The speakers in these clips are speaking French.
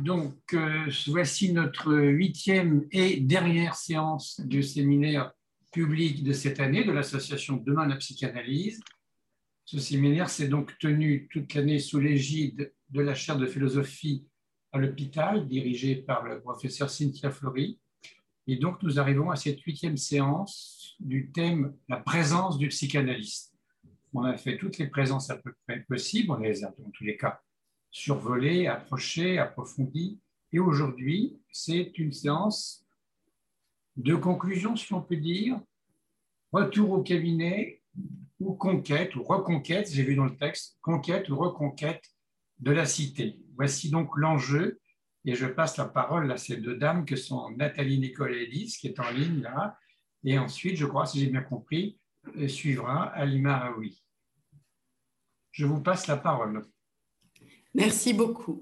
Donc, euh, voici notre huitième et dernière séance du séminaire public de cette année de l'association Demain la psychanalyse. Ce séminaire s'est donc tenu toute l'année sous l'égide de la chaire de philosophie à l'hôpital, dirigée par le professeur Cynthia Flory. Et donc, nous arrivons à cette huitième séance du thème La présence du psychanalyste. On a fait toutes les présences à peu près possibles, on les a dans tous les cas survolé, approché, approfondi. Et aujourd'hui, c'est une séance de conclusion, si on peut dire, retour au cabinet ou conquête ou reconquête, j'ai vu dans le texte, conquête ou reconquête de la cité. Voici donc l'enjeu, et je passe la parole à ces deux dames que sont Nathalie Nicolas-Elise, qui est en ligne là, et ensuite, je crois, si j'ai bien compris, suivra Alima Raoui. Je vous passe la parole. Merci beaucoup.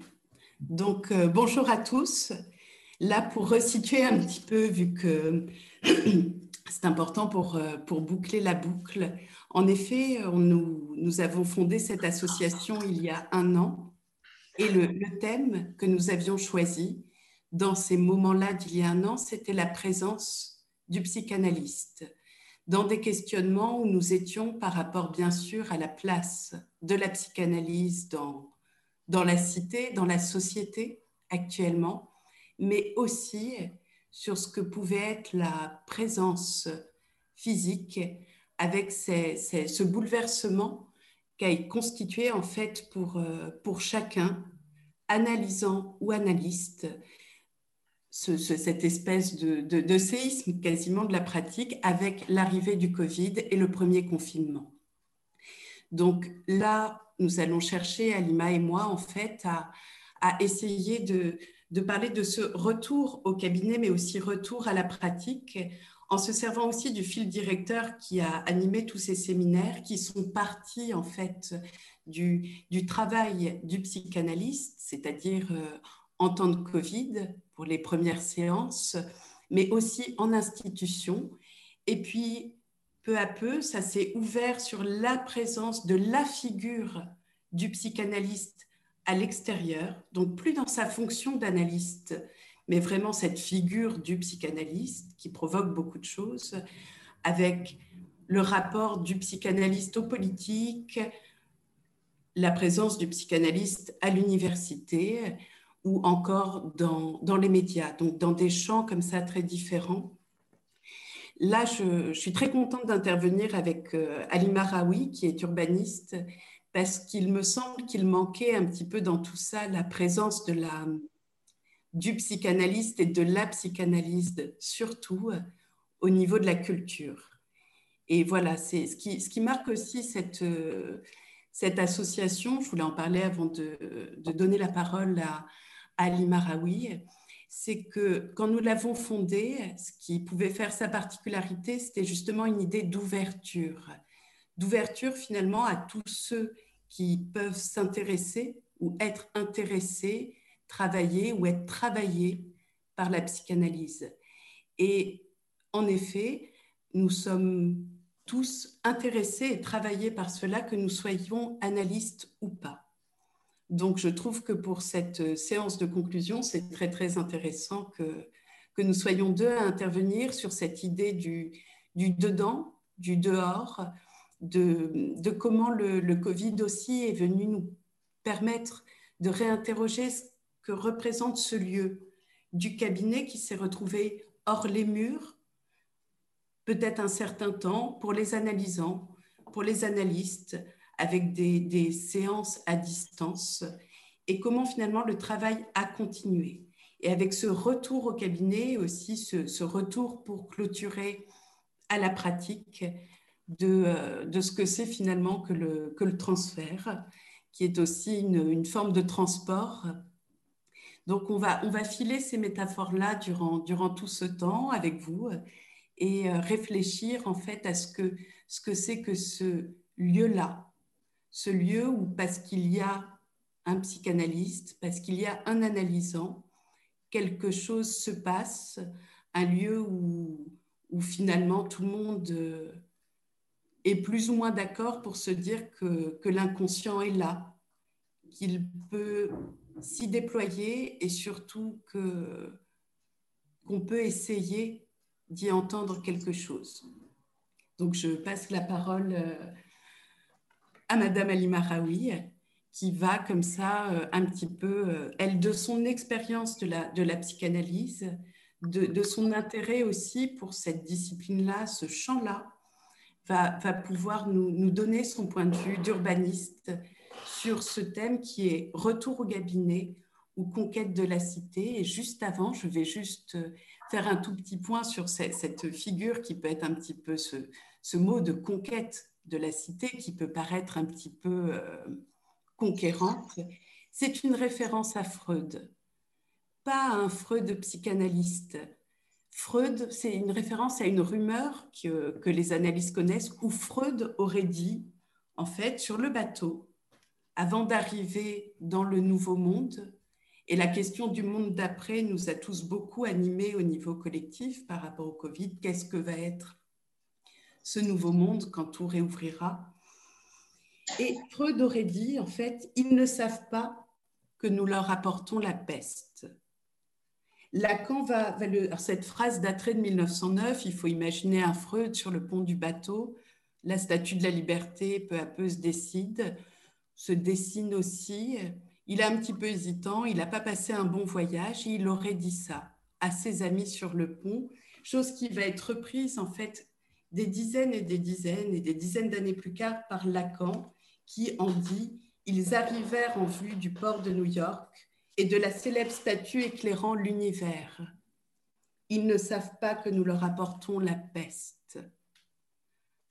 Donc, euh, bonjour à tous. Là, pour resituer un petit peu, vu que c'est important pour, euh, pour boucler la boucle, en effet, nous, nous avons fondé cette association il y a un an et le thème que nous avions choisi dans ces moments-là d'il y a un an, c'était la présence du psychanalyste dans des questionnements où nous étions par rapport bien sûr à la place de la psychanalyse dans dans la cité, dans la société actuellement, mais aussi sur ce que pouvait être la présence physique avec ce bouleversement qu'a constitué en fait pour, euh, pour chacun, analysant ou analyste, cette espèce de, de, séisme quasiment de la pratique avec l'arrivée du Covid et le premier confinement. Donc là, nous allons chercher, Alima et moi, en fait, à, essayer de, parler de ce retour au cabinet, mais aussi retour à la pratique, en se servant aussi du fil directeur qui a animé tous ces séminaires, qui sont partis, en fait, du, travail du psychanalyste, c'est-à-dire euh, en temps de Covid, pour les premières séances, mais aussi en institution. Et puis, peu à peu, ça s'est ouvert sur la présence de la figure du psychanalyste à l'extérieur, donc plus dans sa fonction d'analyste, mais vraiment cette figure du psychanalyste qui provoque beaucoup de choses, avec le rapport du psychanalyste aux politiques, la présence du psychanalyste à l'université ou encore dans, dans, les médias, donc dans des champs comme ça très différents Là, je, suis très contente d'intervenir avec euh, Ali Marawi, qui est urbaniste, parce qu'il me semble qu'il manquait un petit peu dans tout ça la présence de la, du psychanalyste et de la psychanalyste, surtout euh, au niveau de la culture. Et voilà, c'est ce qui, marque aussi cette, euh, cette association. Je voulais en parler avant de, de donner la parole à, à Ali Marawi c'est que quand nous l'avons fondé, ce qui pouvait faire sa particularité, c'était justement une idée d'ouverture. D'ouverture finalement à tous ceux qui peuvent s'intéresser ou être intéressés, travailler ou être travaillés par la psychanalyse. Et en effet, nous sommes tous intéressés et travaillés par cela, que nous soyons analystes ou pas. Donc, je trouve que pour cette euh, séance de conclusion, c'est très, très intéressant que, nous soyons deux à intervenir sur cette idée du, dedans, du dehors, de, de comment le, le, Covid aussi est venu nous permettre de réinterroger ce que représente ce lieu du cabinet qui s'est retrouvé hors les murs, peut-être un certain temps, pour les analysants, pour les analystes, avec des, séances à distance et comment finalement le travail a continué. Et avec ce retour au cabinet, aussi ce, retour pour clôturer à la pratique de, euh, de ce que c'est finalement que le, que le transfert, qui est aussi une, forme de transport. Donc on va, on va filer ces métaphores-là durant, durant tout ce temps avec vous et euh, réfléchir en fait à ce que ce que c'est que ce lieu-là, ce lieu où, parce qu'il y a un psychanalyste, parce qu'il y a un analysant, quelque chose se passe, un lieu où, finalement tout le monde euh, est plus ou moins d'accord pour se dire que, que l'inconscient est là, qu'il peut s'y déployer et surtout que qu'on peut essayer d'y entendre quelque chose. Donc je passe la parole euh, à Madame Ali Maraoui, qui va comme ça euh, un petit peu, euh, elle, de son expérience de la, de la psychanalyse, de, son intérêt aussi pour cette discipline-là, ce champ-là, va, va, pouvoir nous, nous, donner son point de vue d'urbaniste sur ce thème qui est retour au cabinet ou conquête de la cité. Et juste avant, je vais juste faire un tout petit point sur cette, cette figure qui peut être un petit peu ce, ce, mot de conquête de la cité qui peut paraître un petit peu euh, conquérante. C'est une référence à Freud pas un Freud psychanalyste. Freud, c'est une référence à une rumeur que, que, les analystes connaissent où Freud aurait dit, en fait, sur le bateau, avant d'arriver dans le nouveau monde, et la question du monde d'après nous a tous beaucoup animés au niveau collectif par rapport au Covid, qu'est-ce que va être ce nouveau monde quand tout réouvrira Et Freud aurait dit, en fait, ils ne savent pas que nous leur apportons la peste. Lacan va, cette phrase daterait de 1909, il faut imaginer un Freud sur le pont du bateau, la statue de la liberté peu à peu se décide, se dessine aussi. Il est un petit peu hésitant, il n'a pas passé un bon voyage et il aurait dit ça à ses amis sur le pont, chose qui va être reprise en fait des dizaines et des dizaines et des dizaines d'années plus tard par Lacan, qui en dit Ils arrivèrent en vue du port de New York et de la célèbre statue éclairant l'univers. Ils ne savent pas que nous leur apportons la peste.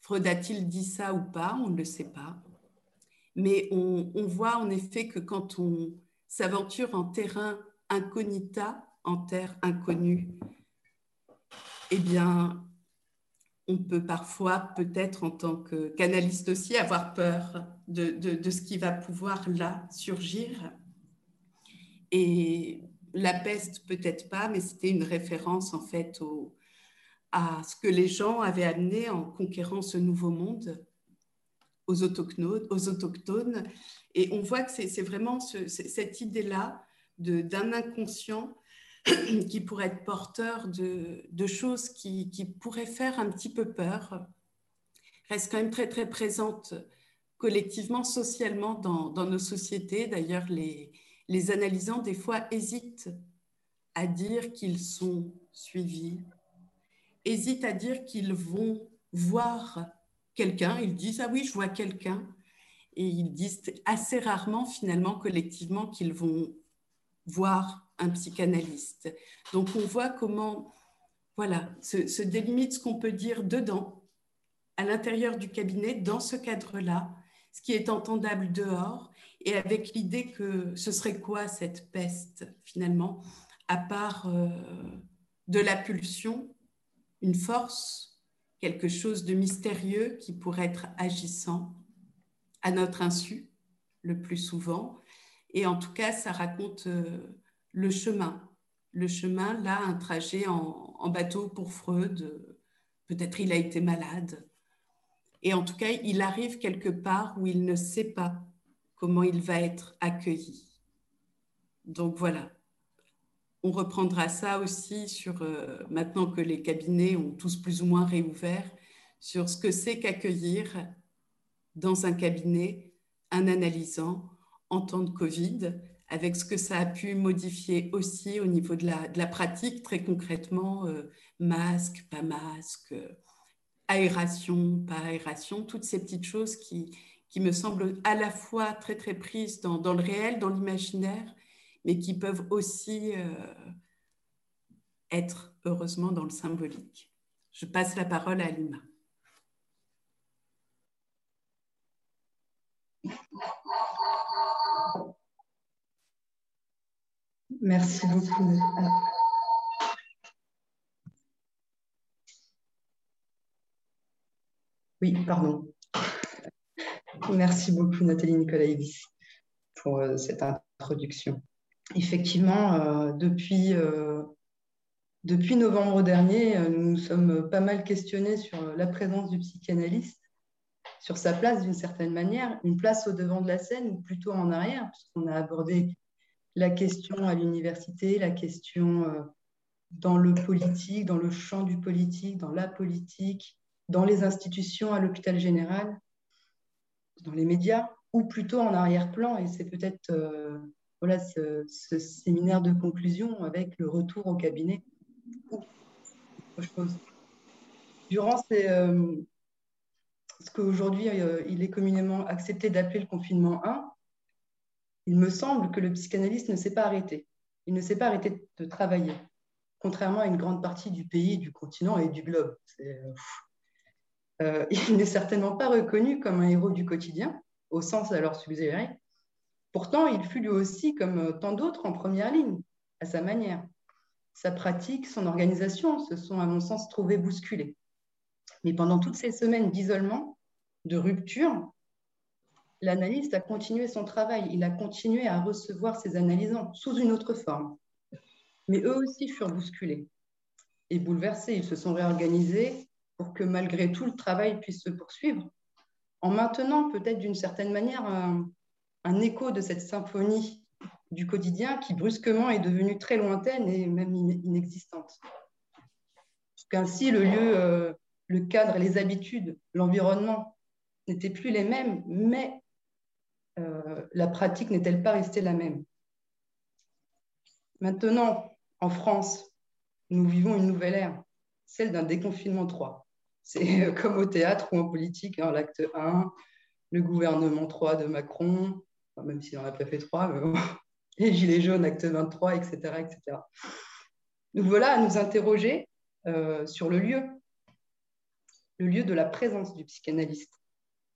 Freud a-t-il dit ça ou pas? On ne le sait pas. Mais on, voit en effet que quand on s'aventure en terrain incognita, en terre inconnue, eh bien, on peut parfois, peut-être en tant que canaliste aussi, avoir peur de, de ce qui va pouvoir là surgir. Et la peste, peut-être pas, mais c'était une référence en fait à ce que les gens avaient amené en conquérant ce nouveau monde aux autochtones. Aux autochtones. Et on voit que c'est vraiment cette idée-là d'un inconscient qui pourrait être porteur de, choses qui, pourraient faire un petit peu peur, reste quand même très très présente collectivement, socialement dans, dans nos sociétés. D'ailleurs, les, les analysants, des fois, hésitent à dire qu'ils sont suivis, hésitent à dire qu'ils vont voir quelqu'un. Ils disent Ah oui, je vois quelqu'un. Et ils disent assez rarement, finalement, collectivement, qu'ils vont voir un psychanalyste. Donc, on voit comment, voilà, se, délimite ce qu'on peut dire dedans, à l'intérieur du cabinet, dans ce cadre-là, ce qui est entendable dehors, et avec l'idée que ce serait quoi cette peste finalement, à part euh, de la pulsion, une force, quelque chose de mystérieux qui pourrait être agissant à notre insu le plus souvent. Et en tout cas, ça raconte euh, le chemin. Le chemin, là, un trajet en, bateau pour Freud. Peut-être il a été malade. Et en tout cas, il arrive quelque part où il ne sait pas comment il va être accueilli. Donc voilà, on reprendra ça aussi sur, euh, maintenant que les cabinets ont tous plus ou moins réouvert, sur ce que c'est qu'accueillir dans un cabinet un analysant en temps de Covid, avec ce que ça a pu modifier aussi au niveau de la, pratique, très concrètement, euh, masque, pas masque, aération, pas aération, toutes ces petites choses qui, me semblent à la fois très très prises dans, dans le réel, dans l'imaginaire, mais qui peuvent aussi euh, être heureusement dans le symbolique. Je passe la parole à Alima. Merci beaucoup. Oui, pardon. Merci beaucoup Nathalie Nicolaïdis pour euh, cette introduction. Effectivement, euh, depuis, euh, depuis novembre dernier, nous nous sommes pas mal questionnés sur la présence du psychanalyste, sur sa place d'une certaine manière, une place au devant de la scène ou plutôt en arrière, puisqu'on a abordé la question à l'université, la question euh, dans le politique, dans le champ du politique, dans la politique, dans les institutions, à l'hôpital général, dans les médias, ou plutôt en arrière-plan. Et c'est peut-être euh, voilà, ce, séminaire de conclusion avec le retour au cabinet. Durant ces, euh, ce qu'aujourd'hui il est communément accepté d'appeler le confinement 1, il me semble que le psychanalyste ne s'est pas arrêté. Il ne s'est pas arrêté de travailler, contrairement à une grande partie du pays, du continent et du globe. Euh, il n'est certainement pas reconnu comme un héros du quotidien, au sens alors suggéré. Pourtant, il fut lui aussi, comme tant d'autres, en première ligne, à sa manière. Sa pratique, son organisation se sont, à mon sens, trouvées bousculées. Mais pendant toutes ces semaines d'isolement, de rupture, l'analyste a continué son travail. Il a continué à recevoir ses analysants sous une autre forme. Mais eux aussi furent bousculés et bouleversés. Ils se sont réorganisés pour que malgré tout, le travail puisse se poursuivre, en maintenant peut-être d'une certaine manière un, écho de cette symphonie du quotidien qui brusquement est devenue très lointaine et même inexistante. Ainsi, le lieu euh, le cadre, les habitudes, l'environnement n'étaient plus les mêmes, mais la pratique n'est-elle pas restée la même? Maintenant, en France, nous vivons une nouvelle ère, celle d'un déconfinement 3. C'est euh, comme au théâtre ou en politique, hein, l'acte 1, le gouvernement 3 de Macron, même s'il n'en a pas fait 3, mais bon, les Gilets jaunes, acte 23, etc. etc. Nous voilà à nous interroger euh, sur le lieu le lieu de la présence du psychanalyste,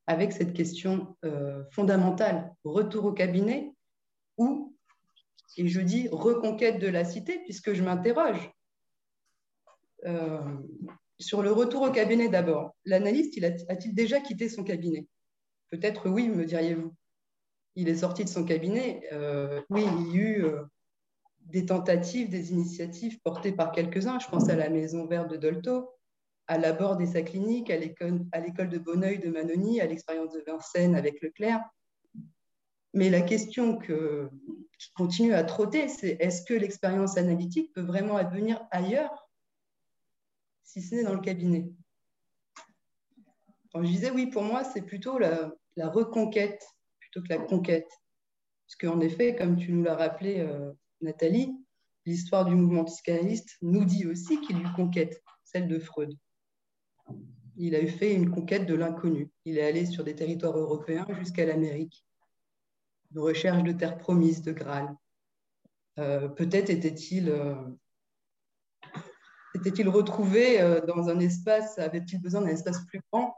avec cette question euh, fondamentale, retour au cabinet ou, et je dis reconquête de la cité, puisque je m'interroge euh, sur le retour au cabinet d'abord. L'analyste, a-t-il déjà quitté son cabinet? Peut-être oui, me diriez-vous. Il est sorti de son cabinet. Euh, oui, il y a eu des tentatives, des initiatives portées par quelques-uns. Je pense à la Maison Verte de Dolto, à l'abord des sa clinique, à l'école de Bonneuil de Manoni, à l'expérience de Vincennes avec Leclerc. Mais la question que, qui continue à trotter, c'est est-ce que l'expérience analytique peut vraiment advenir ailleurs, si ce n'est dans le cabinet? Je disais oui, pour moi, c'est plutôt la, reconquête plutôt que la conquête. Parce qu'en effet, comme tu nous l'as rappelé, euh, Nathalie, l'histoire du mouvement psychanalyste nous dit aussi qu'il y a conquête, celle de Freud il a fait une conquête de l'inconnu. Il est allé sur des territoires européens jusqu'à l'Amérique, de recherche de terres promises, de Graal. Euh, peut-être était-il euh, était-il retrouvé euh, dans un espace, avait-il besoin d'un espace plus grand,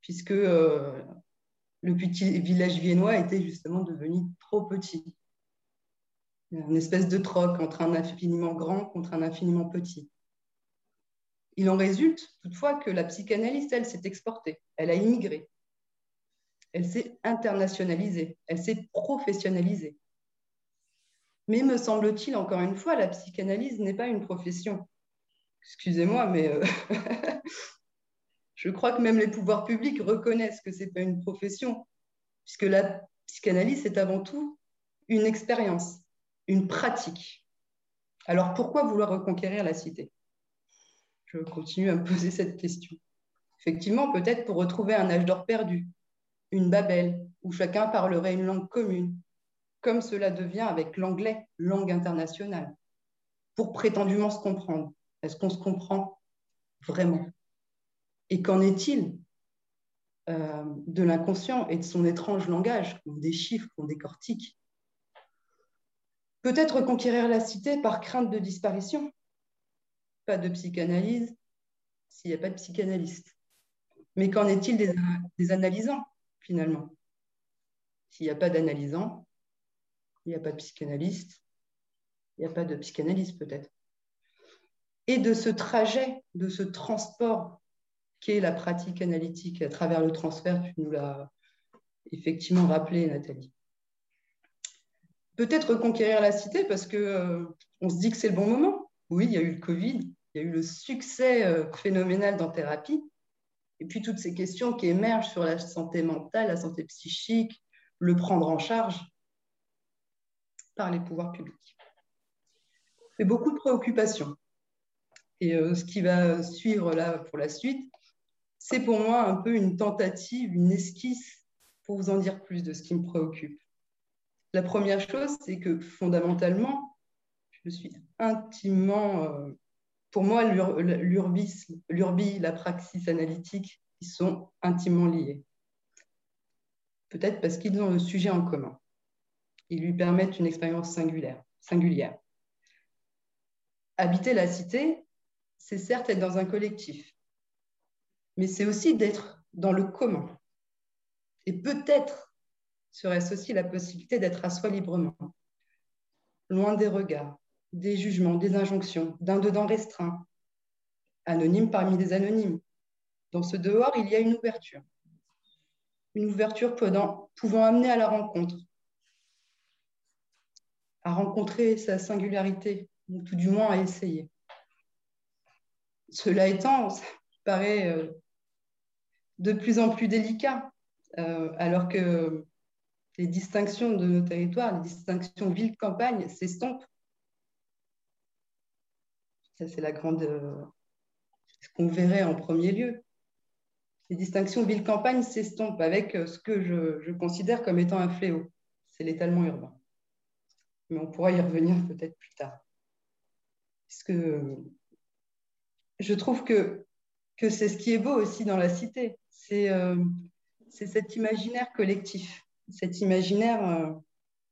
puisque le petit village viennois était justement devenu trop petit. Une espèce de troc entre un infiniment grand contre un infiniment petit. Il en résulte toutefois que la psychanalyste, elle, s'est exportée, elle a immigré, elle s'est internationalisée, elle s'est professionnalisée. Mais me semble-t-il, encore une fois, la psychanalyse n'est pas une profession. Excusez-moi, mais euh, je crois que même les pouvoirs publics reconnaissent que ce n'est pas une profession, puisque la psychanalyse, c'est avant tout une expérience, une pratique. Alors pourquoi vouloir reconquérir la cité? Je continue à me poser cette question. Effectivement, peut-être pour retrouver un âge d'or perdu, une Babel, où chacun parlerait une langue commune, comme cela devient avec l'anglais, langue internationale, pour prétendument se comprendre. Est-ce qu'on se comprend vraiment? Et qu'en est-il euh, de l'inconscient et de son étrange langage, qu'on déchiffre, qu'on décortique? Peut-être conquérir la cité par crainte de disparition, pas de psychanalyse s'il n'y a pas de psychanalyste. Mais qu'en est-il des, analysants, finalement? S'il n'y a pas d'analysant, il n'y a pas de psychanalyste, il n'y a pas de psychanalyste peut-être. Et de ce trajet, de ce transport qu'est la pratique analytique à travers le transfert, tu nous l'as effectivement rappelé, Nathalie. Peut-être reconquérir la cité parce qu'on euh, on se dit que c'est le bon moment oui, il y a eu le Covid, il y a eu le succès euh, phénoménal dans thérapie, et puis toutes ces questions qui émergent sur la santé mentale, la santé psychique, le prendre en charge. par les pouvoirs publics. Mais beaucoup de préoccupations. Et euh, ce qui va suivre là pour la suite, c'est pour moi un peu une tentative, une esquisse pour vous en dire plus de ce qui me préoccupe. La première chose, c'est que fondamentalement, je suis intimement, euh, pour moi, l'urbis, l'urbi, la praxis analytique, ils sont intimement liés. Peut-être parce qu'ils ont le sujet en commun. Ils lui permettent une expérience singulière. singulière. Habiter la cité, c'est certes être dans un collectif, mais c'est aussi d'être dans le commun. Et peut-être serait-ce aussi la possibilité d'être à soi librement, loin des regards, des jugements, des injonctions, d'un dedans restreint, anonyme parmi des anonymes. Dans ce dehors, il y a une ouverture. Une ouverture pouvant amener à la rencontre, à rencontrer sa singularité, ou tout du moins à essayer. Cela étant, ça paraît euh, de plus en plus délicat, euh, alors que les distinctions de nos territoires, les distinctions ville-campagne s'estompent. C'est la grande. Euh, ce qu'on verrait en premier lieu. Les distinctions ville-campagne s'estompent avec ce que je, considère comme étant un fléau. C'est l'étalement urbain. Mais on pourra y revenir peut-être plus tard. Parce que je trouve que, c'est ce qui est beau aussi dans la cité. C'est euh, cet imaginaire collectif, cet imaginaire euh,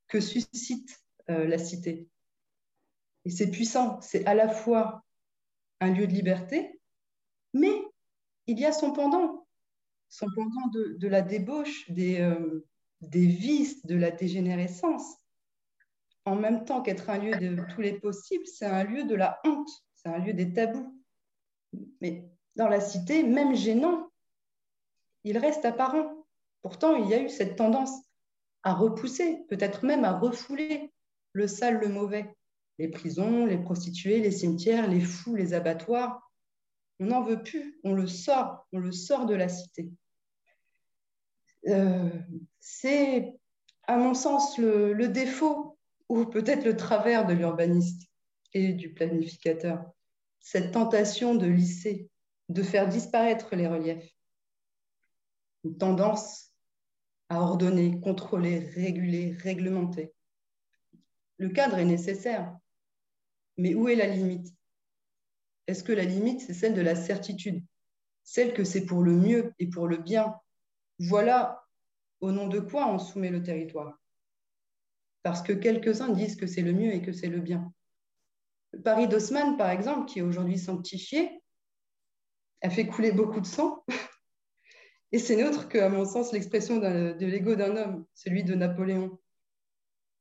que suscite euh, la cité. Et c'est puissant, c'est à la fois un lieu de liberté, mais il y a son pendant, son pendant de, la débauche, des, euh, des vices, de la dégénérescence. En même temps qu'être un lieu de tous les possibles, c'est un lieu de la honte, c'est un lieu des tabous. Mais dans la cité, même gênant, il reste apparent. Pourtant, il y a eu cette tendance à repousser, peut-être même à refouler le sale, le mauvais. Les prisons, les prostituées, les cimetières, les fous, les abattoirs. On n'en veut plus, on le sort, on le sort de la cité. Euh, c'est, à mon sens, le, le défaut ou peut-être le travers de l'urbaniste et du planificateur cette tentation de lisser, de faire disparaître les reliefs. Une tendance à ordonner, contrôler, réguler, réglementer. Le cadre est nécessaire, mais où est la limite? Est-ce que la limite, c'est celle de la certitude, celle que c'est pour le mieux et pour le bien Voilà au nom de quoi on soumet le territoire. Parce que quelques-uns disent que c'est le mieux et que c'est le bien. Paris par exemple, qui est aujourd'hui sanctifié, a fait couler beaucoup de sang. Et c'est neutre qu'à mon sens, l'expression de l'ego d'un homme, celui de Napoléon,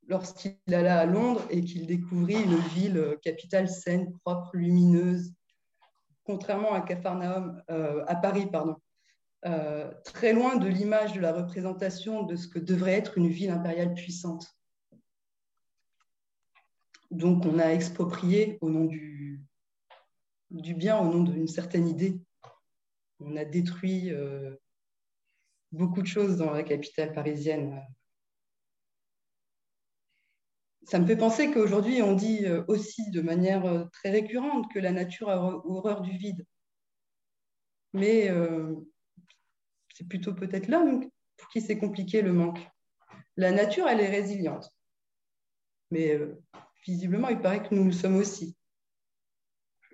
lorsqu'il alla à Londres et qu'il découvrit une ville capitale saine, propre, lumineuse, contrairement à Capharnaüm, euh, à Paris, pardon, euh, très loin de l'image de la représentation de ce que devrait être une ville impériale puissante. Donc, on a exproprié au nom du, bien, au nom d'une certaine idée. On a détruit euh, beaucoup de choses dans la capitale parisienne. Ça me fait penser qu'aujourd'hui, on dit euh, aussi de manière euh, très récurrente que la nature a horreur du vide. Mais c'est plutôt peut-être l'homme pour qui c'est compliqué le manque. La nature, elle est résiliente. Mais visiblement, il paraît que nous le sommes aussi.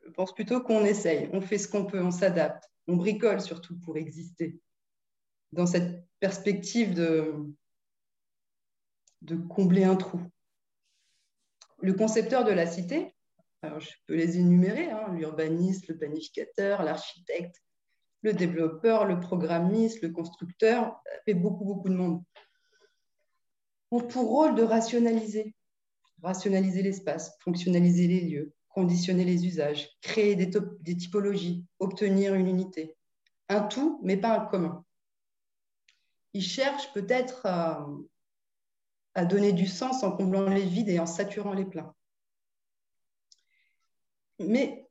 Je pense plutôt qu'on essaye, on fait ce qu'on peut, on s'adapte, on bricole surtout pour exister. Dans cette perspective de combler un trou. Le concepteur de la cité, je peux les énumérer, hein, l'urbaniste, le planificateur, l'architecte, le développeur, le programmiste, le constructeur, ça fait beaucoup, beaucoup de monde, ont pour rôle de rationaliser, rationaliser l'espace, fonctionnaliser les lieux, conditionner les usages, créer des, des, typologies, obtenir une unité. Un tout, mais pas un commun. Ils cherchent peut-être à, à donner du sens en comblant les vides et en saturant les pleins. Mais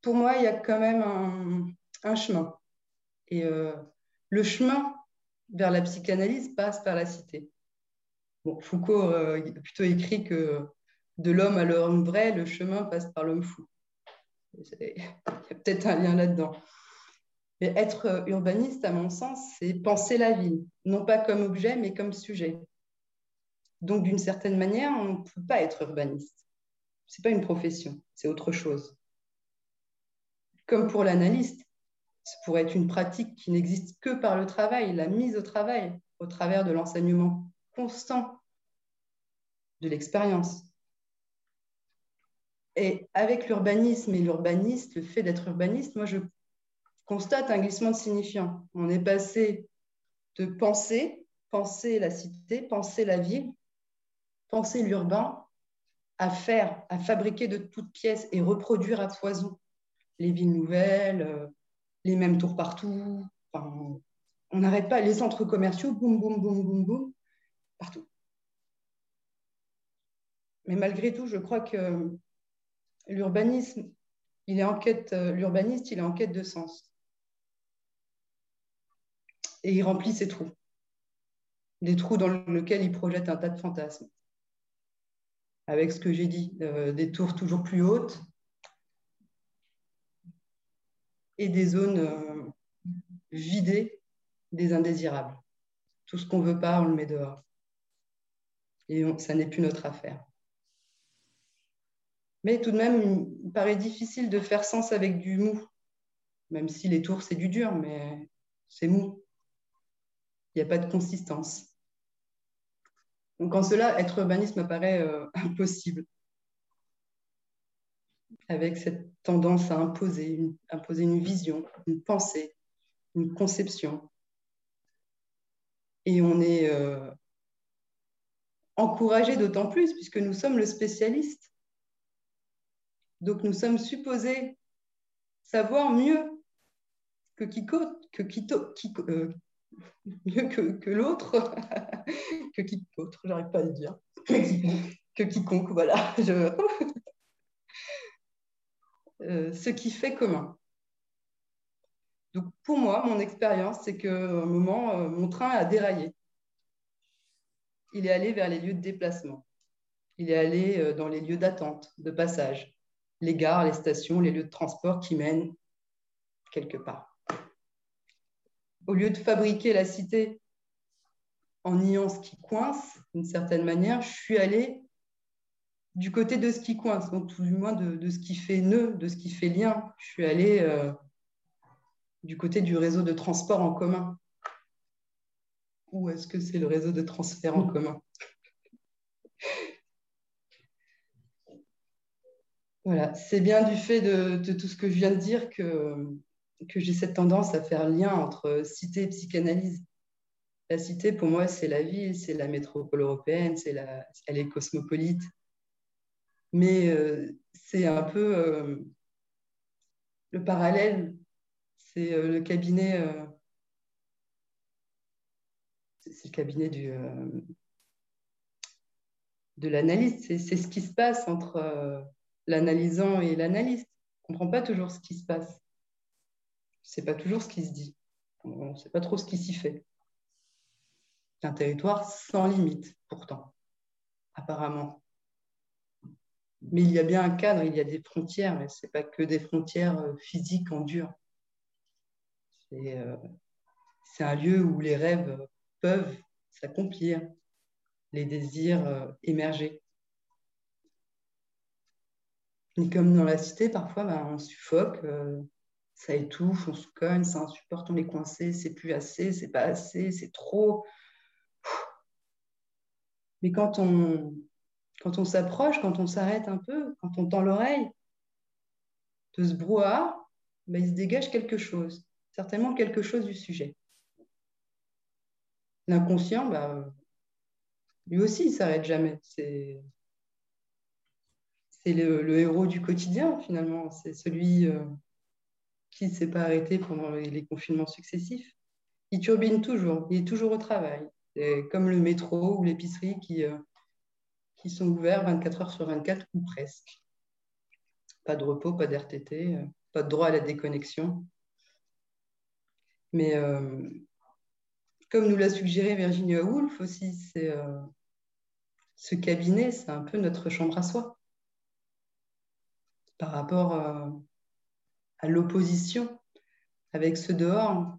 pour moi, il y a quand même un, chemin. Et euh, le chemin vers la psychanalyse passe par la cité Foucault a plutôt écrit que de l'homme à l'homme vrai, le chemin passe par l'homme fou. Il y a peut-être un lien là-dedans. Mais être urbaniste, à mon sens, c'est penser la ville, non pas comme objet, mais comme sujet. Donc, d'une certaine manière, on ne peut pas être urbaniste. Ce n'est pas une profession, c'est autre chose. Comme pour l'analyste, ça pourrait être une pratique qui n'existe que par le travail, la mise au travail, au travers de l'enseignement constant de l'expérience. Et avec l'urbanisme et l'urbaniste, le fait d'être urbaniste, moi je constate un glissement de signifiant. On est passé de penser, penser la cité, penser la ville, penser l'urbain, à faire, à fabriquer de toutes pièces et reproduire à foison les villes nouvelles, euh, les mêmes tours partout. on n'arrête pas les centres commerciaux, boum, boum, boum, boum, boum, partout. Mais malgré tout, je crois que l'urbanisme, il est en quête, euh, l'urbaniste, il est en quête de sens et il remplit ses trous. Des trous dans lesquels il projette un tas de fantasmes. Avec ce que j'ai dit, euh, des tours toujours plus hautes et des zones euh, vidées des indésirables. Tout ce qu'on ne veut pas, on le met dehors. Et ça n'est plus notre affaire. Mais tout de même, il paraît difficile de faire sens avec du mou, même si les tours, c'est du dur, mais c'est mou pas de consistance. Donc en cela, être urbaniste me paraît euh, impossible, avec cette tendance à imposer une, imposer une vision, une pensée, une conception. Et on est euh, encouragé d'autant plus puisque nous sommes le spécialiste. Donc nous sommes supposés savoir mieux que quiconque, que qui, mieux que, que l'autre, que quiconque, j'arrive pas à le dire, que quiconque, voilà. Je... Euh, ce qui fait commun. Donc pour moi, mon expérience, c'est qu'à un moment, euh, mon train a déraillé. Il est allé vers les lieux de déplacement. Il est allé euh, dans les lieux d'attente, de passage, les gares, les stations, les lieux de transport qui mènent quelque part au lieu de fabriquer la cité en niant ce qui coince, d'une certaine manière, je suis allée du côté de ce qui coince, donc tout du moins de, ce qui fait nœud, de ce qui fait lien. Je suis allée euh, du côté du réseau de transport en commun. Ou est-ce que c'est le réseau de transfert en commun? Voilà, c'est bien du fait de, tout ce que je viens de dire que que j'ai cette tendance à faire lien entre cité et psychanalyse. La cité, pour moi, c'est la ville, c'est la métropole européenne, c'est la, elle est cosmopolite. Mais euh, c'est un peu euh, le parallèle, c'est euh, le cabinet, c'est le cabinet du, de l'analyste. C'est ce qui se passe entre l'analysant et l'analyste. On ne comprend pas toujours ce qui se passe c'est pas toujours ce qui se dit. On ne sait pas trop ce qui s'y fait. C'est un territoire sans limite, pourtant, apparemment. Mais il y a bien un cadre, il y a des frontières, et ce n'est pas que des frontières euh, physiques en dur. Euh, c'est un lieu où les rêves peuvent s'accomplir, les désirs euh, émerger. Et comme dans la cité, parfois, ben, on suffoque, ça étouffe, on se cogne, ça insupporte, on est coincé, c'est plus assez, c'est pas assez, c'est trop. Mais quand on, quand on s'approche, quand on s'arrête un peu, quand on tend l'oreille de ce brouhaha, ben, il se dégage quelque chose, certainement quelque chose du sujet. L'inconscient, ben, lui aussi, il s'arrête jamais. C'est le, le, héros du quotidien, finalement. C'est celui euh, qui ne s'est pas arrêté pendant les confinements successifs. Il turbine toujours, il est toujours au travail, comme le métro ou l'épicerie qui, euh, qui sont ouverts 24 heures sur 24 ou presque. Pas de repos, pas d'RTT, euh, pas de droit à la déconnexion. Mais euh, comme nous l'a suggéré Virginia Woolf aussi, ce cabinet, c'est un peu notre chambre à soi par rapport à l'opposition avec ce dehors,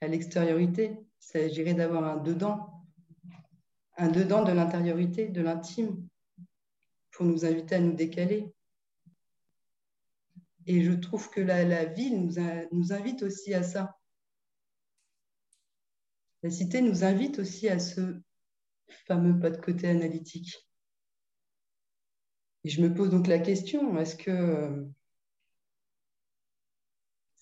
à l'extériorité. Il s'agirait d'avoir un dedans, un dedans de l'intériorité, de l'intime, pour nous inviter à nous décaler. Et je trouve que la, ville nous, invite aussi à ça. La cité nous invite aussi à ce fameux pas de côté analytique. Et je me pose donc la question, est-ce que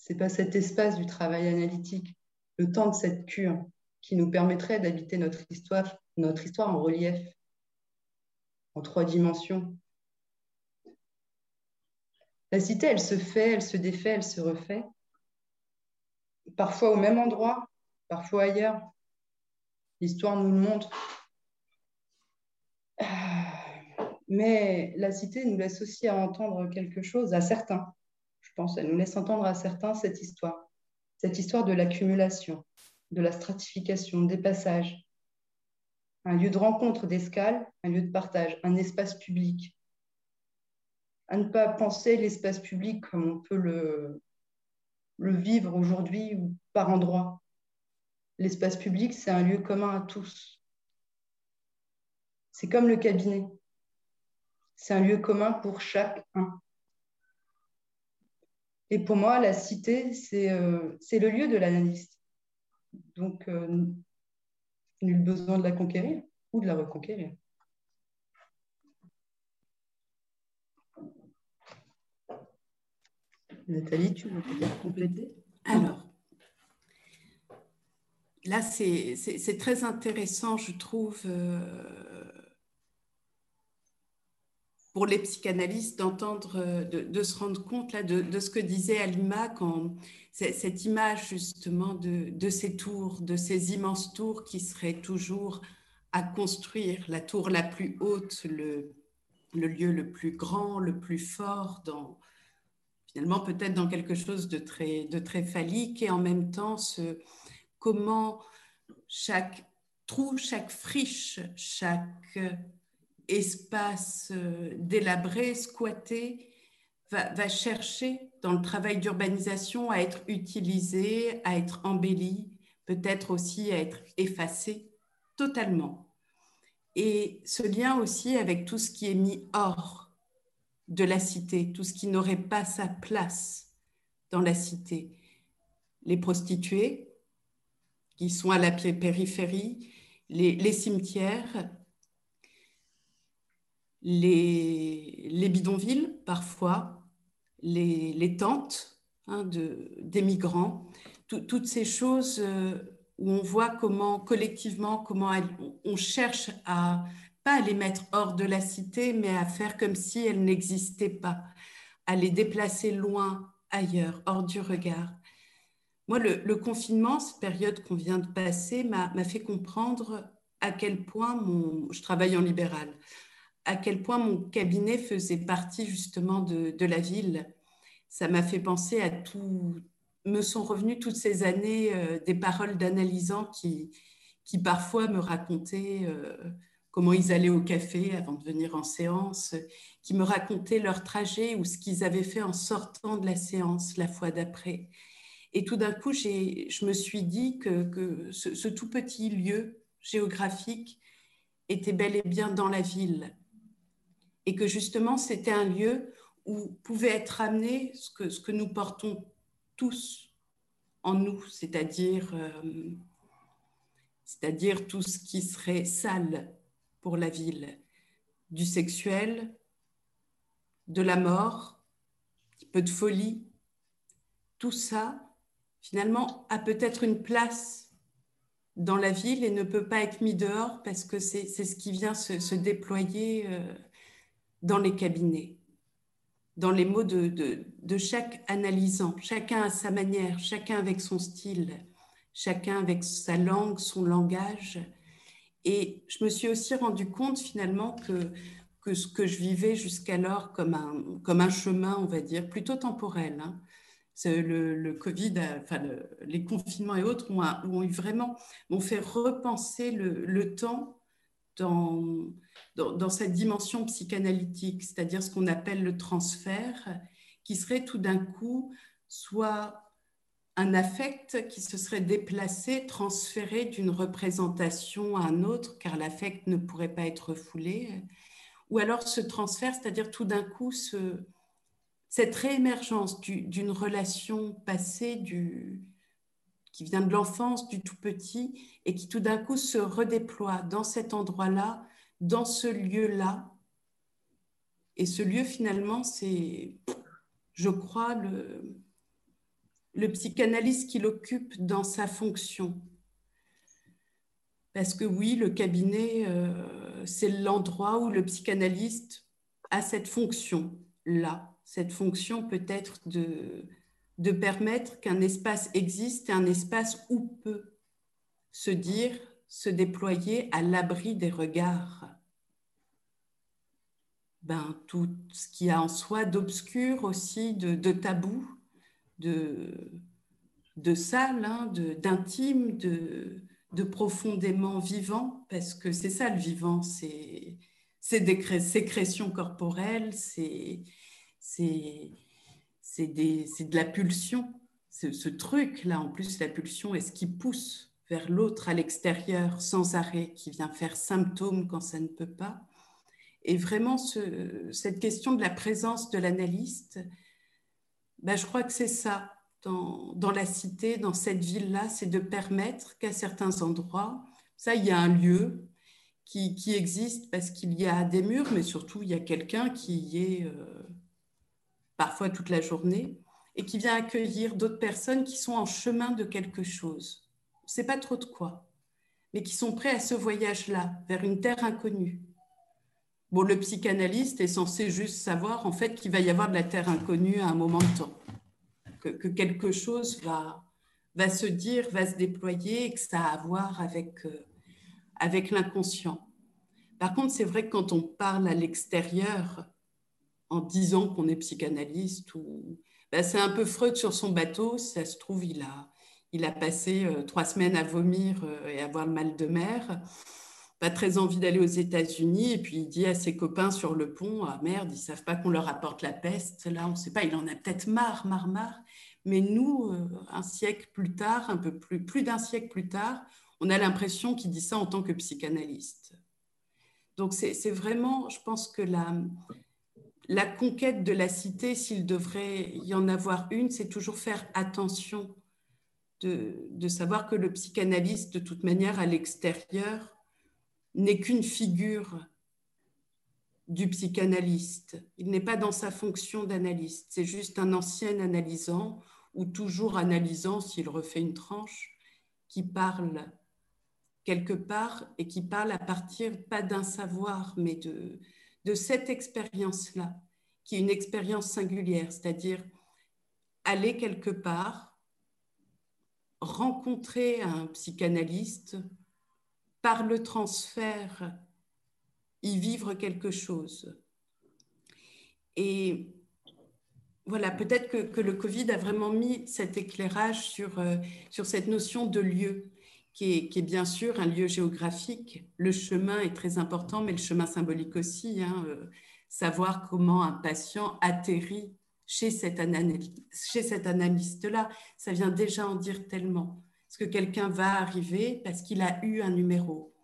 c'est pas cet espace du travail analytique, le temps de cette cure, qui nous permettrait d'habiter notre histoire, notre histoire en relief, en trois dimensions La cité, elle se fait, elle se défait, elle se refait, parfois au même endroit, parfois ailleurs. L'histoire nous le montre. Mais la cité nous laisse aussi à entendre quelque chose, à certains, je pense, elle nous laisse entendre à certains cette histoire, cette histoire de l'accumulation, de la stratification, des passages, un lieu de rencontre, d'escale, un lieu de partage, un espace public. À ne pas penser l'espace public comme on peut le, vivre aujourd'hui ou par endroits. L'espace public, c'est un lieu commun à tous. C'est comme le cabinet. C'est un lieu commun pour chacun. Et pour moi, la cité, c'est euh, le lieu de l'analyste. Donc, euh, nul besoin de la conquérir ou de la reconquérir. Nathalie, tu veux compléter? Alors, là, c'est très intéressant, je trouve. Euh, pour les psychanalystes d'entendre, euh, de, se rendre compte là, de, ce que disait Alima quand cette image justement de, ces tours, de ces immenses tours qui seraient toujours à construire, la tour la plus haute, le, lieu le plus grand, le plus fort, dans, finalement peut-être dans quelque chose de très, de phallique et en même temps ce, comment chaque trou, chaque friche, chaque espace euh, délabré, squatté, va, chercher dans le travail d'urbanisation à être utilisé, à être embelli, peut-être aussi à être effacé totalement. Et ce lien aussi avec tout ce qui est mis hors de la cité, tout ce qui n'aurait pas sa place dans la cité. Les prostituées qui sont à la périphérie, les cimetières, les, bidonvilles parfois, les, tentes hein, de, des migrants, toutes ces choses euh, où on voit comment collectivement, comment on cherche à pas les mettre hors de la cité, mais à faire comme si elles n'existaient pas, à les déplacer loin, ailleurs, hors du regard. Moi, le, confinement, cette période qu'on vient de passer, m'a fait comprendre à quel point mon, je travaille en libéral, à quel point mon cabinet faisait partie justement de, la ville. Ça m'a fait penser à tout. Me sont revenues toutes ces années euh, des paroles d'analysants qui, qui parfois me racontaient euh, comment ils allaient au café avant de venir en séance, qui me racontaient leur trajet ou ce qu'ils avaient fait en sortant de la séance la fois d'après. Et tout d'un coup, je me suis dit que, ce, ce, tout petit lieu géographique était bel et bien dans la ville et que justement c'était un lieu où pouvait être amené ce que, ce que nous portons tous en nous, c'est-à-dire euh, tout ce qui serait sale pour la ville, du sexuel, de la mort, un peu de folie, tout ça, finalement, a peut-être une place dans la ville et ne peut pas être mis dehors parce que c'est ce qui vient se, déployer euh, dans les cabinets, dans les mots de, de, chaque analysant, chacun à sa manière, chacun avec son style, chacun avec sa langue, son langage. Et je me suis aussi rendu compte finalement que, que ce que je vivais jusqu'alors comme un, comme un chemin, on va dire, plutôt temporel, hein. le, le, Covid, enfin les confinements et autres ont, vraiment, m'ont fait repenser le, le temps dans, cette dimension psychanalytique, c'est-à-dire ce qu'on appelle le transfert, qui serait tout d'un coup soit un affect qui se serait déplacé, transféré d'une représentation à un autre, car l'affect ne pourrait pas être foulé, ou alors ce transfert, c'est-à-dire tout d'un coup ce, cette réémergence d'une relation passée du, qui vient de l'enfance, du tout petit, et qui tout d'un coup se redéploie dans cet endroit-là, dans ce lieu-là. Et ce lieu, finalement, c'est, je crois, le, psychanalyste qui l'occupe dans sa fonction. Parce que oui, le cabinet, euh, c'est l'endroit où le psychanalyste a cette fonction-là, cette fonction peut-être de, de permettre qu'un espace existe un espace où peut se dire, se déployer à l'abri des regards. Ben, tout ce qu'il y a en soi d'obscur aussi, de, de, tabou, de, de sale, hein, d'intime, de, de, profondément vivant, parce que c'est ça le vivant, c'est des sécrétions corporelles, c'est c'est de la pulsion. Ce, truc-là, en plus, la pulsion est ce qui pousse vers l'autre à l'extérieur sans arrêt, qui vient faire symptôme quand ça ne peut pas. Et vraiment, cette question de la présence de l'analyste, ben, je crois que c'est ça, dans, la cité, dans cette ville-là, c'est de permettre qu'à certains endroits, ça, il y a un lieu qui, qui existe parce qu'il y a des murs, mais surtout, il y a quelqu'un qui y est... Euh, parfois toute la journée, et qui vient accueillir d'autres personnes qui sont en chemin de quelque chose. On ne sait pas trop de quoi, mais qui sont prêts à ce voyage-là, vers une terre inconnue. Bon, le psychanalyste est censé juste savoir en fait qu'il va y avoir de la terre inconnue à un moment de temps, que, quelque chose va, va se dire, va se déployer et que ça a à voir avec, euh, avec l'inconscient. Par contre, c'est vrai que quand on parle à l'extérieur, en disant qu'on est psychanalyste. Ou... Ben, c'est un peu Freud sur son bateau. ça se trouve, il a, il a passé euh, trois semaines à vomir euh, et avoir mal de mer. Pas très envie d'aller aux États-Unis. Et puis il dit à ses copains sur le pont Ah merde, ils savent pas qu'on leur apporte la peste. Là, on ne sait pas. Il en a peut-être marre, marre, marre. Mais nous, euh, un siècle plus tard, un peu plus, plus d'un siècle plus tard, on a l'impression qu'il dit ça en tant que psychanalyste. Donc c'est vraiment, je pense que la, la conquête de la cité, s'il devrait y en avoir une, c'est toujours faire attention de, savoir que le psychanalyste, de toute manière, à l'extérieur, n'est qu'une figure du psychanalyste. Il n'est pas dans sa fonction d'analyste, c'est juste un ancien analysant ou toujours analysant s'il refait une tranche, qui parle quelque part et qui parle à partir pas d'un savoir, mais de, de cette expérience-là, qui est une expérience singulière, c'est-à-dire aller quelque part, rencontrer un psychanalyste, par le transfert, y vivre quelque chose. Et voilà, peut-être que, le Covid a vraiment mis cet éclairage sur, euh, sur cette notion de lieu qui est, bien sûr un lieu géographique. Le chemin est très important, mais le chemin symbolique aussi. Hein, euh, savoir comment un patient atterrit chez cet, cet analyste-là, ça vient déjà en dire tellement. Est-ce que quelqu'un va arriver parce qu'il a eu un numéro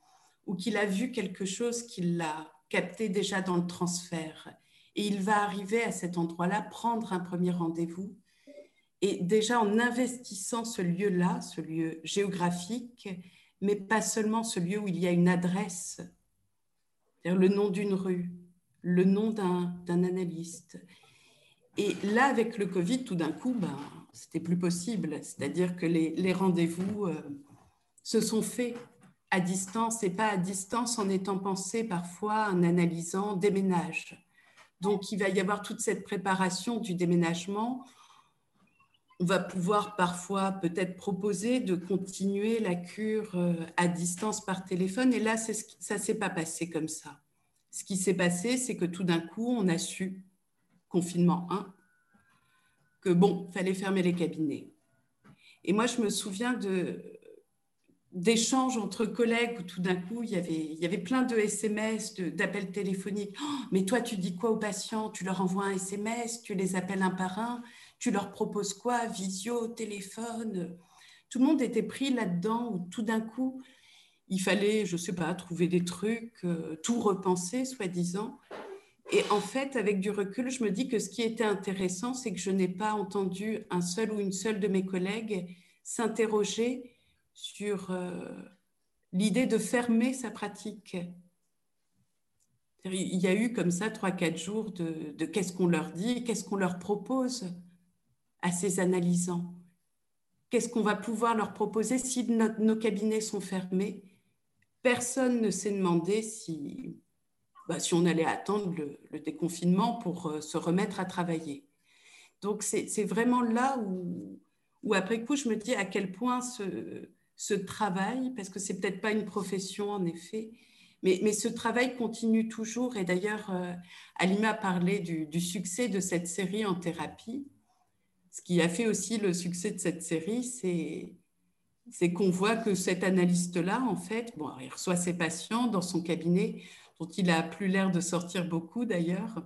ou qu'il a vu quelque chose qu'il l'a capté déjà dans le transfert et il va arriver à cet endroit-là, prendre un premier rendez-vous et déjà en investissant ce lieu-là, ce lieu géographique, mais pas seulement ce lieu où il y a une adresse, c'est-à-dire le nom d'une rue, le nom d'un analyste. Et là, avec le Covid, tout d'un coup, ben, c'était plus possible. C'est-à-dire que les, rendez-vous euh, se sont faits à distance et pas à distance en étant pensés parfois en analysant déménage. Donc, il va y avoir toute cette préparation du déménagement on va pouvoir parfois peut-être proposer de continuer la cure euh, à distance par téléphone. Et là, ça ne s'est pas passé comme ça. Ce qui s'est passé, c'est que tout d'un coup, on a su, confinement 1, que bon, fallait fermer les cabinets. Et moi, je me souviens d'échanges entre collègues où tout d'un coup, il y, avait, il y avait plein de SMS, d'appels téléphoniques. Oh, mais toi, tu dis quoi aux patients? Tu leur envoies un SMS, tu les appelles un par un, tu leur proposes quoi? Visio, téléphone? Tout le monde était pris là-dedans où tout d'un coup, il fallait, je ne sais pas, trouver des trucs, euh, tout repenser, soi-disant. Et en fait, avec du recul, je me dis que ce qui était intéressant, c'est que je n'ai pas entendu un seul ou une seule de mes collègues s'interroger sur euh, l'idée de fermer sa pratique. Il y a eu comme ça trois, quatre jours de, de qu'est-ce qu'on leur dit, qu'est-ce qu'on leur propose? À ces analysants. Qu'est-ce qu'on va pouvoir leur proposer si nos cabinets sont fermés? Personne ne s'est demandé si, bah, on allait attendre le, déconfinement pour euh, se remettre à travailler. Donc c'est vraiment là où, après coup, je me dis à quel point ce, travail, parce que c'est peut-être pas une profession en effet, mais, mais, ce travail continue toujours. Et d'ailleurs, euh, Alima parlait du, du, succès de cette série en thérapie. Ce qui a fait aussi le succès de cette série, c'est qu'on voit que cet analyste-là, en fait, il reçoit ses patients dans son cabinet, dont il a plus l'air de sortir beaucoup d'ailleurs,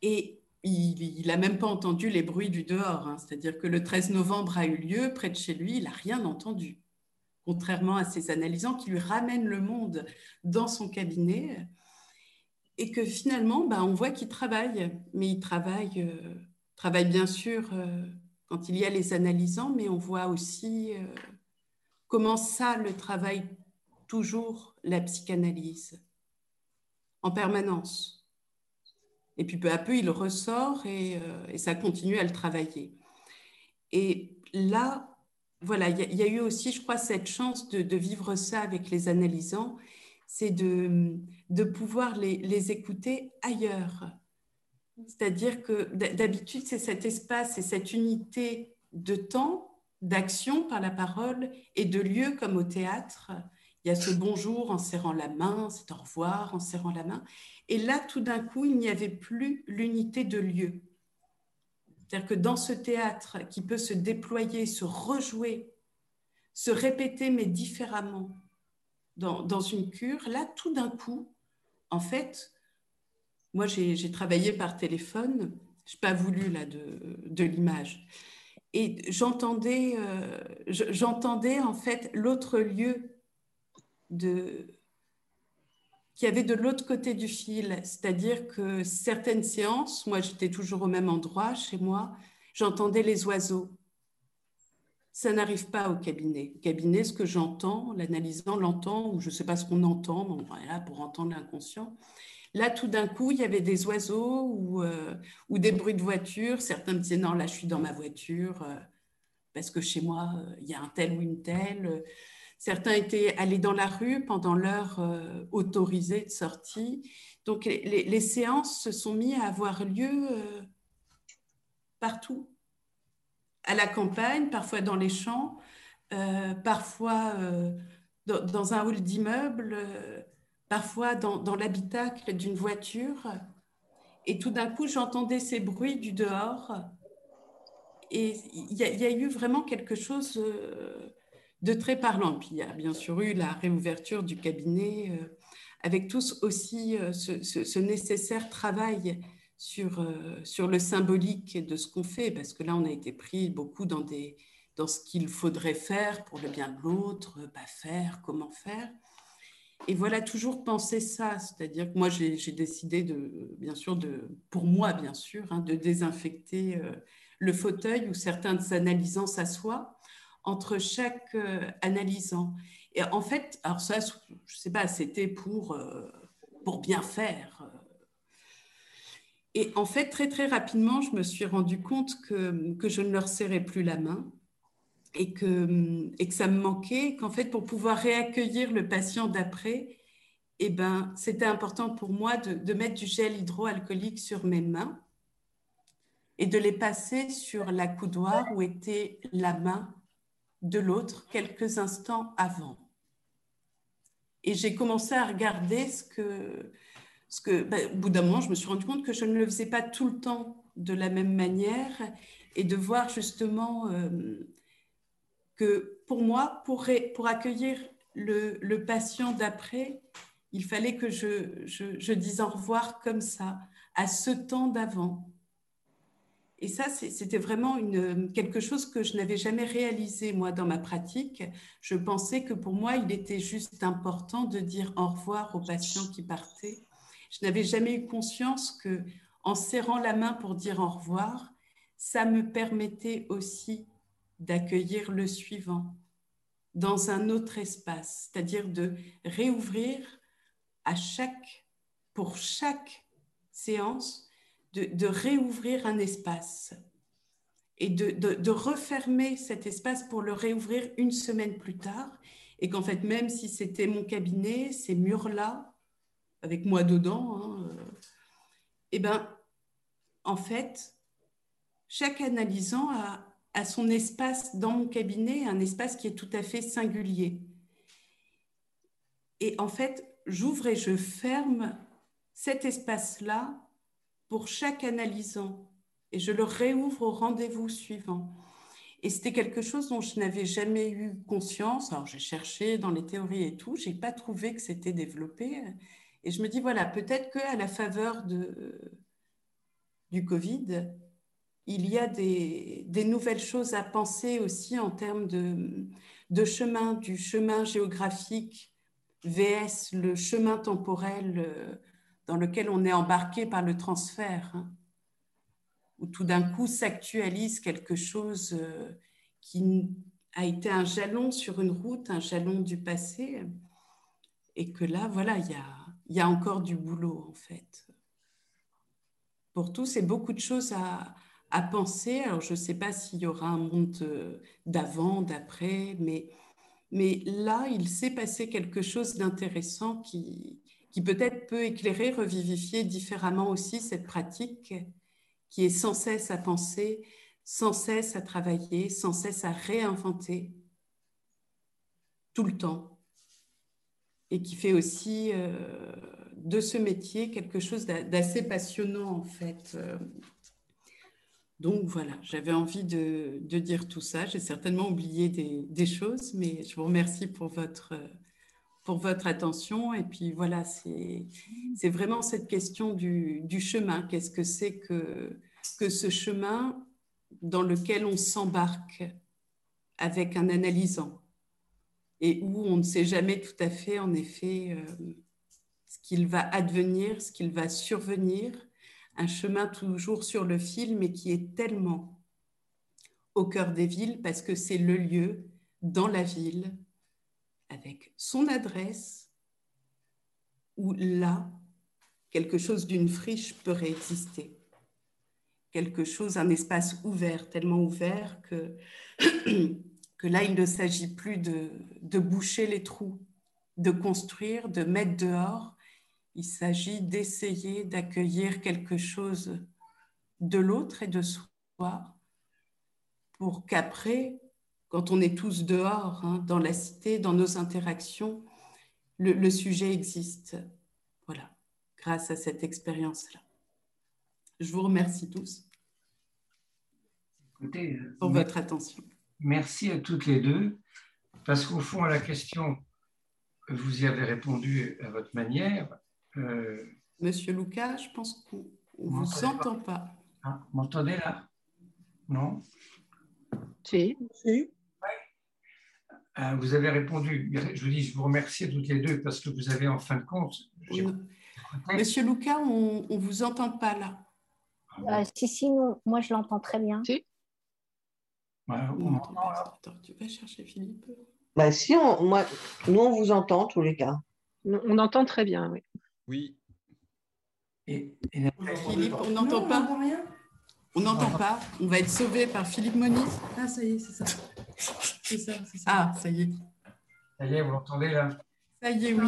et il n'a même pas entendu les bruits du dehors. Hein. C'est-à-dire que le 13 novembre a eu lieu près de chez lui, il n'a rien entendu. Contrairement à ses analysants qui lui ramènent le monde dans son cabinet. Et que finalement, bah, on voit qu'il travaille. Mais il travaille, euh, travaille bien sûr euh, quand il y a les analysants, mais on voit aussi euh, comment ça le travaille toujours la psychanalyse en permanence. Et puis peu à peu, il ressort et, euh, ça continue à le travailler. Et là, voilà, il y, a eu aussi, je crois, cette chance de, vivre ça avec les analysants, c'est de, de pouvoir les, les écouter ailleurs, c'est-à-dire que d'habitude, c'est cet espace et cette unité de temps, d'action par la parole et de lieu comme au théâtre. Il y a ce bonjour en serrant la main, c'est au revoir en serrant la main. Et là, tout d'un coup, il n'y avait plus l'unité de lieu. C'est-à-dire que dans ce théâtre qui peut se déployer, se rejouer, se répéter, mais différemment, dans, dans une cure, là, tout d'un coup, en fait, moi, j'ai travaillé par téléphone. Je n'ai pas voulu là, de, l'image. Et j'entendais, euh, en fait l'autre lieu de, qui avait de l'autre côté du fil. C'est-à-dire que certaines séances, moi j'étais toujours au même endroit chez moi, j'entendais les oiseaux. Ça n'arrive pas au cabinet. Au cabinet, ce que j'entends, l'analysant l'entend, ou je ne sais pas ce qu'on entend, bon, voilà, pour entendre l'inconscient. Là, tout d'un coup, il y avait des oiseaux ou, euh, ou, des bruits de voiture. Certains me disaient non, là, je suis dans ma voiture euh, parce que chez moi, euh, il y a un tel ou une telle. Certains étaient allés dans la rue pendant l'heure autorisée de sortie. Donc, les, les, séances se sont mises à avoir lieu partout. À la campagne, parfois dans les champs, parfois dans, dans, un hall d'immeuble parfois dans, l'habitacle d'une voiture. Et tout d'un coup, j'entendais ces bruits du dehors. Et il y, a eu vraiment quelque chose euh, de très parlant. Puis il y a bien sûr eu la réouverture du cabinet, euh, avec tous aussi euh, ce, nécessaire travail sur, sur le symbolique de ce qu'on fait, parce que là, on a été pris beaucoup dans, des, dans ce qu'il faudrait faire pour le bien de l'autre, pas faire, comment faire et voilà, toujours penser ça, c'est-à-dire que moi, j'ai décidé de, bien sûr, de, pour moi, bien sûr, hein, de désinfecter euh, le fauteuil où certains analysants s'assoient entre chaque euh, analysant. Et en fait, alors ça, je ne sais pas, c'était pour, euh, pour bien faire. Et en fait, très très rapidement, je me suis rendu compte que, que je ne leur serrais plus la main et que, et que ça me manquait, qu'en fait, pour pouvoir réaccueillir le patient d'après, eh ben, c'était important pour moi de, mettre du gel hydroalcoolique sur mes mains et de les passer sur la coudoir où était la main de l'autre quelques instants avant. Et j'ai commencé à regarder ce que, ce que ben, au bout d'un moment, je me suis rendu compte que je ne le faisais pas tout le temps de la même manière et de voir justement euh, que pour moi, pour, pour accueillir le, le patient d'après, il fallait que je, je, dise au revoir comme ça, à ce temps d'avant. Et ça, c'était vraiment une, quelque chose que je n'avais jamais réalisé, moi, dans ma pratique. Je pensais que pour moi, il était juste important de dire au revoir aux patients qui partaient. Je n'avais jamais eu conscience que, en serrant la main pour dire au revoir, ça me permettait aussi d'accueillir le suivant dans un autre espace, c'est-à-dire de réouvrir à chaque, pour chaque séance, de, réouvrir un espace et de, de, refermer cet espace pour le réouvrir une semaine plus tard. Et qu'en fait, même si c'était mon cabinet, ces murs-là, avec moi dedans, hein, euh, eh ben, en fait, chaque analysant a, a son espace dans mon cabinet, un espace qui est tout à fait singulier. Et en fait, j'ouvre et je ferme cet espace-là pour chaque analysant et je le réouvre au rendez-vous suivant. Et c'était quelque chose dont je n'avais jamais eu conscience. Alors j'ai cherché dans les théories et tout, j'ai pas trouvé que c'était développé. Et je me dis voilà, peut-être qu'à la faveur de, du Covid, il y a des, nouvelles choses à penser aussi en termes de, de chemin, du chemin géographique VS le chemin temporel euh, dans lequel on est embarqué par le transfert, hein, où tout d'un coup s'actualise quelque chose euh, qui a été un jalon sur une route, un jalon du passé, et que là, voilà, il y a, y a encore du boulot en fait. Pour tous, c'est beaucoup de choses à, à penser. Alors, je ne sais pas s'il y aura un monde euh, d'avant, d'après, mais, mais là, il s'est passé quelque chose d'intéressant qui, qui peut-être peut éclairer, revivifier différemment aussi cette pratique qui est sans cesse à penser, sans cesse à travailler, sans cesse à réinventer, tout le temps, et qui fait aussi euh, de ce métier quelque chose d'assez passionnant en fait. Donc voilà, j'avais envie de, dire tout ça. J'ai certainement oublié des, choses, mais je vous remercie pour votre attention. Et puis voilà, c'est vraiment cette question du, chemin. Qu'est-ce que c'est que, que ce chemin dans lequel on s'embarque avec un analysant et où on ne sait jamais tout à fait, en effet, euh, ce qu'il va advenir, ce qu'il va survenir. Un chemin toujours sur le fil, mais qui est tellement au cœur des villes parce que c'est le lieu dans la ville avec son adresse, où là, quelque chose d'une friche peut réexister. Quelque chose, un espace ouvert, tellement ouvert que, que là, il ne s'agit plus de, de boucher les trous, de construire, de mettre dehors. Il s'agit d'essayer d'accueillir quelque chose de l'autre et de soi pour qu'après, quand on est tous dehors, hein, dans la cité, dans nos interactions, le, sujet existe. Voilà, grâce à cette expérience-là. Je vous remercie tous Écoutez, pour votre attention. Merci à toutes les deux, parce qu'au fond, à la question, vous y avez répondu à votre manière. Euh, Monsieur Lucas, je pense qu'on ne vous entend pas. Ah, vous m'entendez là? Non? Si. si. Euh, vous avez répondu. Je vous dis, je vous remercie toutes les deux parce que vous avez en fin de compte. Monsieur Lucas, on ne vous entend pas là. Euh, si, si, moi je l'entends très bien. Si. Attends, tu vas chercher Philippe bah, Si, moi, nous on vous entend tous les cas. On entend très bien, oui. Oui. Et, Philippe, on n'entend pas. On n'entend pas. On va être sauvé par Philippe Moniz. Ah, ça y est, c'est ça. C'est ça, ça, Ah, ça y est. Ça y est, vous l'entendez là? Ça y est, oui.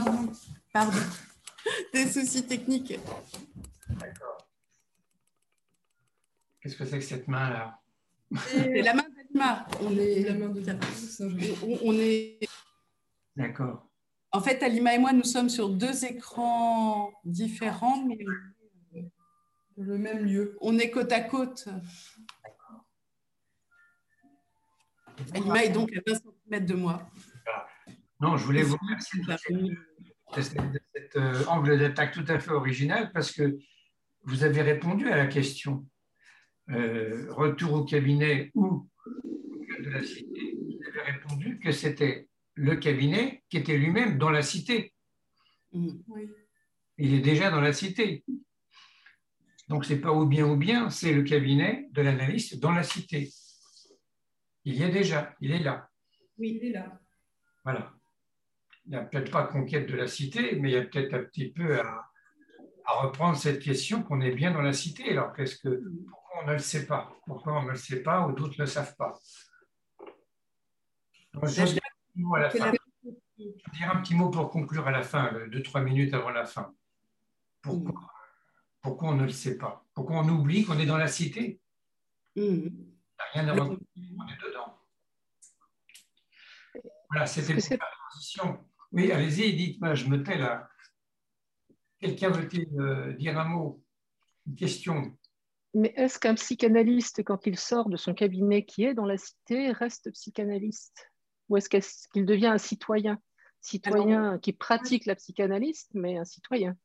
Pardon. Des soucis techniques. D'accord. Qu'est-ce que c'est que cette main là? C'est la main d'Alima. On est la main de on, on est. D'accord. En fait, Alima et moi, nous sommes sur deux écrans différents, mais le même lieu. On est côte à côte. Alima est donc à 20 cm de moi. Non, je voulais vous remercier de cet euh, angle d'attaque tout à fait original parce que vous avez répondu à la question. Euh, retour au cabinet ou de la cité, vous avez répondu que c'était le cabinet qui était lui-même dans la cité. Mm. Il est déjà dans la cité. Donc, ce n'est pas ou bien ou bien, c'est le cabinet de l'analyste dans la cité. Il y est déjà, il est là. Oui, il est là. Voilà. Il n'y a peut-être pas conquête de la cité, mais il y a peut-être un petit peu à, reprendre cette question qu'on est bien dans la cité. Alors, qu'est-ce que, pourquoi on ne le sait pas? Pourquoi on ne le sait pas ou d'autres ne le savent pas? Je vais dire un petit mot pour conclure à la fin, deux, trois minutes avant la fin. Pourquoi, pourquoi on ne le sait pas? Pourquoi on oublie qu'on est dans la cité? Mmh. rien à voir, on est dedans. Voilà, c'était la transition. Oui, allez-y, dites-moi, je me tais là. Quelqu'un veut-il euh, dire un mot? Une question? Mais est-ce qu'un psychanalyste, quand il sort de son cabinet qui est dans la cité, reste psychanalyste? Ou est-ce qu'il devient un citoyen? Citoyen qui pratique la psychanalyse, mais un citoyen.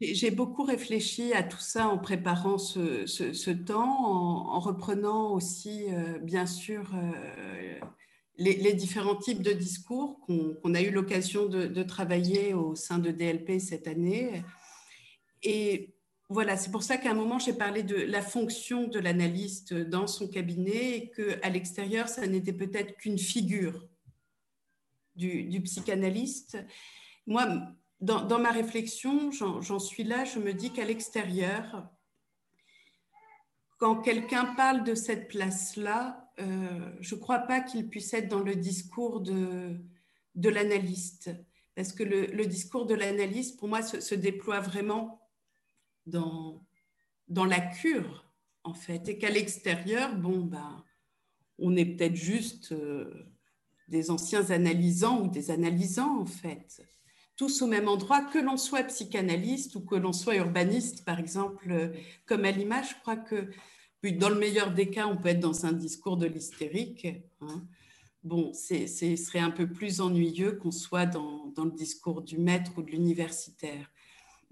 J'ai beaucoup réfléchi à tout ça en préparant ce, temps, en, reprenant aussi, euh, bien sûr, euh, les, différents types de discours qu'on a eu l'occasion de, travailler au sein de DLP cette année. Et voilà, c'est pour ça qu'à un moment, j'ai parlé de la fonction de l'analyste dans son cabinet et qu'à l'extérieur, ça n'était peut-être qu'une figure du, psychanalyste. Moi, dans, dans ma réflexion, j'en suis là, je me dis qu'à l'extérieur, quand quelqu'un parle de cette place-là, euh, je ne crois pas qu'il puisse être dans le discours de, de l'analyste. Parce que le, discours de l'analyste, pour moi, se, déploie vraiment dans, dans la cure, en fait. Et qu'à l'extérieur, bon, ben, on est peut-être juste euh, des anciens analysants ou des analysants, en fait. Tous au même endroit, que l'on soit psychanalyste ou que l'on soit urbaniste, par exemple, euh, comme à l'image, je crois que dans le meilleur des cas, on peut être dans un discours de l'hystérique. Hein. Bon, ce serait un peu plus ennuyeux qu'on soit dans, le discours du maître ou de l'universitaire.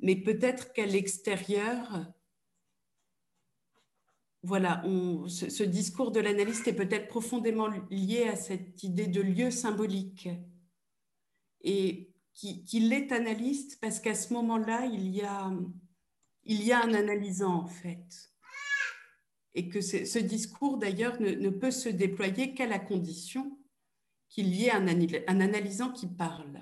Mais peut-être qu'à l'extérieur, voilà, ce, discours de l'analyste est peut-être profondément lié à cette idée de lieu symbolique et qu'il est analyste parce qu'à ce moment-là, il y a, il y a un analysant en fait et que ce discours d'ailleurs ne, peut se déployer qu'à la condition qu'il y ait un, analysant qui parle.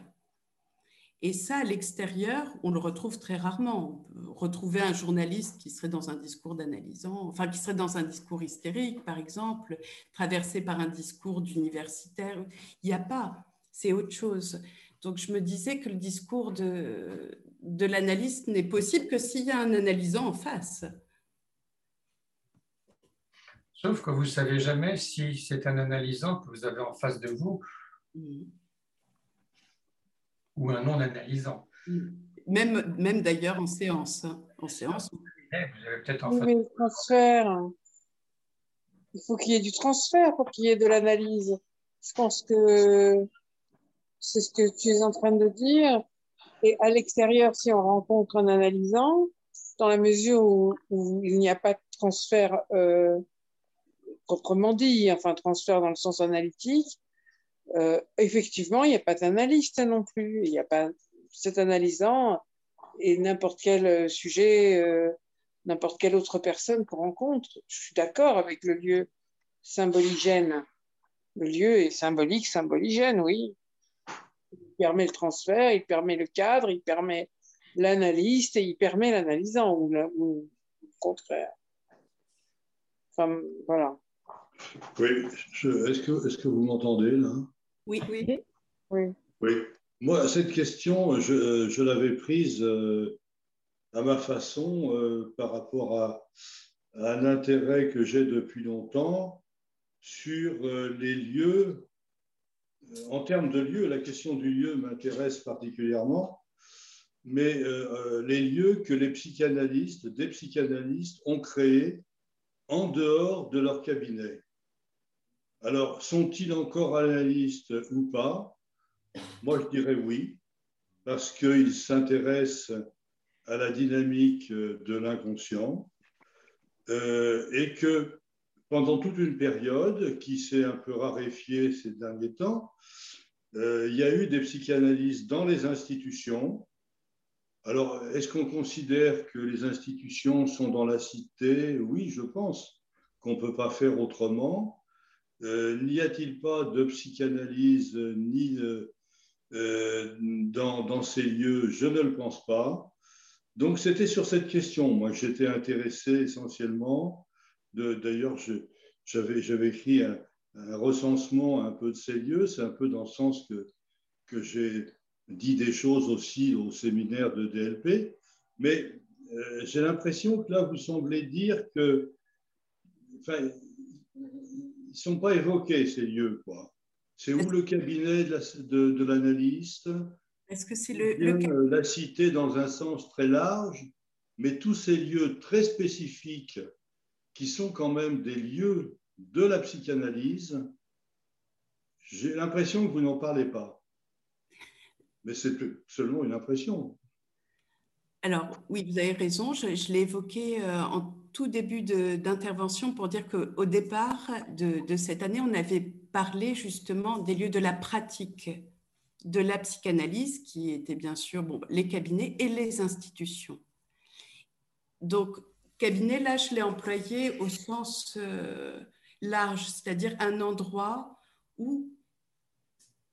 Et ça, à l'extérieur, on le retrouve très rarement. On peut retrouver un journaliste qui serait dans un discours d'analysant, enfin qui serait dans un discours hystérique, par exemple, traversé par un discours d'universitaire. Il n'y a pas, c'est autre chose. Donc je me disais que le discours de, de l'analyste n'est possible que s'il y a un analysant en face. Sauf que vous ne savez jamais si c'est un analysant que vous avez en face de vous ou un non-analysant. Même, même d'ailleurs en séance. Hein. En séance. Vous avez peut-être en oui, le transfert. Il faut qu'il y ait du transfert pour qu'il y ait de l'analyse. Je pense que c'est ce que tu es en train de dire. Et à l'extérieur, si on rencontre un analysant, dans la mesure où, il n'y a pas de transfert euh, proprement dit, enfin transfert dans le sens analytique, euh, effectivement, il n'y a pas d'analyste non plus. Il n'y a pas cet analysant et n'importe quel sujet, euh, n'importe quelle autre personne qu'on rencontre. Je suis d'accord avec le lieu symboligène. Le lieu est symbolique, symboligène, oui. Il permet le transfert, il permet le cadre, il permet l'analyste et il permet l'analysant ou, ou, le contraire. Voilà. Oui, est-ce que, est que, vous m'entendez là? Oui, oui. Oui. Oui. Moi, cette question, je, je l'avais prise euh, à ma façon euh, par rapport à, un intérêt que j'ai depuis longtemps sur euh, les lieux. En termes de lieux, la question du lieu m'intéresse particulièrement, mais les lieux que les psychanalystes, des psychanalystes ont créés en dehors de leur cabinet. Alors, sont-ils encore analystes ou pas? Moi, je dirais oui, parce qu'ils s'intéressent à la dynamique de l'inconscient euh, et que pendant toute une période qui s'est un peu raréfiée ces derniers temps, euh, il y a eu des psychanalystes dans les institutions. Alors, est-ce qu'on considère que les institutions sont dans la cité? Oui, je pense qu'on ne peut pas faire autrement. Euh, n'y a-t-il pas de psychanalyse ni euh, dans, ces lieux? Je ne le pense pas. Donc, c'était sur cette question, moi, j'étais intéressé essentiellement. D'ailleurs, j'avais écrit un, recensement un peu de ces lieux. C'est un peu dans le sens que, j'ai dit des choses aussi au séminaire de DLP. Mais euh, j'ai l'impression que là, vous semblez dire que. Ne sont pas évoqués, ces lieux. quoi. C'est où le cabinet de l'analyste? Est-ce que c'est le, le, La cité dans un sens très large, mais tous ces lieux très spécifiques qui sont quand même des lieux de la psychanalyse, j'ai l'impression que vous n'en parlez pas. Mais c'est seulement une impression. Alors, oui, vous avez raison. Je, l'ai évoqué euh, en tout début d'intervention pour dire qu'au départ de, cette année, on avait parlé justement des lieux de la pratique de la psychanalyse, qui étaient bien sûr bon, les cabinets et les institutions. Donc, cabinet, là, je l'ai employé au sens euh, large, c'est-à-dire un endroit où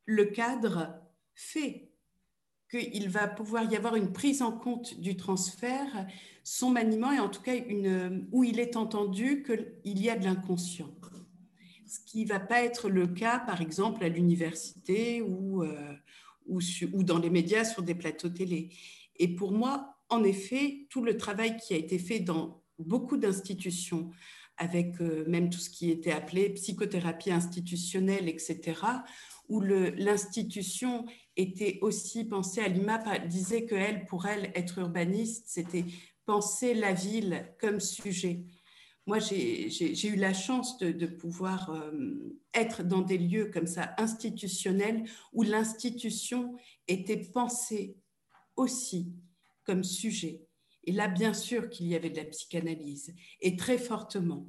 le cadre fait qu'il va pouvoir y avoir une prise en compte du transfert, son maniement et en tout cas une, où il est entendu qu'il y a de l'inconscient. Ce qui ne va pas être le cas, par exemple, à l'université ou, euh, ou, dans les médias sur des plateaux télé. Et pour moi, en effet, tout le travail qui a été fait dans beaucoup d'institutions, avec euh, même tout ce qui était appelé psychothérapie institutionnelle, etc., où l'institution était aussi pensée, Alima disait qu'elle, pour elle, être urbaniste, c'était penser la ville comme sujet. Moi, j'ai eu la chance de, pouvoir euh, être dans des lieux comme ça, institutionnels, où l'institution était pensée aussi comme sujet. Et là, bien sûr qu'il y avait de la psychanalyse, et très fortement.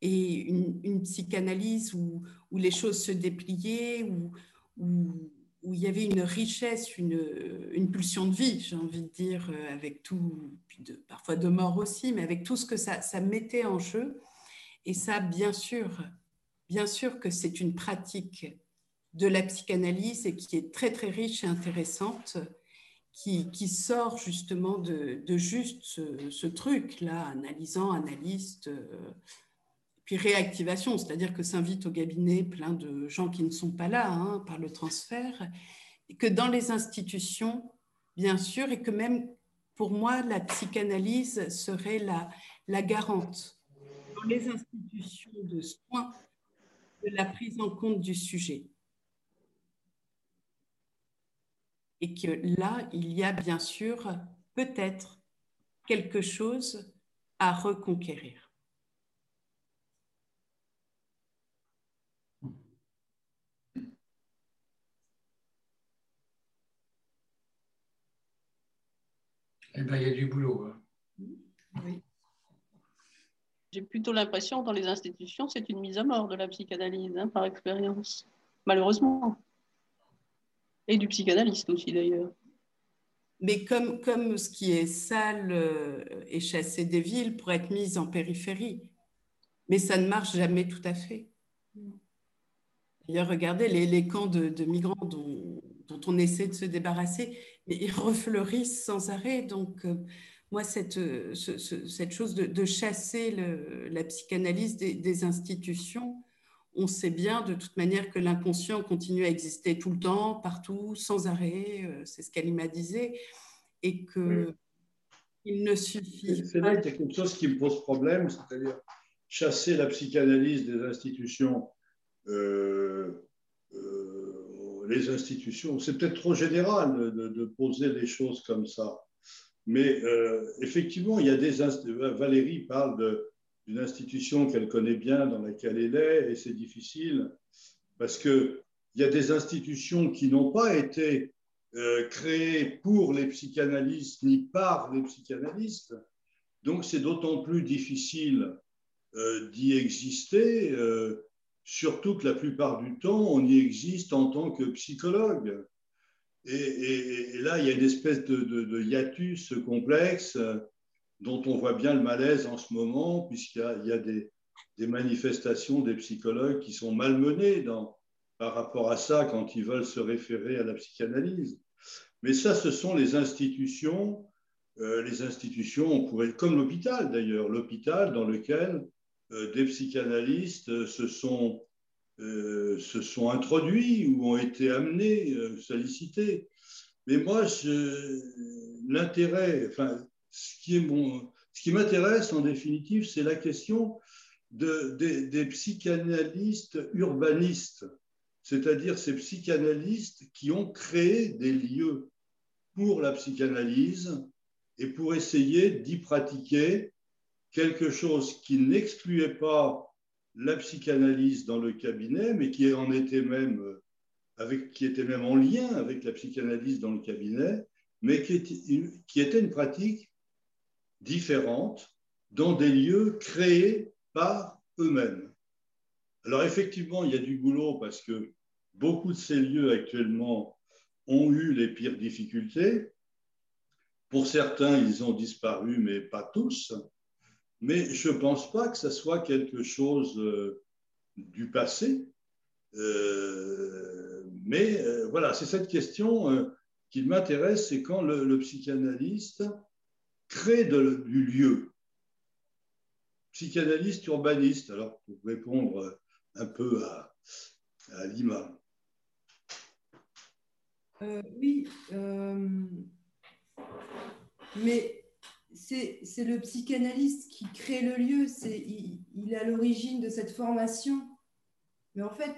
Et une, psychanalyse où, où, les choses se dépliaient, où, où, il y avait une richesse, une, une pulsion de vie, j'ai envie de dire, avec tout, de, parfois de mort aussi, mais avec tout ce que ça, ça mettait en jeu. Et ça, bien sûr, bien sûr que c'est une pratique de la psychanalyse et qui est très, très riche et intéressante qui, sort justement de, juste ce, truc-là, analysant, analyste, euh, réactivation, c'est-à-dire que s'invite au cabinet plein de gens qui ne sont pas là hein, par le transfert, et que dans les institutions, bien sûr, et que même pour moi, la psychanalyse serait la garante dans les institutions de soins de la prise en compte du sujet. et que là, il y a bien sûr peut-être quelque chose à reconquérir. Eh bien, il y a du boulot. Hein. Oui. J'ai plutôt l'impression, dans les institutions, c'est une mise à mort de la psychanalyse, hein, par expérience, malheureusement et du psychanalyste aussi d'ailleurs. Mais comme, comme ce qui est sale euh, et chassé des villes pour être mis en périphérie. Mais ça ne marche jamais tout à fait. D'ailleurs, regardez les, les camps de, de migrants dont, dont, on essaie de se débarrasser, mais ils refleurissent sans arrêt. Donc, euh, moi, cette, cette chose de, de chasser le, la psychanalyse des, des institutions, on sait bien de toute manière que l'inconscient continue à exister tout le temps, partout, sans arrêt, euh, c'est ce qu'Alima disait, et que il ne suffit C'est là quelque chose qui me pose problème, c'est-à-dire chasser la psychanalyse des institutions. Euh, euh, les institutions, c'est peut-être trop général de, poser les choses comme ça. Mais effectivement, il y a des Valérie parle d'une institution qu'elle connaît bien, dans laquelle elle est, et c'est difficile parce qu'il y a des institutions qui n'ont pas été euh, créées pour les psychanalystes ni par les psychanalystes. Donc c'est d'autant plus difficile euh, d'y exister, euh, surtout que la plupart du temps, on y existe en tant que psychologue. Et, là, il y a une espèce de, hiatus complexe dont on voit bien le malaise en ce moment, puisqu'il y a, des, manifestations des psychologues qui sont malmenés dans, par rapport à ça quand ils veulent se référer à la psychanalyse. Mais ça, ce sont les institutions, euh, les institutions, on pourrait, comme l'hôpital d'ailleurs, l'hôpital dans lequel euh, des psychanalystes euh, se sont, se sont introduits ou ont été amenés, sollicités. Mais moi, l'intérêt, enfin, ce qui, est ce qui m'intéresse en définitive, c'est la question de, des psychanalystes urbanistes, c'est-à-dire ces psychanalystes qui ont créé des lieux pour la psychanalyse et pour essayer d'y pratiquer quelque chose qui n'excluait pas la psychanalyse dans le cabinet, mais qui en était même avec, qui était même en lien avec la psychanalyse dans le cabinet, mais qui était, qui était une pratique différentes dans des lieux créés par eux-mêmes. Alors effectivement, il y a du boulot parce que beaucoup de ces lieux actuellement ont eu les pires difficultés. Pour certains, ils ont disparu, mais pas tous. Mais je ne pense pas que ce soit quelque chose euh, du passé. Euh, mais euh, voilà, c'est cette question qui m'intéresse, c'est quand le psychanalyste crée du lieu. Psychanalyste urbaniste, alors pour répondre un peu à, Lima. Euh, oui, mais c'est le psychanalyste qui crée le lieu, il, il, est à l'origine de cette formation. Mais en fait,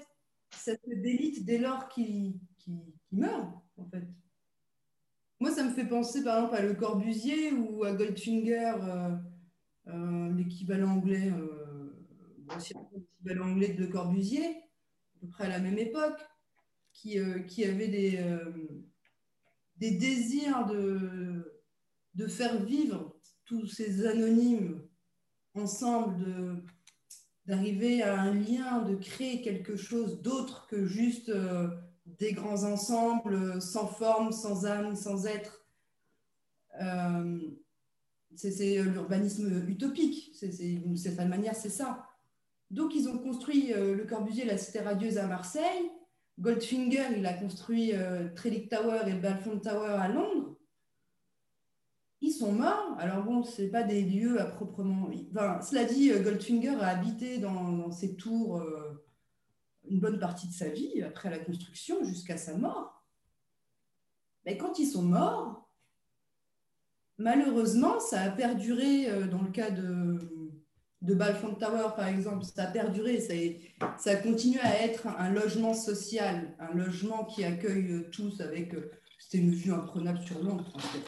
ça se délite dès lors qu'il meurt, en fait. Moi, ça me fait penser par exemple à Le Corbusier ou à Goldfinger, euh, euh, l'équivalent anglais, euh, anglais de Le Corbusier, à peu près à la même époque, qui, qui avait des, des désirs de, de faire vivre tous ces anonymes ensemble, d'arriver à un lien, de créer quelque chose d'autre que juste des grands ensembles sans forme, sans âme, sans être. Euh, c'est l'urbanisme utopique, d'une certaine manière, c'est ça. Donc, ils ont construit euh, le Corbusier, la Cité radieuse à Marseille. Goldfinger, il a construit euh, Trellick Tower et Balfour Tower à Londres. Ils sont morts. Alors, bon, ce pas des lieux à proprement. Enfin, cela dit, Goldfinger a habité dans, dans ces tours une bonne partie de sa vie, après la construction, jusqu'à sa mort. Mais quand ils sont morts, malheureusement, ça a perduré, euh, dans le cas de, de Tower, par exemple, ça a perduré, ça a, ça a continué à être un logement social, un logement qui accueille tous avec... Euh, c'était une vue imprenable sur Londres, en fait.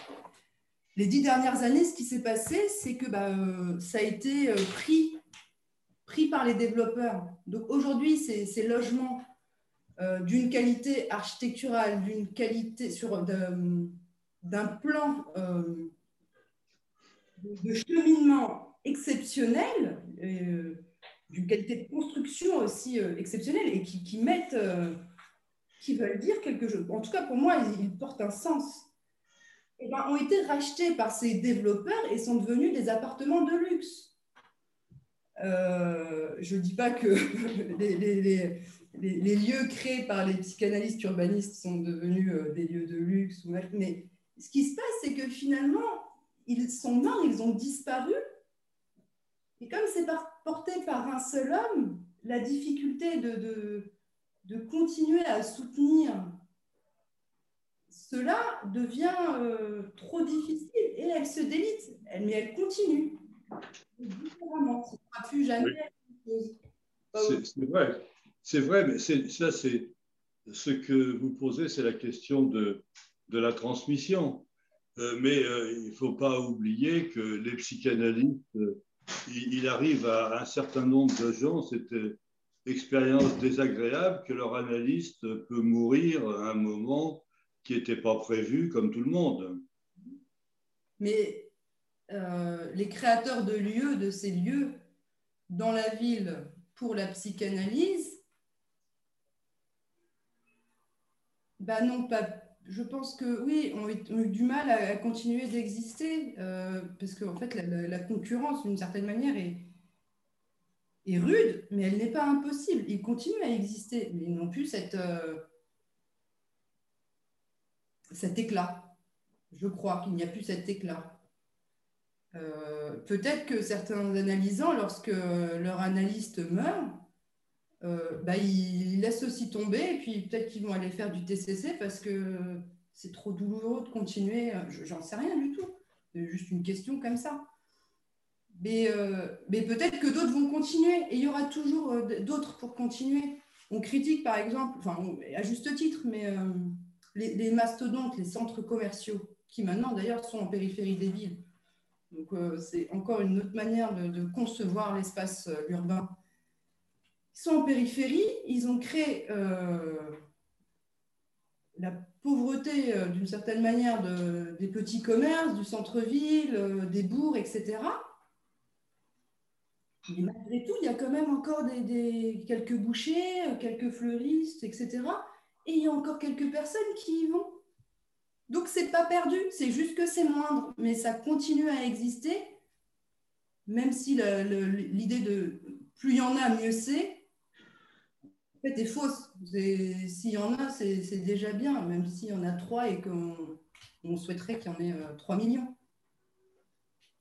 Les dix dernières années, ce qui s'est passé, c'est que bah, euh, ça a été pris pris par les développeurs. Donc aujourd'hui, ces, logements euh, d'une qualité architecturale, d'une qualité sur d'un plan euh, de cheminement exceptionnel, euh, d'une qualité de construction aussi exceptionnelle et qui, mettent, qui veulent dire quelque chose. En tout cas, pour moi, ils, portent un sens. Eh ben, ont été rachetés par ces développeurs et sont devenus des appartements de luxe. Euh, je ne dis pas que les, lieux créés par les psychanalystes urbanistes sont devenus euh, des lieux de luxe, mais ce qui se passe, c'est que finalement, ils sont morts, ils ont disparu. Et comme c'est porté par un seul homme, la difficulté de, continuer à soutenir cela devient euh, trop difficile et elle se délite, mais elle continue. Jamais C'est vrai, c'est vrai, mais ça, c'est ce que vous posez, c'est la question de, de la transmission. Euh, mais euh, il ne faut pas oublier que les psychanalystes il, arrive à un certain nombre de gens cette expérience désagréable que leur analyste peut mourir à un moment qui n'était pas prévu comme tout le monde. Mais euh, les créateurs de lieux, de ces lieux dans la ville pour la psychanalyse, bah non, pas. Je pense que oui, ont eu du mal à, continuer d'exister euh, parce qu'en fait, la, concurrence, d'une certaine manière, est, est, rude, mais elle n'est pas impossible. Ils continuent à exister, mais ils n'ont plus cette, euh, cet éclat. Je crois qu'il n'y a plus cet éclat. Euh, peut-être que certains analysants, lorsque leur analyste meurt, euh, bah, ils laissent aussi tomber et puis peut-être qu'ils vont aller faire du TCC parce que c'est trop douloureux de continuer. J'en sais rien du tout. C'est juste une question comme ça. Mais, euh, mais peut-être que d'autres vont continuer et il y aura toujours d'autres pour continuer. On critique par exemple, enfin à juste titre, mais les, mastodontes, les centres commerciaux, qui maintenant d'ailleurs sont en périphérie des villes, donc, euh, c'est encore une autre manière de, concevoir l'espace euh, urbain. Ils sont en périphérie, ils ont créé euh, la pauvreté, d'une certaine manière, des petits commerces, du centre-ville, des bourgs, etc. Mais malgré tout, il y a quand même encore des, quelques bouchers, quelques fleuristes, etc. Et il y a encore quelques personnes qui y vont. Donc, c'est pas perdu, c'est juste que c'est moindre, mais ça continue à exister, même si l'idée de plus il y en a, mieux c'est, en fait, est fausse. S'il y en a, c'est déjà bien, même s'il y en a trois et qu'on souhaiterait qu'il y en ait euh, trois millions.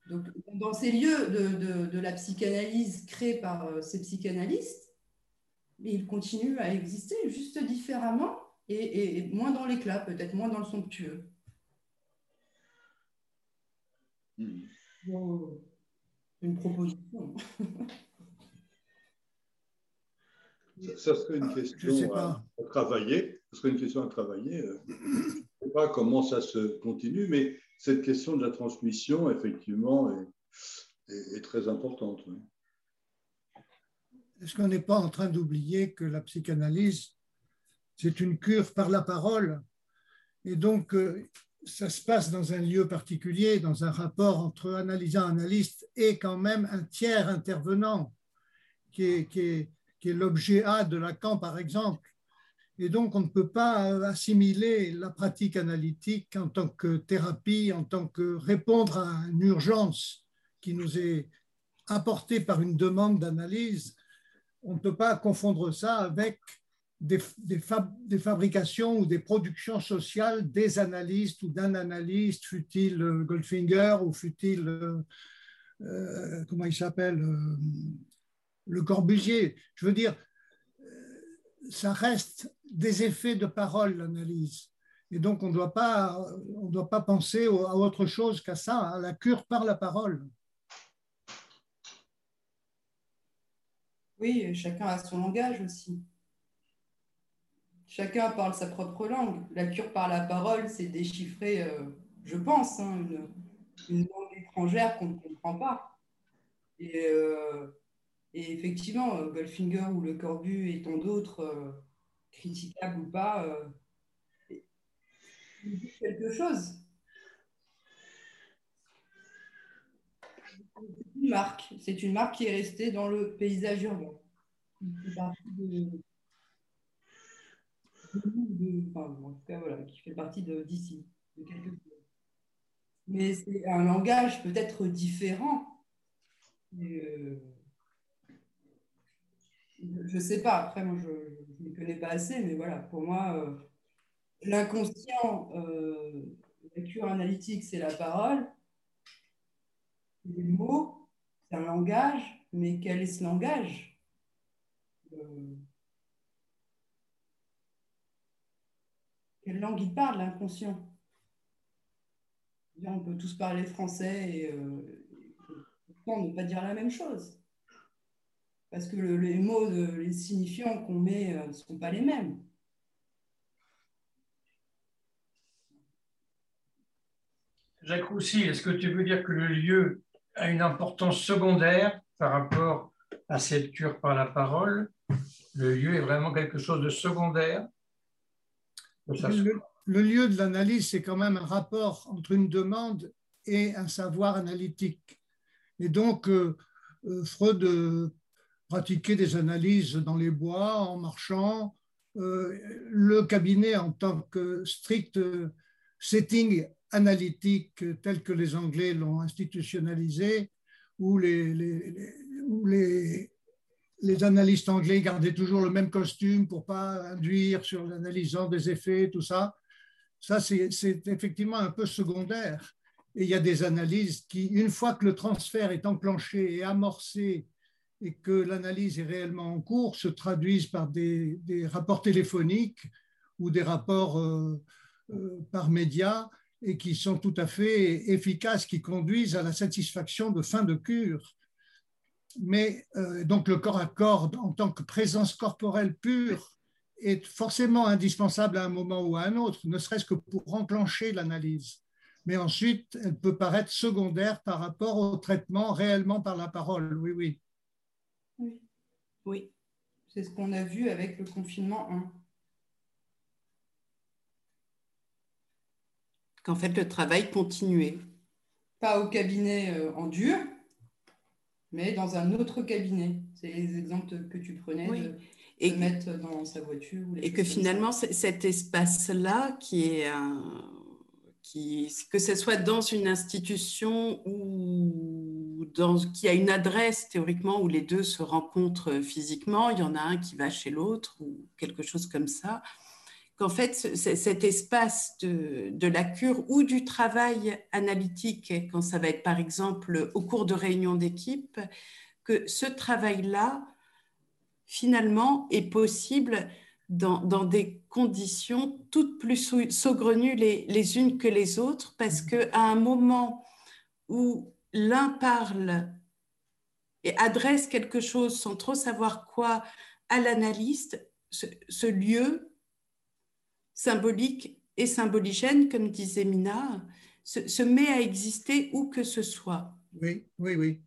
Donc, dans ces lieux de, la psychanalyse créés par euh, ces psychanalystes, ils continuent à exister juste différemment et, moins dans l'éclat, peut-être moins dans le somptueux. Hmm. une proposition. ça, serait une question à, travailler. Ce serait une question à travailler. Euh, je ne sais pas comment ça se continue, mais cette question de la transmission, effectivement, est, très importante. Est-ce qu'on n'est pas en train d'oublier que la psychanalyse c'est une cure par la parole? Et donc, euh, ça se passe dans un lieu particulier, dans un rapport entre analysant, analyste et quand même un tiers intervenant, qui est, qui est, qui est l'objet A de Lacan, par exemple. Et donc, on ne peut pas assimiler la pratique analytique en tant que thérapie, en tant que répondre à une urgence qui nous est apportée par une demande d'analyse. On ne peut pas confondre ça avec des, fabrications ou des productions sociales des analystes ou d'un analyste, fut-il euh, Goldfinger ou fut-il, euh, euh, comment il s'appelle, Le Corbusier. Je veux dire, ça reste des effets de parole, l'analyse. Et donc, on ne doit pas penser à autre chose qu'à ça, à la cure par la parole. Oui, chacun a son langage aussi. Chacun parle sa propre langue. La cure par la parole, c'est déchiffrer, euh, je pense, hein, une, langue étrangère qu'on ne comprend pas. Et, euh, effectivement, euh, Goldfinger ou Le Corbu et tant d'autres, critiquables ou pas, quelque chose. C'est une marque. C'est une marque qui est restée dans le paysage urbain en tout cas, voilà, qui fait partie d'ici, de, de. Mais c'est un langage peut-être différent. Euh, je ne sais pas, après, moi, je ne connais pas assez, mais voilà, pour moi, euh, l'inconscient, euh, la cure analytique, c'est la parole, les mots, c'est un langage, mais quel est ce langage? Quelle langue il parle, l'inconscient? On peut tous parler français et euh, ne pas dire la même chose. Parce que les mots, les signifiants qu'on met euh, ne sont pas les mêmes. Jacques Roussy, est-ce que tu veux dire que le lieu a une importance secondaire par rapport à cette cure par la parole. Le lieu est vraiment quelque chose de secondaire. Le, le lieu de l'analyse, c'est quand même un rapport entre une demande et un savoir analytique. Et donc, euh, euh, Freud euh, pratiquait des analyses dans les bois, en marchant. le cabinet, en tant que strict setting analytique tel que les Anglais l'ont institutionnalisé, où les, analystes anglais gardaient toujours le même costume pour pas induire sur l'analysant des effets, tout ça. Ça, c'est effectivement un peu secondaire. Et il y a des analyses qui, une fois que le transfert est enclenché et amorcé et que l'analyse est réellement en cours, se traduisent par des, rapports téléphoniques ou des rapports euh, euh, par médias et qui sont tout à fait efficaces, qui conduisent à la satisfaction de fin de cure. Mais euh, donc le corps à corps en tant que présence corporelle pure est forcément indispensable à un moment ou à un autre, ne serait-ce que pour enclencher l'analyse mais ensuite, elle peut paraître secondaire par rapport au traitement réellement par la parole. Oui, oui. Oui, oui. c'est ce qu'on a vu avec le confinement 1. Qu'en fait, le travail continuait. Pas au cabinet euh, en dur, mais dans un autre cabinet. C'est les exemples que tu prenais de, et, mettre dans sa voiture. et que finalement, cet espace-là, qui est un que ce soit dans une institution ou dans, qui a une adresse théoriquement où les deux se rencontrent physiquement, il y en a un qui va chez l'autre ou quelque chose comme ça, qu'en fait cet espace de, de, la cure ou du travail analytique, quand ça va être par exemple au cours de réunions d'équipe, que ce travail-là, finalement, est possible dans, des conditions toutes plus saugrenues les, unes que les autres, parce mmh. qu'à un moment où l'un parle et adresse quelque chose sans trop savoir quoi à l'analyste, ce, lieu symbolique et symboligène, comme disait Mina, se met à exister où que ce soit. Oui, oui, oui.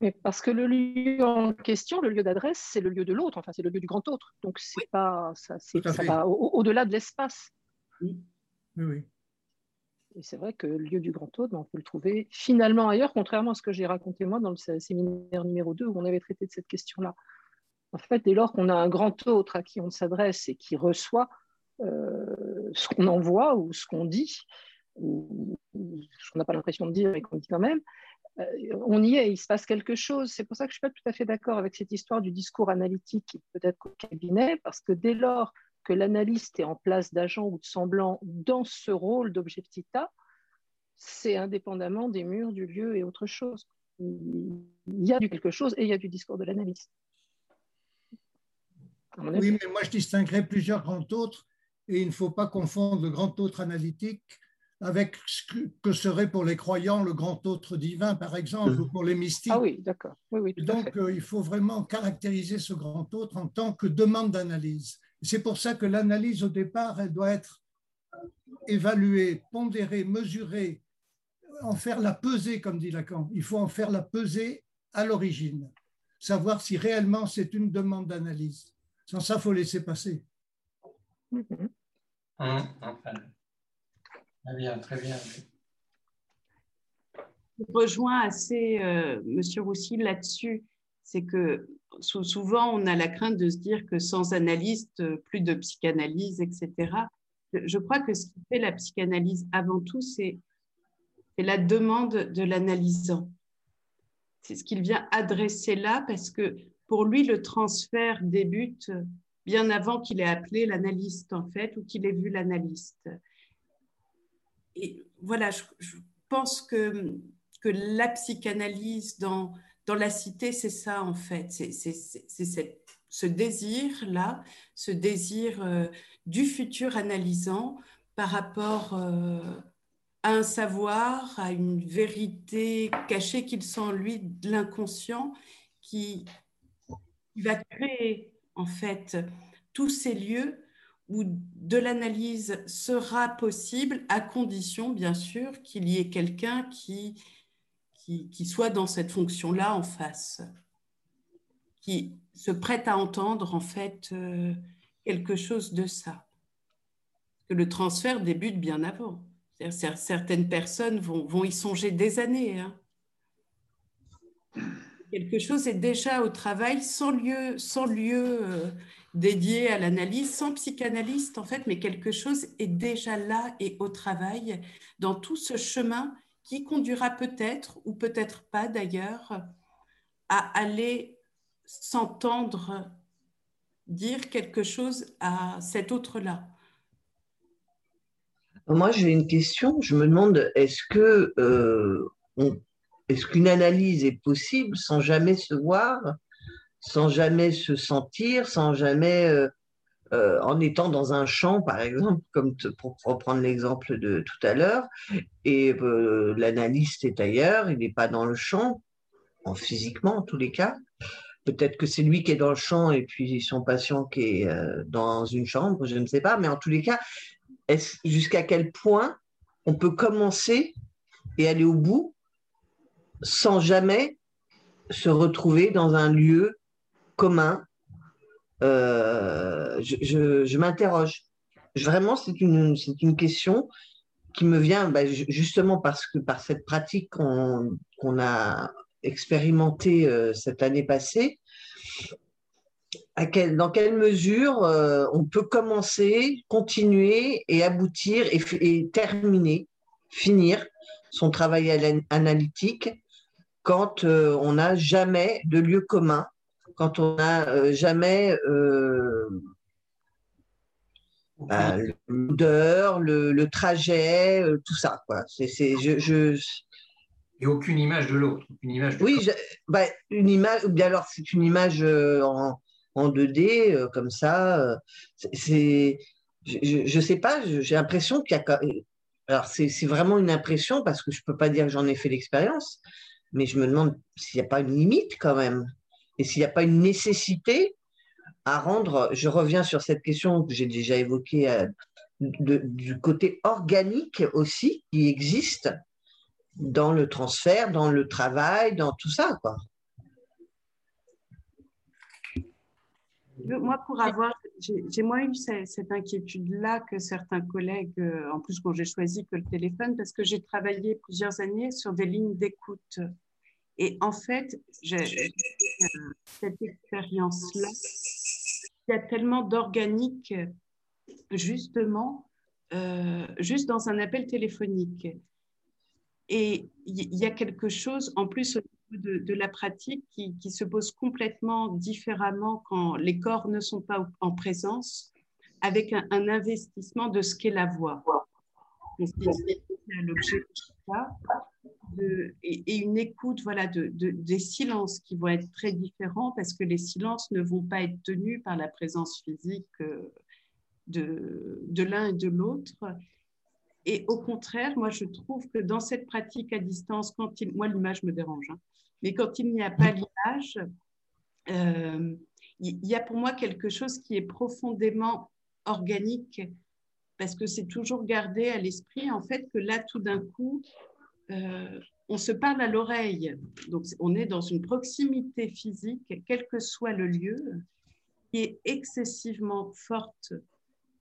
Mais parce que le lieu en question, le lieu d'adresse, c'est le lieu de l'autre, enfin c'est le lieu du grand autre. Donc c'est pas ça, ça va au-delà de l'espace. Oui, oui. Et c'est vrai que le lieu du grand autre, ben, on peut le trouver finalement ailleurs, contrairement à ce que j'ai raconté moi dans le séminaire numéro 2 où on avait traité de cette question-là. En fait, dès lors qu'on a un grand autre à qui on s'adresse et qui reçoit euh, ce qu'on envoie ou ce qu'on dit, ou ce qu'on n'a pas l'impression de dire et qu'on dit quand même, euh, on y est, il se passe quelque chose. C'est pour ça que je ne suis pas tout à fait d'accord avec cette histoire du discours analytique peut-être au cabinet, parce que dès lors que l'analyste est en place d'agent ou de semblant dans ce rôle d'objectita, c'est indépendamment des murs, du lieu et autre chose. Il y a du quelque chose et il y a du discours de l'analyste. Oui, mais moi je distinguerais plusieurs grands autres et il ne faut pas confondre le grand autre analytique avec ce que serait pour les croyants le grand autre divin, par exemple, ou pour les mystiques. Ah oui, d'accord. Oui, oui, Donc, euh, il faut vraiment caractériser ce grand autre en tant que demande d'analyse. C'est pour ça que l'analyse, au départ, elle doit être évaluée, pondérée, mesurée, en faire la pesée, comme dit Lacan. Il faut en faire la pesée à l'origine, savoir si réellement c'est une demande d'analyse. Sans ça, il faut laisser passer. Mm-hmm. Enfin. Très bien, très bien. Je rejoins assez euh, Monsieur Roussy là-dessus. C'est que souvent, on a la crainte de se dire que sans analyste, plus de psychanalyse, etc. Je crois que ce qui fait la psychanalyse avant tout, c'est la demande de l'analysant. C'est ce qu'il vient adresser là parce que pour lui, le transfert débute bien avant qu'il ait appelé l'analyste, en fait, ou qu'il ait vu l'analyste et voilà, je, pense que, que la psychanalyse dans, dans la cité, c'est ça en fait. C'est ce désir-là, ce désir euh, du futur analysant par rapport euh, à un savoir, à une vérité cachée qu'il sent en lui de l'inconscient qui, va créer en fait tous ces lieux ou de l'analyse sera possible à condition, bien sûr, qu'il y ait quelqu'un qui, qui, soit dans cette fonction-là en face, qui se prête à entendre en fait euh, quelque chose de ça. Que le transfert débute bien avant. Certaines personnes vont, vont, y songer des années. Hein. Quelque chose est déjà au travail sans lieu, sans lieu euh, dédié à l'analyse, sans psychanalyste en fait, mais quelque chose est déjà là et au travail dans tout ce chemin qui conduira peut-être ou peut-être pas d'ailleurs à aller s'entendre dire quelque chose à cet autre-là. Moi, j'ai une question. Je me demande, est-ce que euh, est-ce qu'une analyse est possible sans jamais se voir sans jamais se sentir, sans jamais, euh, euh, en étant dans un champ, par exemple, comme pour reprendre l'exemple de tout à l'heure, et euh, l'analyste est ailleurs, il n'est pas dans le champ, en physiquement en tous les cas. Peut-être que c'est lui qui est dans le champ et puis son patient qui est dans une chambre, je ne sais pas, mais en tous les cas, jusqu'à quel point on peut commencer et aller au bout sans jamais se retrouver dans un lieu commun, euh, je, m'interroge. Vraiment, c'est une, question qui me vient bah, justement parce que par cette pratique qu'on a expérimentée euh, cette année passée, dans quelle mesure euh, on peut commencer, continuer et aboutir et, terminer, finir son travail analytique quand on n'a jamais de lieu commun quand on n'a euh, jamais euh, bah, l'odeur, le, trajet, euh, tout ça. Quoi. C'est, je, Et aucune image de l'autre. Oui, bah, une image, bien alors c'est une image en, en 2D, comme ça. c'est, je ne sais pas, j'ai l'impression qu'il y a. Alors, c'est, c'est vraiment une impression parce que je ne peux pas dire que j'en ai fait l'expérience, mais je me demande s'il n'y a pas une limite quand même et s'il n'y a pas une nécessité à rendre, je reviens sur cette question que j'ai déjà évoquée euh, du côté organique aussi qui existe dans le transfert, dans le travail, dans tout ça. Quoi. Moi, pour avoir, j'ai moins eu cette, inquiétude-là que certains collègues, euh, en plus quand j'ai choisi que le téléphone, parce que j'ai travaillé plusieurs années sur des lignes d'écoute et en fait, j'ai cette expérience-là, il y a tellement d'organique, justement, euh, juste dans un appel téléphonique. Et il y a quelque chose, en plus, au de, la pratique, qui, se pose complètement différemment quand les corps ne sont pas en présence, avec un, investissement de ce qu'est la voix. L'objet et, une écoute voilà, de, des silences qui vont être très différents parce que les silences ne vont pas être tenus par la présence physique euh, de, de l'un et de l'autre. Et au contraire, moi, je trouve que dans cette pratique à distance, quand il, moi, l'image me dérange, hein, mais quand il n'y a pas l'image, euh, il y a pour moi quelque chose qui est profondément organique parce que c'est toujours gardé à l'esprit, en fait, que là, tout d'un coup, euh, on se parle à l'oreille. Donc, on est dans une proximité physique, quel que soit le lieu, qui est excessivement forte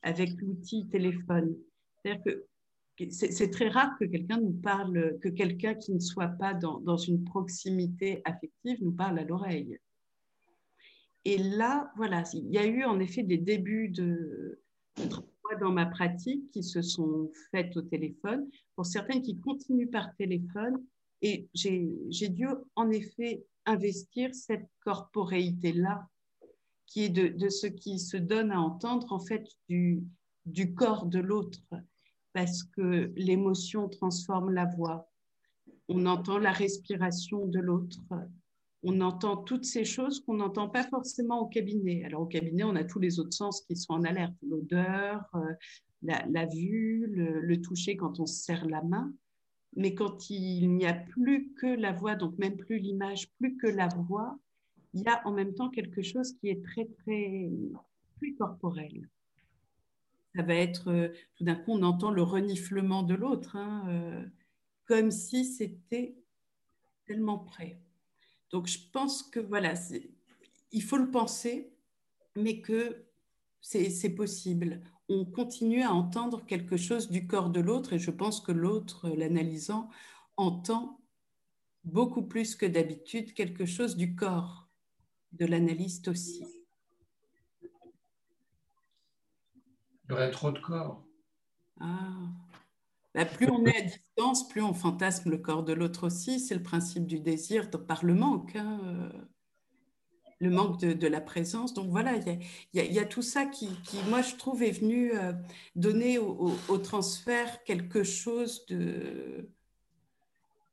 avec l'outil téléphone. C'est-à-dire que c'est très rare que quelqu'un nous parle, que quelqu'un qui ne soit pas dans, une proximité affective nous parle à l'oreille. Et là, voilà, il y a eu en effet des débuts de, dans ma pratique qui se sont faites au téléphone, pour certaines qui continuent par téléphone. Et j'ai dû en effet investir cette corporéité-là, qui est de, ce qui se donne à entendre en fait du corps de l'autre, parce que l'émotion transforme la voix. On entend la respiration de l'autre, on entend toutes ces choses qu'on n'entend pas forcément au cabinet. Alors au cabinet, on a tous les autres sens qui sont en alerte, l'odeur, euh, la, vue, le, toucher quand on se serre la main. Mais quand il n'y a plus que la voix, donc même plus l'image, plus que la voix, il y a en même temps quelque chose qui est très, très, plus corporel. Ça va être, euh, tout d'un coup, on entend le reniflement de l'autre, hein, euh, comme si c'était tellement près. Donc, je pense que voilà, il faut le penser, mais que c'est possible. On continue à entendre quelque chose du corps de l'autre, et je pense que l'autre, l'analysant, entend beaucoup plus que d'habitude quelque chose du corps de l'analyste aussi. Il y aurait trop de corps. Ah. Bah, plus on est à distance, plus on fantasme le corps de l'autre aussi. C'est le principe du désir par le manque, hein, le manque de, la présence. Donc voilà, il y, a tout ça qui, moi, je trouve, est venu euh, donner au, transfert quelque chose de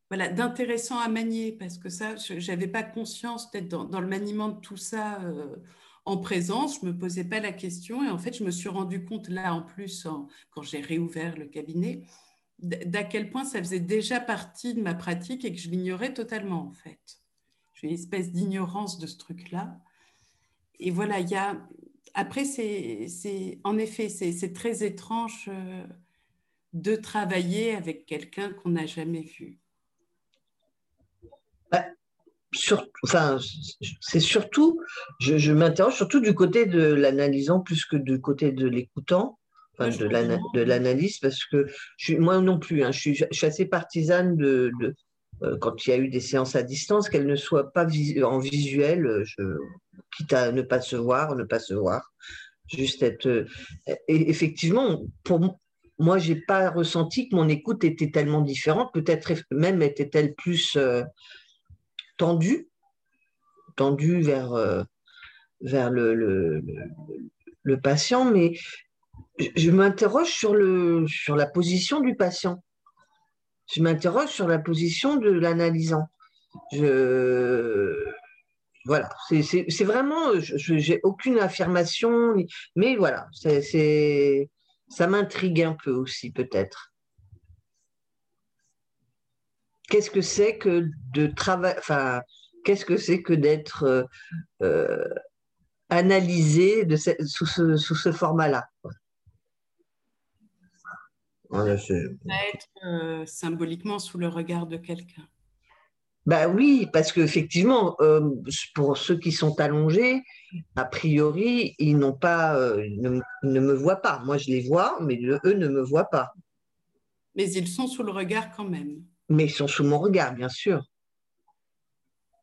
voilà, d'intéressant à manier, parce que ça, je n'avais pas conscience d'être dans, le maniement de tout ça euh, en présence, je ne me posais pas la question, et en fait, je me suis rendu compte là, en plus, quand j'ai réouvert le cabinet, d'à quel point ça faisait déjà partie de ma pratique et que je l'ignorais totalement, en fait. J'ai une espèce d'ignorance de ce truc-là. Et voilà, il y a... Après, c'est, en effet, c'est, très étrange euh, de travailler avec quelqu'un qu'on n'a jamais vu enfin, c'est surtout, je, m'interroge surtout du côté de l'analysant plus que du côté de l'écoutant, de l'analyse, parce que moi non plus, hein, je, suis, assez partisane de, euh, quand il y a eu des séances à distance, qu'elles ne soient pas en visuel, quitte à ne pas se voir, ne pas se voir, juste être. Euh, et effectivement, pour moi, j'ai pas ressenti que mon écoute était tellement différente, peut-être même était-elle plus euh, tendu, tendu vers, euh, le, patient, mais je, m'interroge sur la position du patient. Je m'interroge sur la position de l'analysant. Je, voilà, c'est vraiment, je n'ai aucune affirmation, mais voilà, c'est ça m'intrigue un peu aussi peut-être qu'est-ce que c'est que de travailler, enfin, qu'est-ce que c'est que d'être euh, euh, analysé de sous ce, sous ce format-là? Être euh, symboliquement sous le regard de quelqu'un. Ben oui, parce qu'effectivement, pour ceux qui sont allongés, a priori, ils n'ont pas, ne, ne, me voient pas. Moi, je les vois, mais eux ne me voient pas. Mais ils sont sous le regard quand même mais ils sont sous mon regard, bien sûr.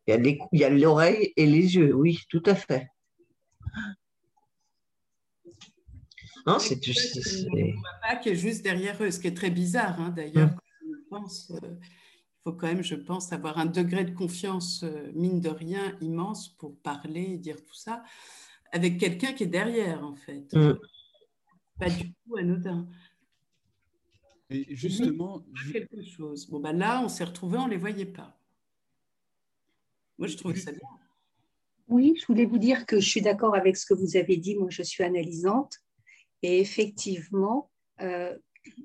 Il y a l'oreille et les yeux, oui, tout à fait. Non, c'est qui est juste derrière eux, ce qui est très bizarre, hein, d'ailleurs. Euh, il faut quand même, je pense, avoir un degré de confiance, euh, mine de rien, immense pour parler et dire tout ça avec quelqu'un qui est derrière, en fait. Mm. Pas du tout anodin justement. Quelque chose. Bon, ben là, on s'est retrouvés, on ne les voyait pas. Moi, je trouvais ça bien. Oui, je voulais vous dire que je suis d'accord avec ce que vous avez dit. Moi, je suis analysante. Et effectivement, euh,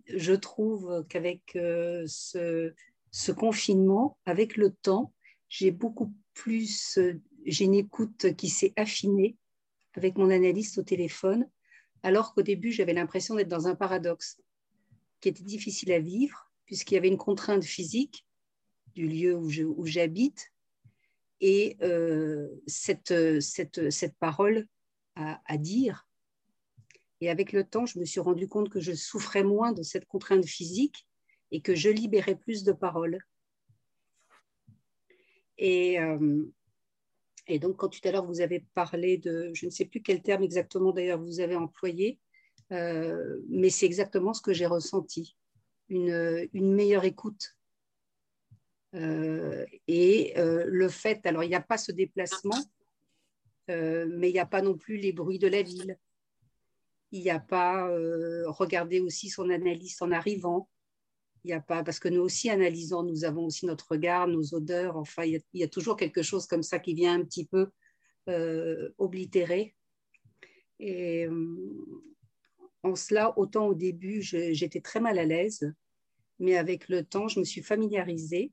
je trouve qu'avec euh, ce, ce, confinement, avec le temps, j'ai beaucoup plus, euh, j'ai une écoute qui s'est affinée avec mon analyste au téléphone, alors qu'au début, j'avais l'impression d'être dans un paradoxe qui était difficile à vivre, puisqu'il y avait une contrainte physique du lieu où j'habite et euh, cette, cette, cette, parole à, dire. Et avec le temps, je me suis rendu compte que je souffrais moins de cette contrainte physique et que je libérais plus de paroles. Et, euh, et donc, quand tout à l'heure vous avez parlé de, je ne sais plus quel terme exactement d'ailleurs vous avez employé, euh, mais c'est exactement ce que j'ai ressenti, une, meilleure écoute. Euh, et euh, le fait, alors il n'y a pas ce déplacement, mais il n'y a pas non plus les bruits de la ville. Il n'y a pas regarder aussi son analyse en arrivant. Il a pas, parce que nous aussi analysons, nous avons aussi notre regard, nos odeurs. Enfin, il y, a, toujours quelque chose comme ça qui vient un petit peu oblitérer. Et, en cela, autant au début, j'étais très mal à l'aise, mais avec le temps, je me suis familiarisée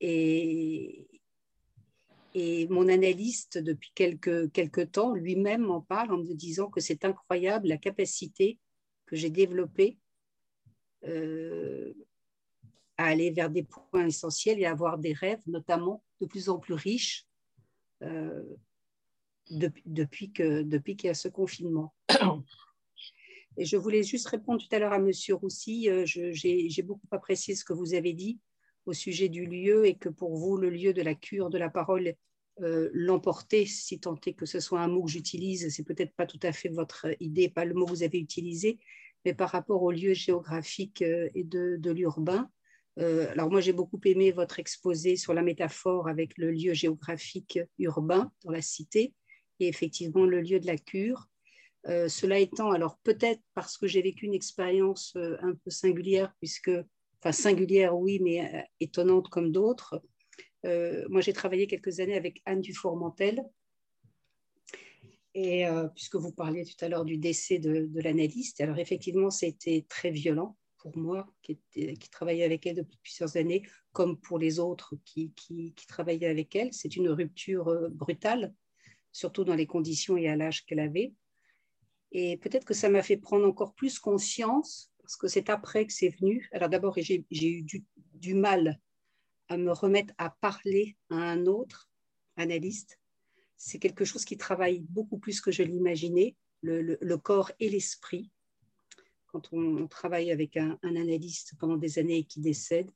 et, mon analyste, depuis quelques, quelques temps, lui-même m'en parle en me disant que c'est incroyable la capacité que j'ai développé euh, à aller vers des points essentiels et à avoir des rêves, notamment de plus en plus riches euh, depuis qu'il depuis qu'il y a ce confinement. Et je voulais juste répondre tout à l'heure à Monsieur Roussy. Euh, j'ai beaucoup apprécié ce que vous avez dit au sujet du lieu et que pour vous, le lieu de la cure de la parole euh, l'emporter, si tant est que ce soit un mot que j'utilise, c'est peut-être pas tout à fait votre idée, pas le mot que vous avez utilisé, mais par rapport au lieu géographique euh, et de, l'urbain. Alors moi, j'ai beaucoup aimé votre exposé sur la métaphore avec le lieu géographique urbain dans la cité et effectivement le lieu de la cure. Cela étant, alors peut-être parce que j'ai vécu une expérience un peu singulière, puisque, enfin singulière oui, mais étonnante comme d'autres, euh, moi, j'ai travaillé quelques années avec Anne Dufourmentel. Et euh, puisque vous parliez tout à l'heure du décès de, l'analyste, alors effectivement, c'était très violent pour moi, qui, travaillait avec elle depuis plusieurs années, comme pour les autres qui, travaillaient avec elle. C'est une rupture euh, brutale, surtout dans les conditions et à l'âge qu'elle avait. Et peut-être que ça m'a fait prendre encore plus conscience, parce que c'est après que c'est venu. Alors d'abord, j'ai eu du, mal à me remettre à parler à un autre analyste. C'est quelque chose qui travaille beaucoup plus que je l'imaginais, le, corps et l'esprit. Quand on, travaille avec un, analyste pendant des années et qui décède.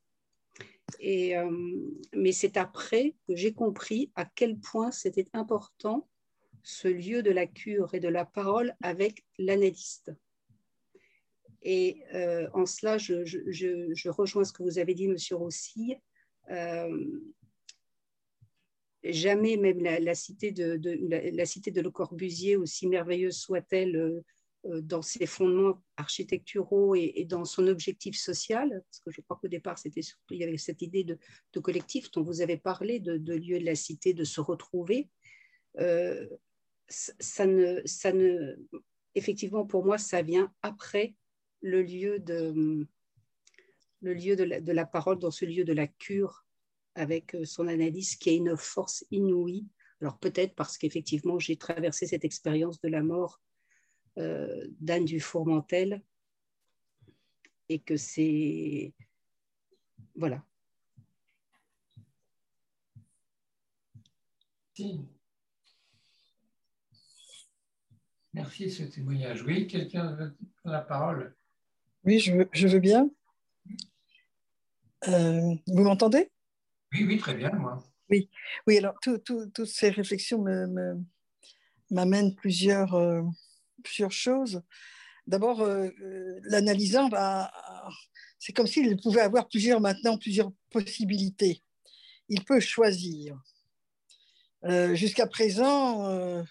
Euh, mais c'est après que j'ai compris à quel point c'était important ce lieu de la cure et de la parole avec l'analyste. Et euh, en cela, je, rejoins ce que vous avez dit, Monsieur Rossi. Euh, jamais même la, cité de, la, cité de Le Corbusier, aussi merveilleuse soit-elle euh, dans ses fondements architecturaux et, dans son objectif social, parce que je crois qu'au départ, c'était il y avait cette idée de, collectif dont vous avez parlé, de, lieu de la cité, de se retrouver. Ça, ne, ça ne, effectivement, pour moi, ça vient après le lieu de, le lieu de la, parole dans ce lieu de la cure avec euh, son analyse qui a une force inouïe. Alors peut-être parce qu'effectivement j'ai traversé cette expérience de la mort euh, d'Anne du Fourmentel et que c'est... Voilà. Merci de ce témoignage. Oui, quelqu'un veut la parole? Oui, je veux, je veux bien. Euh, vous m'entendez? Oui, oui, très bien, moi. Oui, oui alors toutes ces réflexions m'amènent plusieurs, euh, plusieurs choses. D'abord, euh, l'analysant, c'est comme s'il pouvait avoir plusieurs, maintenant plusieurs possibilités. Il peut choisir. Jusqu'à présent,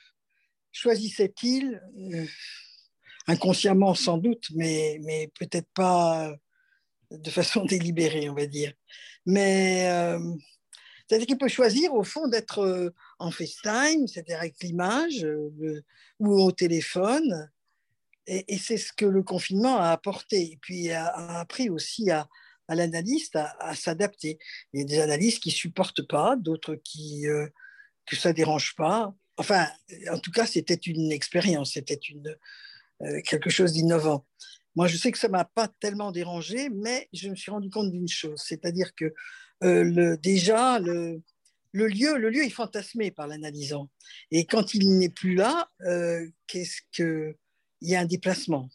choisissait-il, inconsciemment sans doute, mais, mais peut-être pas de façon délibérée, on va dire. Mais euh, c'est-à-dire qu'il peut choisir, au fond, d'être euh, en FaceTime, c'est-à-dire avec l'image, euh, ou au téléphone. Et, c'est ce que le confinement a apporté. Et puis a, appris aussi à, l'analyste à, s'adapter. Il y a des analystes qui supportent pas, d'autres qui que ça dérange pas. Enfin, en tout cas, c'était une expérience, c'était une, quelque chose d'innovant. Moi, je sais que ça m'a pas tellement dérangé, mais je me suis rendu compte d'une chose, c'est-à-dire que euh, le, déjà, le, lieu, le lieu est fantasmé par l'analysant. Et quand il n'est plus là, euh, qu'est-ce que il y a un déplacement.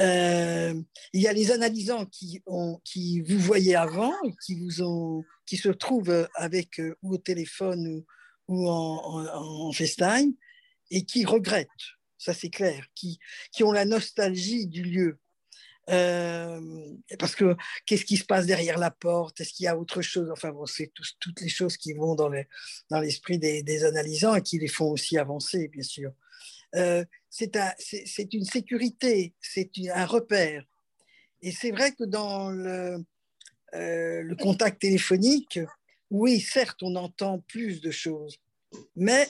Euh, il y a les analysants qui vous voyaient avant, qui, vous ont, qui se trouvent avec ou au téléphone ou, en, en, en FaceTime et qui regrettent ça c'est clair, qui, qui ont la nostalgie du lieu. Euh, parce que qu'est-ce qui se passe derrière la porte? Est-ce qu'il y a autre chose? Enfin bon, c'est toutes les choses qui vont dans, l'esprit des, des, analysants et qui les font aussi avancer, bien sûr. Euh, c'est un, une sécurité, c'est un repère. Et c'est vrai que dans le, euh, le contact téléphonique, oui, certes, on entend plus de choses, mais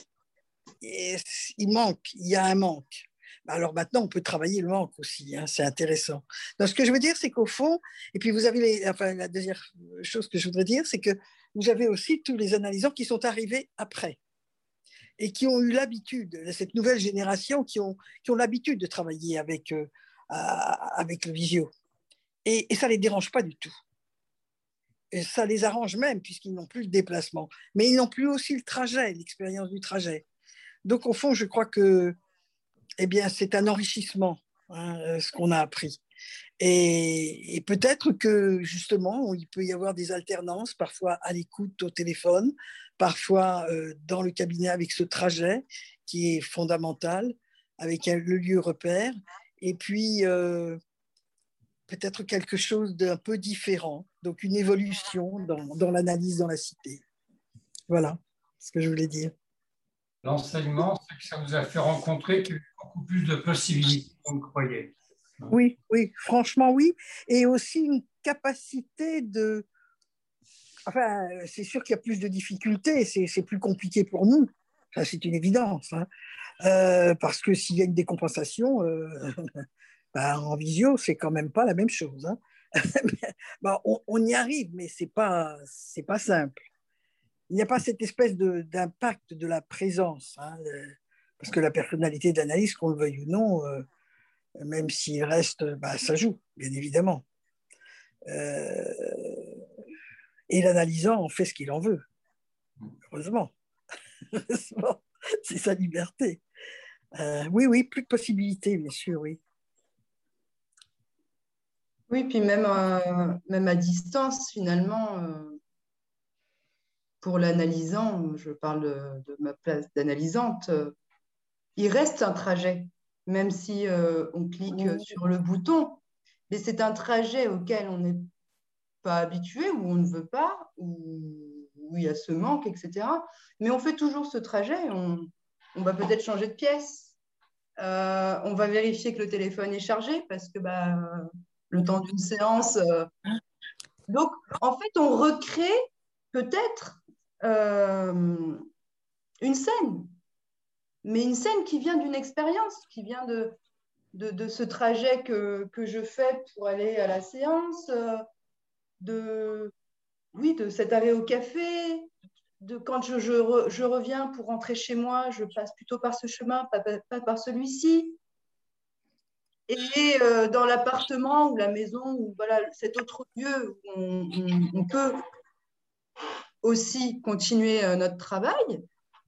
il manque, il y a un manque. Alors maintenant, on peut travailler le manque aussi, hein, c'est intéressant. Donc, ce que je veux dire, c'est qu'au fond, et puis vous avez les, enfin, la deuxième chose que je voudrais dire, c'est que vous avez aussi tous les analysants qui sont arrivés après et qui ont eu l'habitude, cette nouvelle génération qui ont, qui ont l'habitude de travailler avec, euh, avec le visio. Et, et ça ne les dérange pas du tout. Et ça les arrange même, puisqu'ils n'ont plus le déplacement. Mais ils n'ont plus aussi le trajet, l'expérience du trajet. Donc, au fond, je crois que eh bien, c'est un enrichissement, hein, euh, ce qu'on a appris. Et, peut-être que justement, il peut y avoir des alternances, parfois à l'écoute au téléphone, parfois euh, dans le cabinet avec ce trajet qui est fondamental, avec le lieu repère, et puis euh, peut-être quelque chose d'un peu différent, donc une évolution dans, dans l'analyse dans la cité. Voilà ce que je voulais dire. L'enseignement, c'est que ça vous a fait rencontrer beaucoup plus de possibilités qu'on ne croyait. Oui, oui, franchement oui. Et aussi une capacité de... Enfin, c'est sûr qu'il y a plus de difficultés, c'est plus compliqué pour nous. c'est une évidence. Hein. Euh, parce que s'il y a une décompensation, euh, ben, en visio, c'est quand même pas la même chose. Hein. Ben, on, y arrive, mais c'est pas, c'est pas simple. Il n'y a pas cette espèce d'impact de, la présence, hein, parce que la personnalité d'analyse, qu'on le veuille ou non, euh, même s'il reste, bah, ça joue, bien évidemment. Euh, et l'analysant en fait ce qu'il en veut, heureusement. c'est sa liberté. Euh, oui, oui, plus de possibilités, bien sûr, oui. Oui, puis même, euh, même à distance, finalement, pour l'analysant, je parle de ma place d'analysante, il reste un trajet même si euh, on clique sur le bouton. Mais c'est un trajet auquel on n'est pas habitué, ou on ne veut pas, ou où il y a ce manque, etc. Mais on fait toujours ce trajet. On, va peut-être changer de pièce. Euh, on va vérifier que le téléphone est chargé parce que bah, le temps d'une séance. Euh, donc, en fait, on recrée peut-être une scène mais une scène qui vient d'une expérience, qui vient de, ce trajet que, que, je fais pour aller à la séance, euh, de, oui, de cet arrêt au café, de quand je, reviens pour rentrer chez moi, je passe plutôt par ce chemin, pas par celui-ci. Et euh, dans l'appartement ou la maison, ou voilà, cet autre lieu où on, peut aussi continuer euh, notre travail,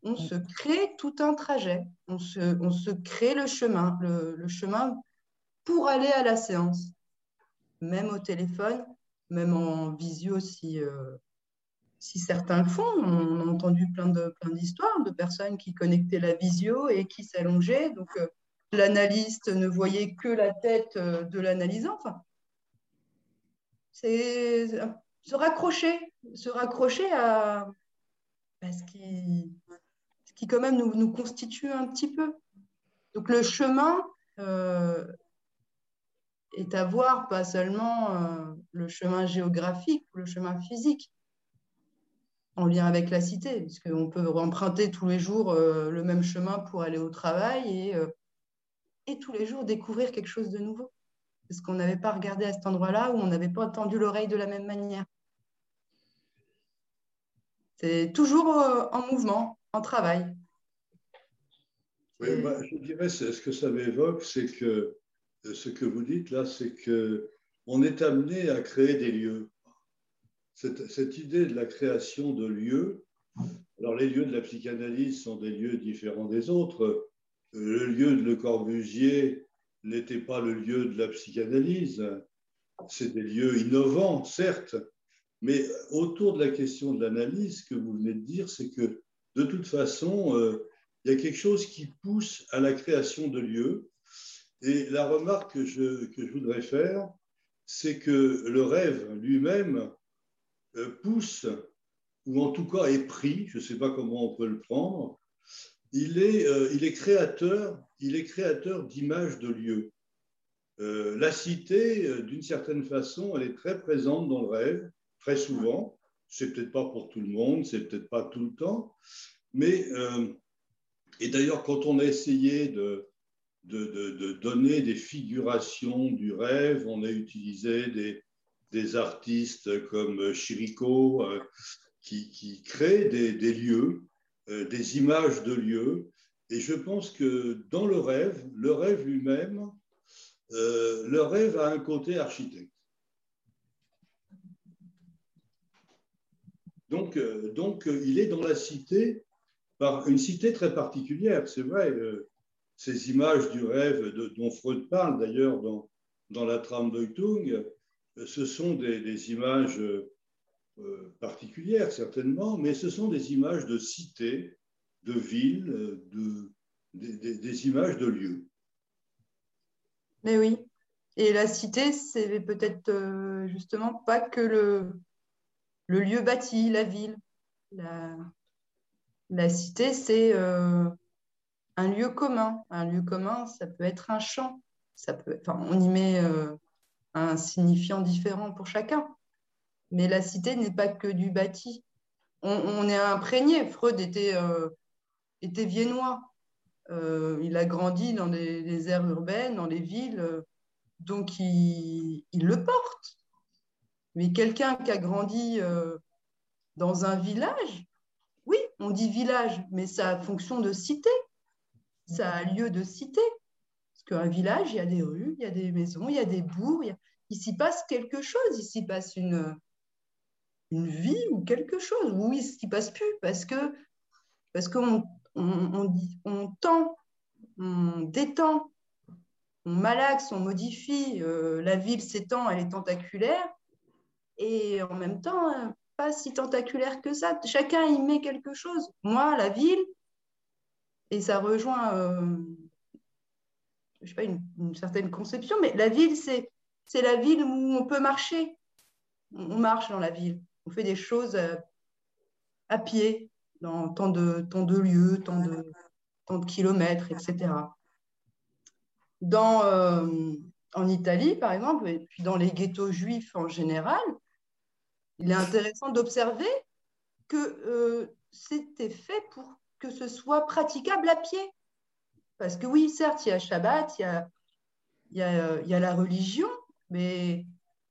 on se crée tout un trajet, on se, crée le chemin, le, chemin pour aller à la séance, même au téléphone, même en visio si, euh, certains le font. On a entendu plein d'histoires de personnes qui connectaient la visio et qui s'allongeaient. Donc l'analyste ne voyait que la tête euh, de l'analysant. Enfin, c'est se raccrocher, se raccrocher à, ce qui qui quand même nous, constitue un petit peu. Donc le chemin euh, est à voir, pas seulement euh, le chemin géographique ou le chemin physique, en lien avec la cité, puisqu'on peut emprunter tous les jours le même chemin pour aller au travail et, tous les jours découvrir quelque chose de nouveau. Parce qu'on n'avait pas regardé à cet endroit-là ou on n'avait pas tendu l'oreille de la même manière. C'est toujours en mouvement, en travail. Oui, je dirais, ce que ça m'évoque, c'est que ce que vous dites là, c'est que on est amené à créer des lieux. Cette, idée de la création de lieux, alors les lieux de la psychanalyse sont des lieux différents des autres. Le lieu de Le Corbusier n'était pas le lieu de la psychanalyse. C'est des lieux innovants, certes, mais autour de la question de l'analyse, ce que vous venez de dire, c'est que de toute façon, euh, il y a quelque chose qui pousse à la création de lieux. Et la remarque que je, que je voudrais faire, c'est que le rêve lui-même euh, pousse, ou en tout cas est pris, je ne sais pas comment on peut le prendre, il est, euh, il est créateur, il est créateur d'images de lieux. la cité, d'une certaine façon, elle est très présente dans le rêve, très souvent. C'est peut-être pas pour tout le monde, c'est peut-être pas tout le temps, mais euh, et d'ailleurs quand on a essayé de, de, donner des figurations du rêve, on a utilisé des, des artistes comme Chirico euh, qui, qui, créent des, des lieux, euh, des images de lieux, et je pense que dans le rêve, le rêve lui-même euh, le rêve a un côté architecte. Donc, euh, donc il est dans la cité, par une cité très particulière, c'est vrai. ces images du rêve dont Freud parle d'ailleurs dans, dans la trame d'Eutung, ce sont des, images particulières certainement, mais ce sont des images de cité, de ville, de, des, images de lieux. Mais oui. Et la cité, c'est peut-être euh, justement pas que le, le, lieu bâti, la ville. La, la cité, c'est euh, un lieu commun. Un lieu commun, ça peut être un champ. Ça peut, enfin, on y met euh, un signifiant différent pour chacun. Mais la cité n'est pas que du bâti. On, est imprégné. Freud était, était viennois. Euh, il a grandi dans les, aires urbaines, dans les villes, euh, donc il, le porte. Mais quelqu'un qui a grandi euh, dans un village, oui, on dit village, mais ça a fonction de cité, ça a lieu de cité. Parce qu'un village, il y a des rues, il y a des maisons, il y a des bourgs, il, s'y passe quelque chose, il s'y passe une, une vie ou quelque chose. Oui, il s'y passe plus parce que parce qu'on on, tend, on détend, on malaxe, on modifie. Euh, la ville s'étend, elle est tentaculaire. Et en même temps, euh, pas si tentaculaire que ça. Chacun y met quelque chose. Moi, la ville, et ça rejoint, euh, je sais pas, une, certaine conception, mais la ville, c'est, c'est la ville où on peut marcher. On, marche dans la ville. On fait des choses à pied, dans tant de, tant de lieux, tant de, tant de kilomètres, etc. Dans, euh, en Italie, par exemple, et puis dans les ghettos juifs en général, il est intéressant d'observer que euh, c'était fait pour que ce soit praticable à pied. Parce que oui, certes, il y a Shabbat, il y a, il y a, il y a la religion, mais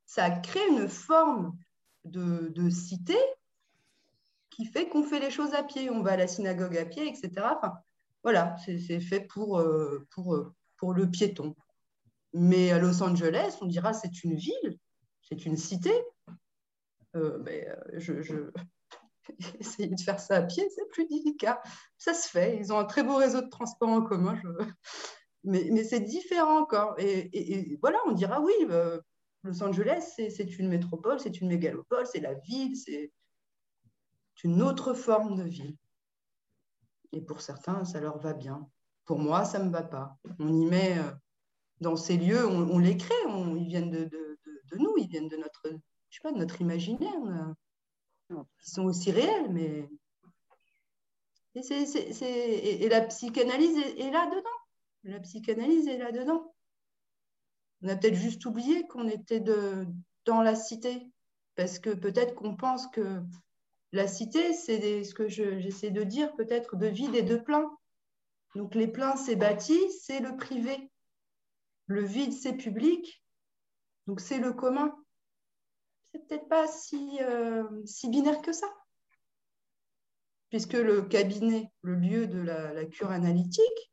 ça crée une forme de, cité qui fait qu'on fait les choses à pied. On va à la synagogue à pied, etc. Enfin, voilà, c'est fait pour, euh, pour, euh, pour le piéton. Mais à Los Angeles, on dira c'est une ville, c'est une cité. Euh, mais je, je... essayer de faire ça à pied, c'est plus délicat. Ça se fait. Ils ont un très beau réseau de transport en commun. Mais, mais c'est différent encore. Et, voilà, on dira oui, Los Angeles, c'est une métropole, c'est une mégalopole, c'est la ville, c'est une autre forme de vie. Et pour certains, ça leur va bien. Pour moi, ça ne me va pas. On y met euh, dans ces lieux, on, les crée, ils viennent de, nous, ils viennent de notre, je sais pas, de notre imaginaire. Ils sont aussi réels, mais. Et, la psychanalyse est, là-dedans. La psychanalyse est là-dedans. On a peut-être juste oublié qu'on était dans la cité, parce que peut-être qu'on pense que la cité, c'est ce que j'essaie de dire, peut-être de vide et de plein. Donc les pleins, c'est bâti, c'est le privé. Le vide, c'est public. Donc c'est le commun. C'est peut-être pas si, euh, si binaire que ça. Puisque le cabinet, le lieu de la cure analytique,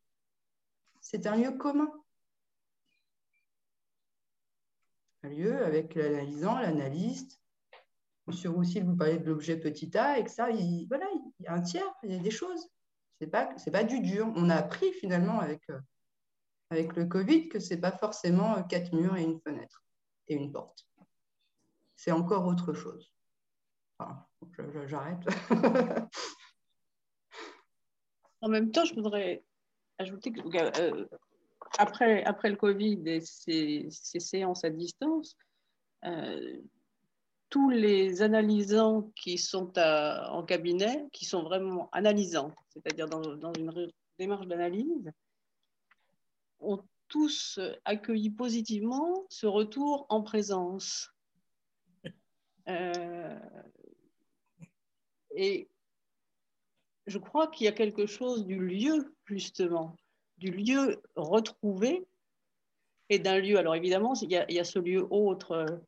c'est un lieu commun. Lieu avec l'analysant, l'analyste, Monsieur Roussil, vous parlez de l'objet petit a, et que ça, il, voilà, il y a un tiers, il y a des choses. Ce n'est pas, pas du dur. On a appris finalement avec, euh, avec le Covid que ce n'est pas forcément euh, quatre murs et une fenêtre et une porte. C'est encore autre chose. J'arrête. en même temps, je voudrais ajouter que euh, après, le Covid et ces, ces séances à distance, tous les analysants qui sont en cabinet, qui sont vraiment analysants, c'est-à-dire dans, une démarche d'analyse, ont tous accueilli positivement ce retour en présence. Euh, et je crois qu'il y a quelque chose du lieu, justement, du lieu retrouvé et d'un lieu. Alors évidemment, il y, a, ce lieu autre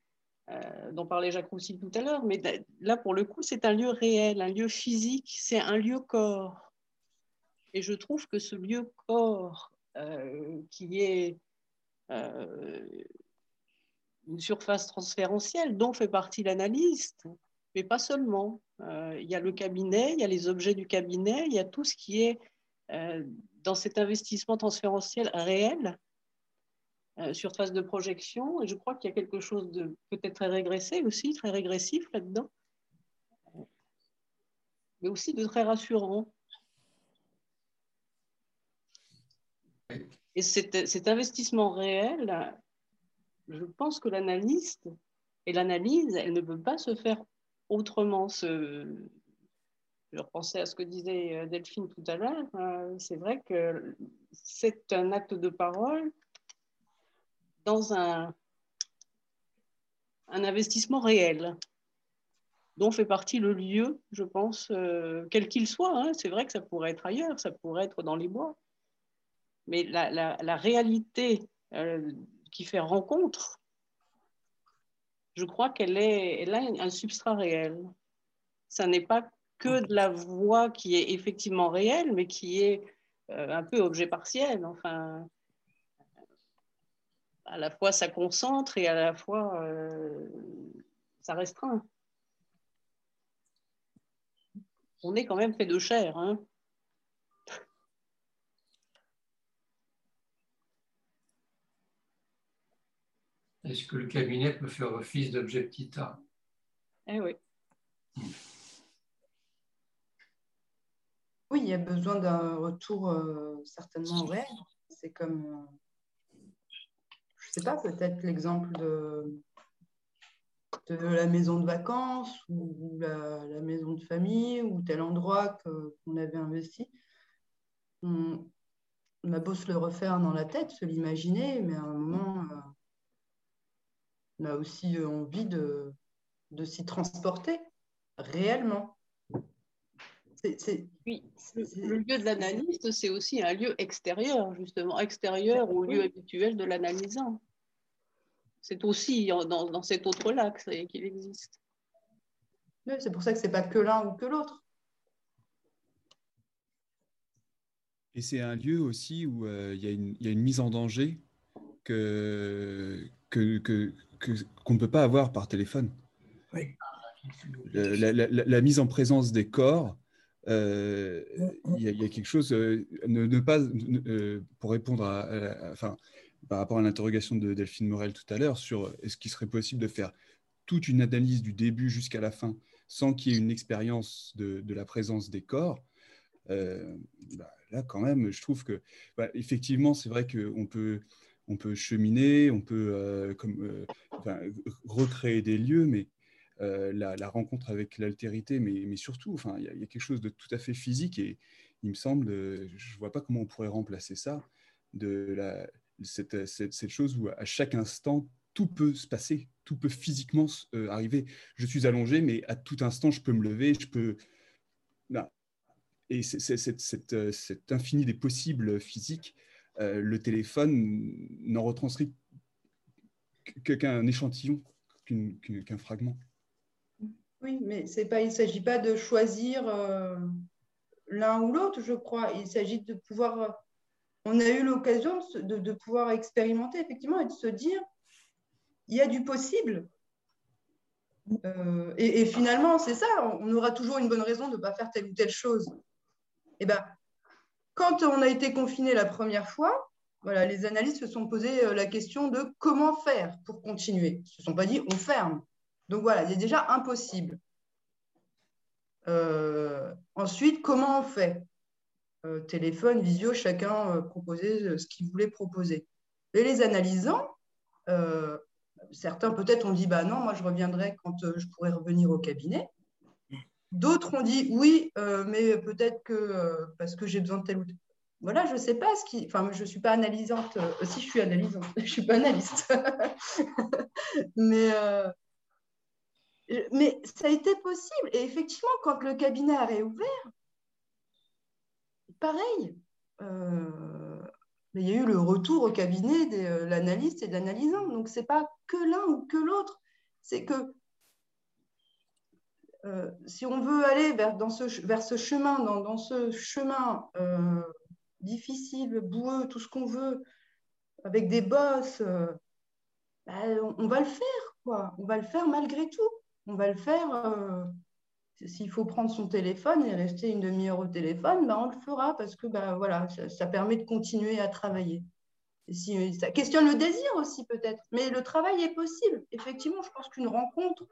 euh, dont parlait Jacques Roussy tout à l'heure, mais là, pour le coup, c'est un lieu réel, un lieu physique, c'est un lieu corps. Et je trouve que ce lieu corps, euh, qui est une surface transférentielle dont fait partie l'analyste, mais pas seulement. il y a le cabinet, il y a les objets du cabinet, il y a tout ce qui est dans cet investissement transférentiel réel euh, surface de projection. Et je crois qu'il y a quelque chose de peut-être très régressé aussi, très régressif là-dedans, mais aussi de très rassurant. Et cet, investissement réel, je pense que l'analyste et l'analyse, elle ne peut pas se faire autrement. Ce, je repensais à ce que disait euh, Delphine tout à l'heure. Euh, c'est vrai que c'est un acte de parole dans un, investissement réel dont fait partie le lieu, je pense, euh, quel qu'il soit. Hein. C'est vrai que ça pourrait être ailleurs, ça pourrait être dans les bois. Mais la, réalité qui fait rencontre, je crois qu'elle est, elle a un substrat réel. Ça n'est pas que de la voix qui est effectivement réelle, mais qui est euh, un peu objet partiel. Enfin, à la fois ça concentre et à la fois euh, ça restreint. On est quand même fait de chair. Hein. Est-ce que le cabinet peut faire office d'objet petit a? Eh oui. Oui, il y a besoin d'un retour euh, certainement réel. C'est comme euh, sais pas, peut-être l'exemple de, la maison de vacances ou la, maison de famille ou tel endroit qu'on avait investi. On, a beau se le refaire dans la tête, se l'imaginer, mais à un moment, euh, on a aussi envie de, de s'y transporter réellement. Oui, le lieu de l'analyste, c'est aussi un lieu extérieur, justement, extérieur au lieu habituel de l'analysant c'est aussi dans, cet autre lac qu'il existe. c'est pour ça que ce n'est pas que l'un ou que l'autre. Et c'est un lieu aussi où euh, il y, a une mise en danger que, qu'on ne peut pas avoir par téléphone. La, mise en présence des corps, euh, il y, a quelque chose, euh, ne, pas, pour répondre à, enfin, par rapport à l'interrogation de Delphine Morel tout à l'heure sur est-ce qu'il serait possible de faire toute une analyse du début jusqu'à la fin sans qu'il y ait une expérience de, la présence des corps, euh, bah, là quand même, je trouve que bah, effectivement, c'est vrai qu'on peut, on peut cheminer, on peut euh, comme, euh, recréer des lieux, mais la, rencontre avec l'altérité, mais, mais, surtout, enfin, il y, a quelque chose de tout à fait physique et il me semble, je ne vois pas comment on pourrait remplacer ça de cette, cette, chose où à chaque instant, tout peut se passer, tout peut physiquement euh, arriver. Je suis allongé, mais à tout instant, je peux me lever, je peux... Et c'est, euh, cet infini des possibles physiques, euh, le téléphone n'en retranscrit qu'un échantillon, qu'un fragment. Oui, mais il ne s'agit pas de choisir l'un ou l'autre, je crois. Il s'agit de pouvoir on a eu l'occasion de, pouvoir expérimenter effectivement et de se dire, il y a du possible. Euh, et, finalement, c'est ça, on aura toujours une bonne raison de ne pas faire telle ou telle chose. Et eh ben, quand on a été confiné la première fois, voilà, les analystes se sont posé euh, la question de comment faire pour continuer. Ils ne se sont pas dit on ferme. Donc voilà, il a déjà impossible. Euh, ensuite, comment on fait? Euh, téléphone, visio, chacun euh, proposait ce qu'il voulait proposer. Et les analysants, certains peut-être ont dit bah non, moi je reviendrai quand je pourrai revenir au cabinet. D'autres ont dit oui, mais peut-être que parce que j'ai besoin de tel ou tel. Voilà, je ne sais pas ce qui. Enfin, je ne suis pas analysante. si je suis analysante, je ne suis pas analyste. mais, mais ça a été possible. Et effectivement, quand le cabinet a réouvert, pareil. Euh, il y a eu le retour au cabinet de euh, l'analyste et de l'analysant. Donc, ce n'est pas que l'un ou que l'autre. C'est que euh, si on veut aller vers, dans ce, vers ce chemin, dans, dans ce chemin difficile, boueux, tout ce qu'on veut, avec des bosses, bah, on, va le faire, quoi. On va le faire malgré tout. On va le faire. Euh, s'il faut prendre son téléphone et rester une demi-heure au téléphone, bah, on le fera parce que bah, voilà, ça, permet de continuer à travailler. si, ça questionne le désir aussi peut-être, mais le travail est possible. Effectivement, je pense qu'une rencontre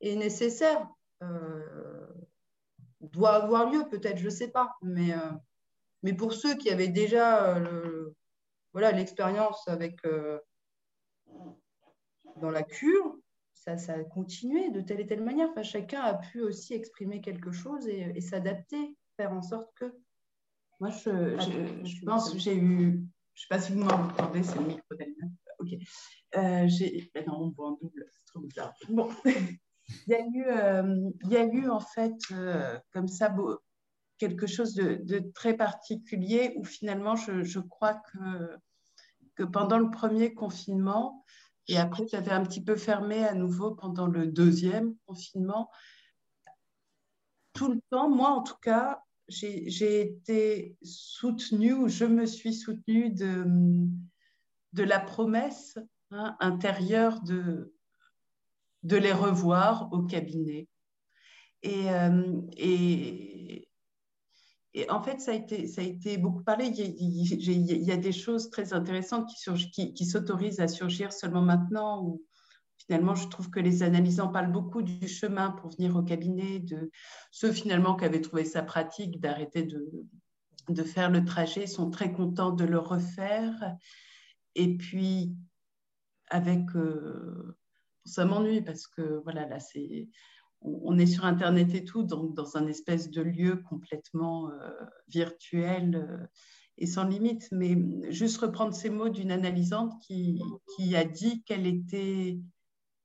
est nécessaire, euh, doit avoir lieu peut-être, je ne sais pas, mais, euh, mais pour ceux qui avaient déjà euh, voilà l'expérience avec dans la cure, ça, a continué de telle et telle manière. Enfin, chacun a pu aussi exprimer quelque chose et, s'adapter, faire en sorte que. Moi, je, je, pense que j'ai eu. Je ne sais pas si vous m'entendez, c'est le micro d'elle. Ok. Euh, j'ai. Ben non, on voit en double, c'est trop bizarre. Bon. il, y a eu, euh, il y a eu, en fait, euh, comme ça, beau, quelque chose de, de, très particulier où finalement, je, je crois que, que pendant le premier confinement, et après, j'avais un petit peu fermé à nouveau pendant le deuxième confinement. Tout le temps, moi en tout cas, j'ai été soutenue ou je me suis soutenue de, la promesse hein, intérieure de, les revoir au cabinet. Et, euh, et en fait, ça a été, beaucoup parlé. Il y, a, des choses très intéressantes qui, s'autorisent à surgir seulement maintenant, finalement, je trouve que les analysants parlent beaucoup du chemin pour venir au cabinet, ceux finalement qui avaient trouvé ça pratique d'arrêter de, de faire le trajet sont très contents de le refaire. Et puis, avec... Euh, ça m'ennuie parce que, voilà, là, c'est on est sur Internet et tout, donc dans un espèce de lieu complètement euh, virtuel euh, et sans limite. Mais juste reprendre ces mots d'une analysante qui, a dit qu'elle était,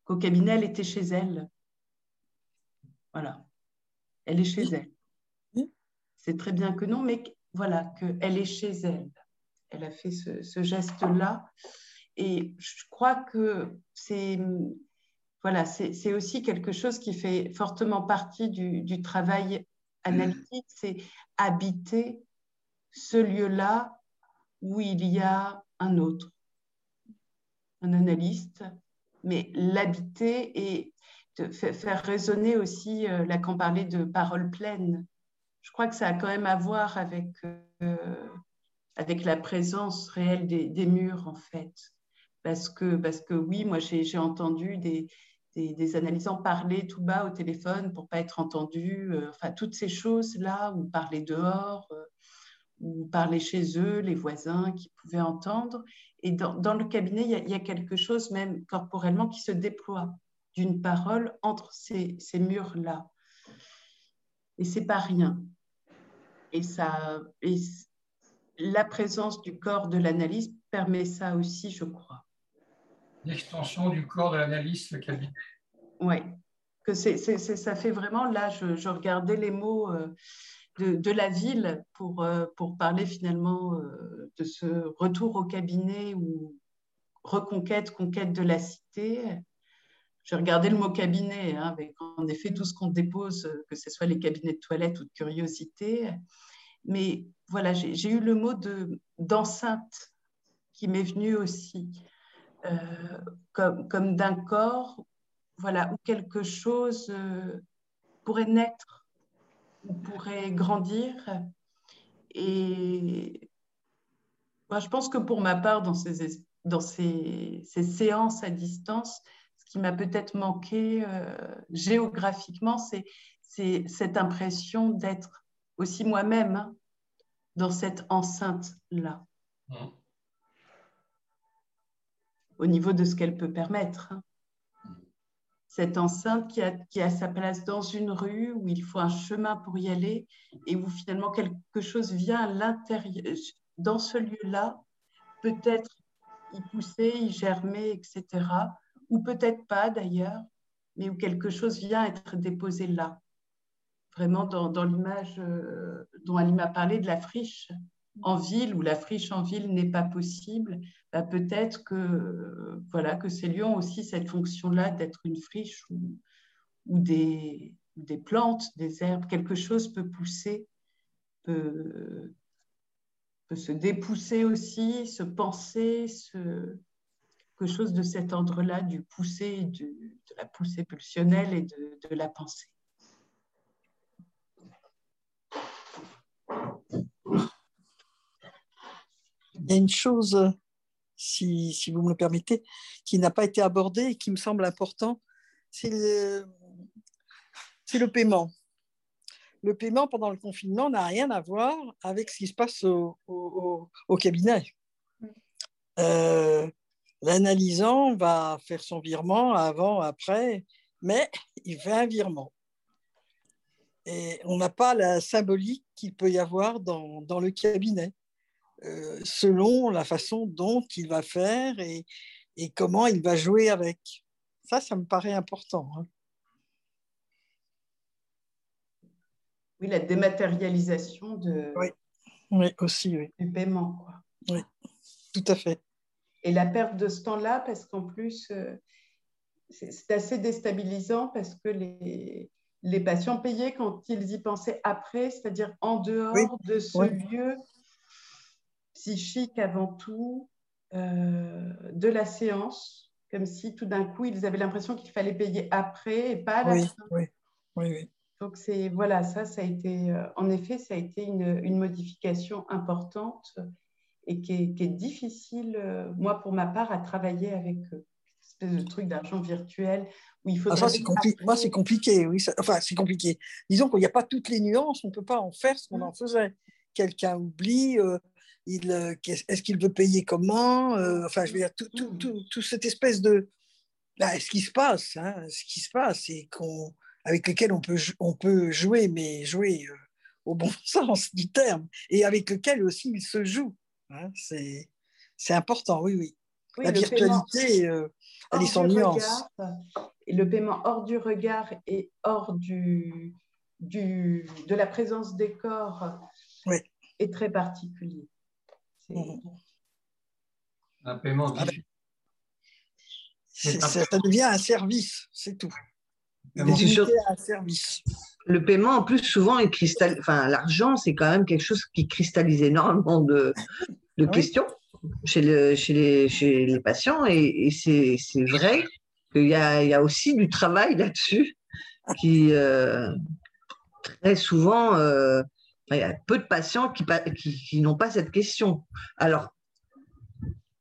qu'au cabinet, elle était chez elle. Voilà. Elle est chez elle. C'est très bien que non, mais voilà, qu'elle est chez elle. Elle a fait ce geste-là. Et je crois que c'est voilà, c'est aussi quelque chose qui fait fortement partie du, travail analytique, c'est habiter ce lieu-là où il y a un autre, un analyste, mais l'habiter et faire résonner aussi, euh, là quand on parlait de paroles pleines, je crois que ça a quand même à voir avec, euh, avec la présence réelle des, des, murs en fait. Parce que, parce que oui, moi j'ai entendu des, des, analysants parler tout bas au téléphone pour pas être entendus, euh, enfin toutes ces choses-là, ou parler dehors, euh, ou parler chez eux, les voisins qui pouvaient entendre. Et dans, le cabinet, il y, a, quelque chose même corporellement qui se déploie d'une parole entre ces, ces murs-là. Et c'est pas rien. Et, ça, et la présence du corps de l'analyse permet ça aussi, je crois l'extension du corps de l'analyste, le cabinet. Oui, que c'est, ça fait vraiment, là, je, regardais les mots euh, de, la ville pour, euh, pour parler finalement euh, de ce retour au cabinet ou reconquête, conquête de la cité. Je regardais le mot cabinet, hein, en effet tout ce qu'on dépose, que ce soit les cabinets de toilette ou de curiosité. Mais voilà, j'ai, eu le mot de, d'enceinte qui m'est venu aussi. Euh, comme, d'un corps, voilà, où quelque chose euh, pourrait naître, ou pourrait grandir. Et moi, je pense que pour ma part, dans ces, dans ces séances à distance, ce qui m'a peut-être manqué euh, géographiquement, c'est cette impression d'être aussi moi-même hein, dans cette enceinte-là. Mmh au niveau de ce qu'elle peut permettre. Hein. Cette enceinte qui a, sa place dans une rue où il faut un chemin pour y aller et où finalement quelque chose vient à l'intérieur, dans ce lieu-là, peut-être y pousser, y germer, etc. Ou peut-être pas d'ailleurs, mais où quelque chose vient être déposé là. Vraiment dans, dans l'image euh, dont Ali m'a parlé de la friche en ville, où la friche en ville n'est pas possible, bah, peut-être que, voilà, que ces lieux ont aussi cette fonction-là d'être une friche où, des, des, plantes, des herbes, quelque chose peut pousser, peut, se dépousser aussi, se penser, se... quelque chose de cet ordre-là, du pousser, de la poussée pulsionnelle et de la pensée. Il y a une chose, si, si vous me le permettez, qui n'a pas été abordée et qui me semble important, c'est le, paiement. Le paiement pendant le confinement n'a rien à voir avec ce qui se passe au, au, au cabinet. Euh, L'analysant va faire son virement avant, après, mais il fait un virement. Et on n'a pas la symbolique qu'il peut y avoir dans, dans le cabinet. Euh, selon la façon dont il va faire et, et, comment il va jouer avec. Ça, ça me paraît important. Hein. Oui, la dématérialisation de, oui. Oui, aussi, oui. du paiement. Quoi. Oui, tout à fait. Et la perte de ce temps-là, parce qu'en plus, euh, c'est assez déstabilisant parce que les, les patients payaient quand ils y pensaient après, c'est-à-dire en dehors oui. de ce oui. lieu psychique avant tout euh, de la séance, comme si tout d'un coup ils avaient l'impression qu'il fallait payer après et pas à la oui, fin. Oui, oui, oui. Donc c'est voilà, ça, ça a été, euh, en effet, ça a été une, une modification importante et qui est, qui est difficile, euh, moi pour ma part, à travailler avec eux. Cette espèce de truc d'argent virtuel où il faut. Ah, ça, c'est compli moi, c'est compliqué, oui. Ça, enfin, c'est compliqué. Disons qu'il n'y a pas toutes les nuances, on ne peut pas en faire ce qu'on en faisait. Quelqu'un oublie, euh, est-ce qu'il veut payer comment euh, Enfin, je veux dire, tout, tout, tout, tout cette espèce de. Là, ce qui se passe, hein, ce qui se passe, et qu'on, avec lequel on peut, on peut jouer, mais jouer euh, au bon sens du terme, et avec lequel aussi il se joue. Hein, c'est, c'est important, oui, oui. oui La virtualité, euh, elle est sans nuance. Et le paiement hors du regard et hors du, du, de la présence des corps oui. est très particulier. Mmh. Un paiement ah ben, ça, ça devient un service, c'est tout. Sur... un service. Le paiement, en plus, souvent, est cristal... enfin, l'argent, c'est quand même quelque chose qui cristallise énormément de, de oui. questions chez, le, chez, les, chez les patients. Et, et c'est vrai qu'il y a, il y a aussi du travail là-dessus qui, euh, très souvent, euh, il y a peu de patients qui, n'ont pas cette question. Alors,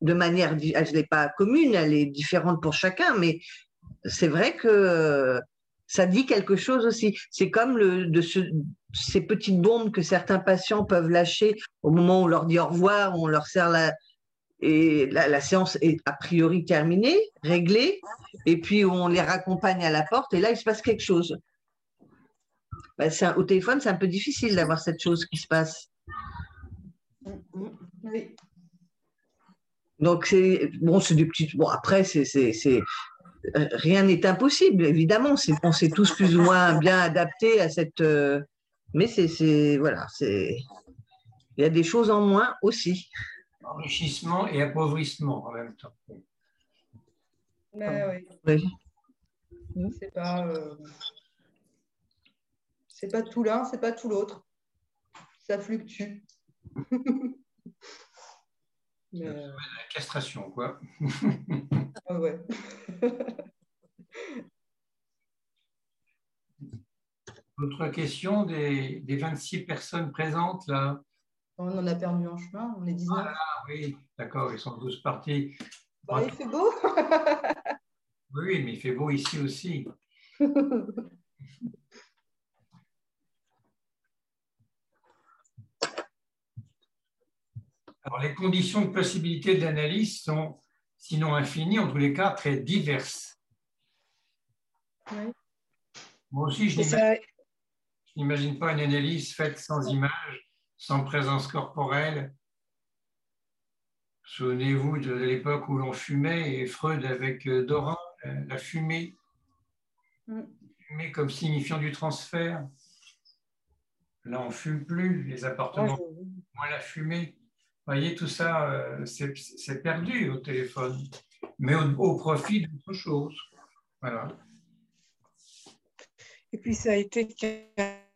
de manière, je n'est pas commune, elle est différente pour chacun, mais c'est vrai que ça dit quelque chose aussi. C'est comme de ce, ces petites bombes que certains patients peuvent lâcher au moment où on leur dit au revoir, on leur sert la, et la, séance est a priori terminée, réglée, et puis on les raccompagne à la porte, et là, il se passe quelque chose. Ben, un, au téléphone, c'est un peu difficile d'avoir cette chose qui se passe. Oui. Donc, c'est bon, c'est des petites. Bon, après, c'est rien n'est impossible, évidemment. On s'est tous plus ou moins bien adaptés à cette. Euh, mais c'est voilà, c'est il y a des choses en moins aussi. Enrichissement et appauvrissement en même temps. Mais oui. oui. C'est pas. Euh... C'est pas tout l'un, c'est pas tout l'autre. Ça fluctue. Mais... La castration, quoi. ah ouais. Autre question des, des, 26 personnes présentes là On en a perdu en chemin, on est 19. Ah oui, d'accord, ils sont tous partis. Bah, il fait beau Oui, mais il fait beau ici aussi. Alors, les conditions de possibilité de l'analyse sont, sinon infinies, en tous les cas, très diverses. Oui. Moi aussi, je n'imagine pas une analyse faite sans image, sans présence corporelle. Souvenez-vous de l'époque où l'on fumait, et Freud avec Doran, la fumée, mm. fumée comme signifiant du transfert. Là, on ne fume plus, les appartements, ouais, moins la fumée. Vous voyez, tout ça, euh, c'est perdu au téléphone, mais au, au profit d'autre chose. Voilà. Et puis, ça a été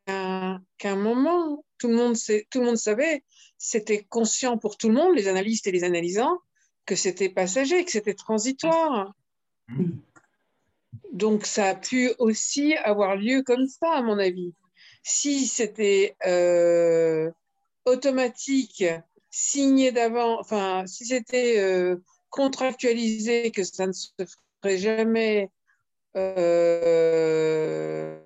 qu'un moment, tout le monde, sait, tout le monde savait, c'était conscient pour tout le monde, les analystes et les analysants, que c'était passager, que c'était transitoire. Donc ça a pu aussi avoir lieu comme ça, à mon avis. Si c'était euh, automatique, signé d'avant, enfin, si c'était euh, contractualisé, que ça ne se ferait jamais. Euh,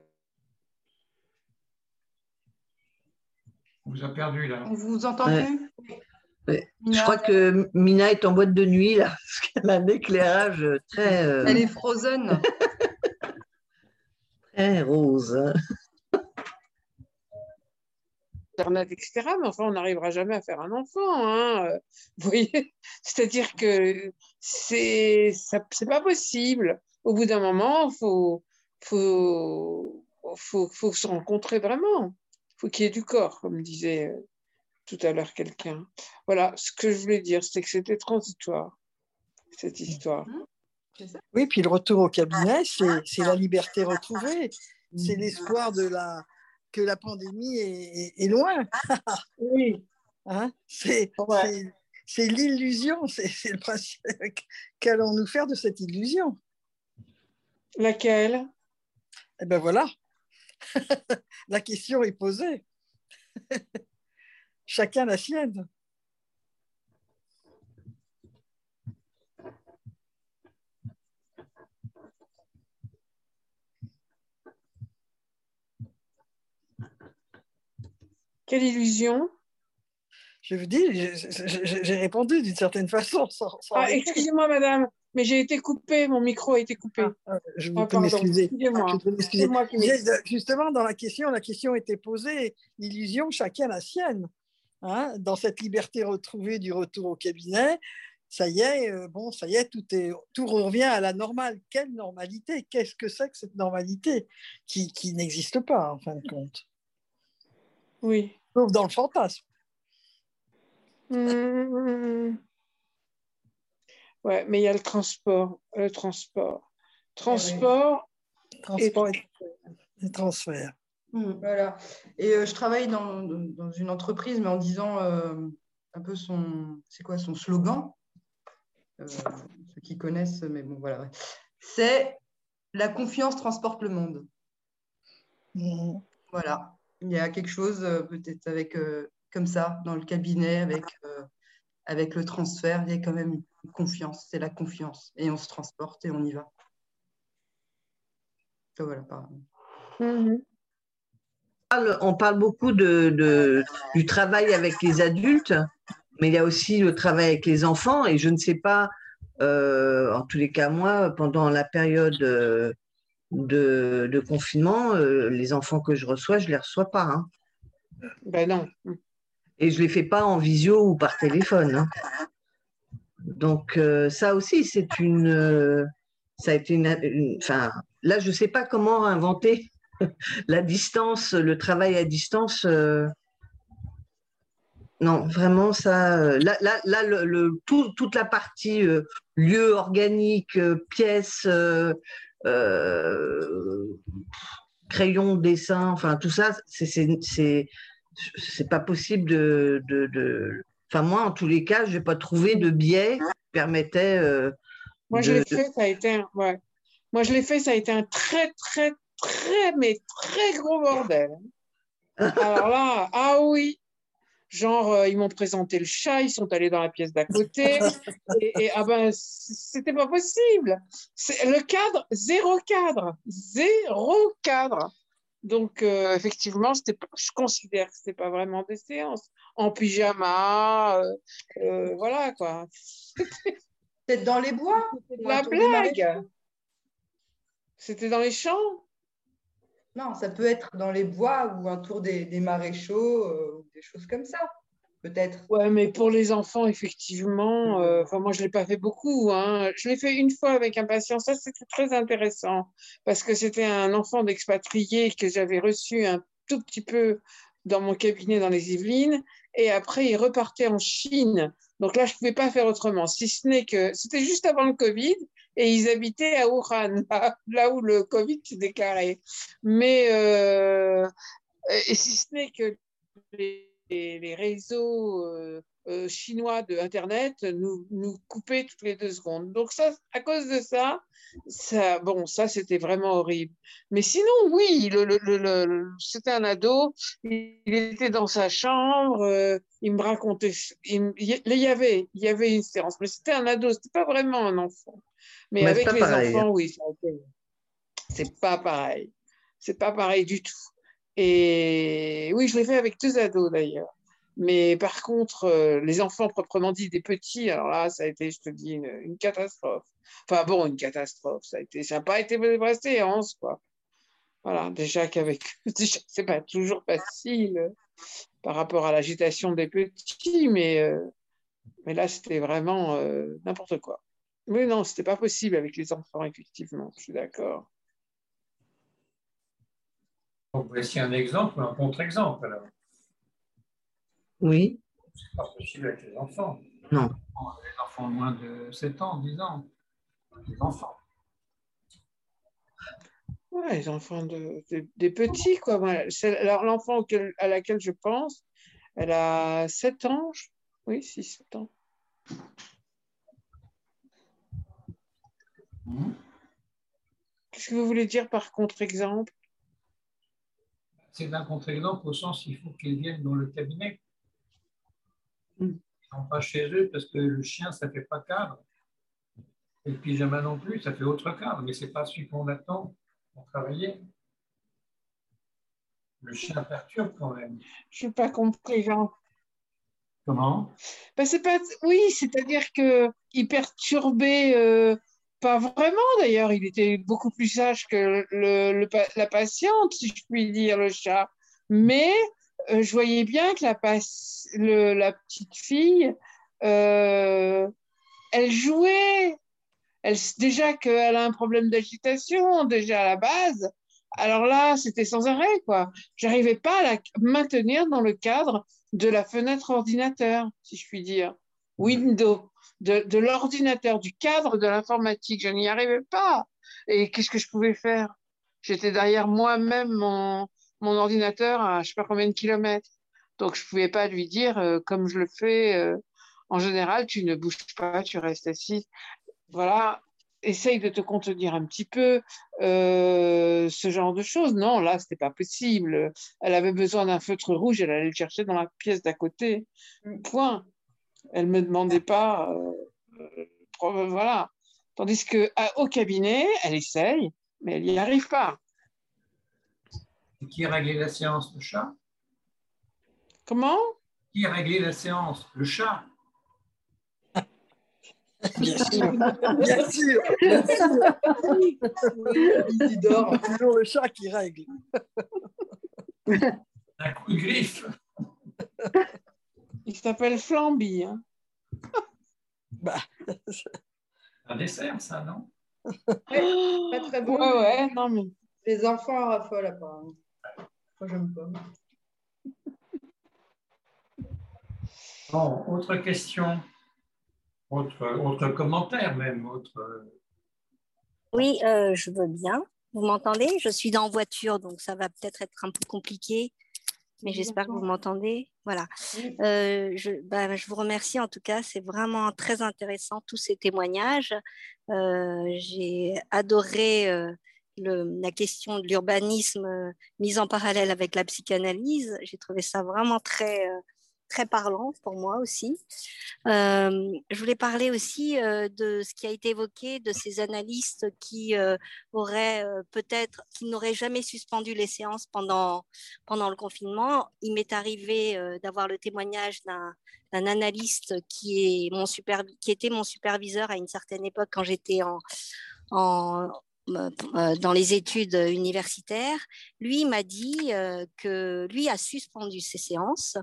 On vous a perdu là. On vous entend Ouais. plus? Ouais. Je Mina crois que Mina est en boîte de nuit là, parce qu'elle a un éclairage très, euh, Elle est frozen. très rose. Internet, etc. Mais enfin, on n'arrivera jamais à faire un enfant. hein. Euh, Vous voyez C'est-à-dire que c'est ça- c'est pas possible. Au bout d'un moment, il faut, faut, faut, faut se rencontrer vraiment. Il faut qu'il y ait du corps, comme disait euh, tout à l'heure quelqu'un. Voilà, ce que je voulais dire, c'est que c'était transitoire, cette histoire. Oui, puis le retour au cabinet, c'est c'est la liberté retrouvée. C'est l'espoir de la, que la pandémie est, est- est loin. oui. Hein c'est l'illusion, c'est c'est le principe. Qu'allons-nous faire de cette illusion? Laquelle? Eh bien voilà, la question est posée. Chacun la sienne. Quelle illusion Je vous dis, j'ai répondu d'une certaine façon. Sans, sans Ah, excusez-moi, madame, mais j'ai été coupée, mon micro a été coupé. Je Ah, excusez-moi. Je vous de m'excuser. Justement, dans la question, la question était posée, illusion, chacun la sienne. Hein, dans cette liberté retrouvée du retour au cabinet, ça y est, euh, bon, ça y est, tout, est, tout revient à la normale. Quelle normalité? Qu'est-ce que c'est que cette normalité qui, qui n'existe pas, en fin de compte? Oui. Sauf dans le fantasme. Mmh. Ouais, mais il y a le transport. Le transport. Transport. Transport et, et transfert. Mm, Voilà. Et euh, je travaille dans, dans une entreprise, mais en disant euh, un peu son, c'est quoi son slogan? Euh, Ceux qui connaissent, mais bon, voilà. ouais. C'est la confiance transporte le monde. Voilà. Il y a quelque chose euh, peut-être avec euh, comme ça dans le cabinet, avec euh, avec le transfert, il y a quand même une confiance. C'est la confiance et on se transporte et on y va. Voilà. on parle beaucoup de, du travail avec les adultes, mais il y a aussi le travail avec les enfants. Et je ne sais pas, en tous les cas, moi, pendant la période de, de confinement, euh, les enfants que je reçois, je ne les reçois pas. hein. Ben non. Et je ne les fais pas en visio ou par téléphone. hein. Donc, euh, ça aussi, c'est une. euh, ça a été une. Enfin, là, je ne sais pas comment inventer la distance, le travail à distance. non, vraiment, ça. Là, là, là le, le- tout- toute la partie euh, lieu organique, euh, pièce, euh, crayon, dessin, enfin, tout ça, c'est- c'est pas possible de, de, de- Enfin, moi, en tous les cas, je n'ai pas trouvé de biais qui permettait. euh, Moi, je l'ai fait, ça a été un, ouais. Moi, je l'ai fait, ça a été un très, très, très, mais très gros bordel. Alors là, ah oui, genre, euh, ils m'ont présenté le chat, ils sont allés dans la pièce d'à côté, et, et, ah ben, c'était pas possible. C'est le cadre, zéro cadre, zéro cadre. Donc, euh, effectivement, c'était pas- je considère que c'était pas vraiment des séances. En pyjama, euh, euh, voilà quoi. Peut-être dans les bois la blague. C'était dans les champs. Non, ça peut être dans les bois ou autour des, des maréchaux, euh, ou des choses comme ça, peut-être. Ouais, mais pour les enfants, effectivement, euh, enfin, moi, je ne l'ai pas fait beaucoup. hein. Je l'ai fait une fois avec un patient. Ça, c'était très intéressant parce que c'était un enfant d'expatrié que j'avais reçu un tout petit peu dans mon cabinet dans les Yvelines. Et après, il repartait en Chine. Donc là, je ne pouvais pas faire autrement, si ce n'est que c'était juste avant le Covid et ils habitaient à Wuhan, là, où le Covid s'est déclaré. Mais euh, et si ce n'est que les, réseaux euh, euh, chinois de Internet nous, nous coupaient toutes les deux secondes. Donc ça, à cause de ça, ça bon, ça c'était vraiment horrible. Mais sinon, oui, le, le, le, c'était un ado, il, était dans sa chambre, il me racontait, il, il, y avait, il y avait une séance, mais c'était un ado, c'était pas vraiment un enfant. Mais, Mais avec les pareil, enfants, oui, c'est pas pareil. C'est pas pareil du tout. Et oui, je l'ai fait avec deux ados d'ailleurs. Mais par contre, euh, les enfants proprement dit, des petits, alors là, ça a été, je te dis, une, une catastrophe. Enfin bon, une catastrophe. Ça a été, ça n'a pas été vraie séance, quoi. Voilà, déjà qu'avec, déjà, c'est pas toujours facile euh, par rapport à l'agitation des petits, mais, euh, mais là, c'était vraiment n'importe quoi. Mais non, c'était pas possible avec les enfants, effectivement, je suis d'accord. Voici un exemple, un contre-exemple. alors. Oui. C'est pas possible avec les enfants. Non. Les enfants de moins de 7 ans, 10 ans. Les enfants. Ouais, les enfants de, de- des petits, quoi. Alors, L'enfant à laquelle je pense, elle a 7 ans. je- Oui, 6-7 ans. Qu'est-ce que vous voulez dire par contre-exemple? C'est un contre-exemple au sens qu'il faut qu'ils viennent dans le cabinet. Ils ne sont pas chez eux parce que le chien, ça ne fait pas cadre. Et le pyjama non plus, ça fait autre cadre, mais ce n'est pas celui qu'on attend pour travailler. Le chien perturbe quand même. Je n'ai pas compris, Jean. Comment? Ben, pas... Oui, c'est-à-dire que il perturbait, euh, pas vraiment d'ailleurs, il était beaucoup plus sage que le, le pa- la patiente, si je puis dire, le chat. Mais euh, je voyais bien que la, pac- le- la petite fille, euh, elle jouait. Elle, déjà qu'elle a un problème d'agitation, déjà à la base. Alors là, c'était sans arrêt, quoi. J'arrivais pas à la maintenir dans le cadre de la fenêtre ordinateur, si je puis dire. Windows, de, de l'ordinateur, du cadre de l'informatique. Je n'y arrivais pas. Et qu'est-ce que je pouvais faire? J'étais derrière moi-même mon, mon ordinateur à je sais pas combien de kilomètres. Donc je pouvais pas lui dire, euh, comme je le fais euh, en général, tu ne bouges pas, tu restes assis. Voilà, essaye de te contenir un petit peu, euh, ce genre de choses. Non, là, c'était pas possible. Elle avait besoin d'un feutre rouge, elle allait le chercher dans la pièce d'à côté. Point. Elle me demandait pas. euh, euh, pro- voilà. Tandis que à- au cabinet, elle essaye, mais elle n'y arrive pas. Et Qui a réglé la séance Le chat? Comment? Qui a réglé la séance? Le chat? Bien sûr, bien sûr, bien sûr. Isidore. C'est toujours le chat qui règle. Un coup de griffe Il s'appelle Flamby. hein. Bah, Un dessert, ça, non? Pas très bon. Ouais, ouais, non, mais. Les enfants raffolent apparemment. Moi, j'aime pas. Bon, autre question autre, autre commentaire même autre... Oui, euh, je veux bien. Vous m'entendez? Je suis en voiture, donc ça va peut-être être un peu compliqué, mais j'espère que vous m'entendez. Voilà. Euh, je, bah, je vous remercie en tout cas. C'est vraiment très intéressant tous ces témoignages. Euh, J'ai adoré euh, le- la question de l'urbanisme mise en parallèle avec la psychanalyse. J'ai trouvé ça vraiment très, très parlant pour moi aussi. Euh, je voulais parler aussi euh, de ce qui a été évoqué, de ces analystes qui euh, auraient euh, peut-être, qui n'auraient jamais suspendu les séances pendant, pendant le confinement. Il m'est arrivé d'avoir le témoignage d'un d'un analyste qui, est mon super, qui était mon superviseur à une certaine époque quand j'étais en, en, dans les études universitaires. Lui m'a dit que lui a suspendu ses séances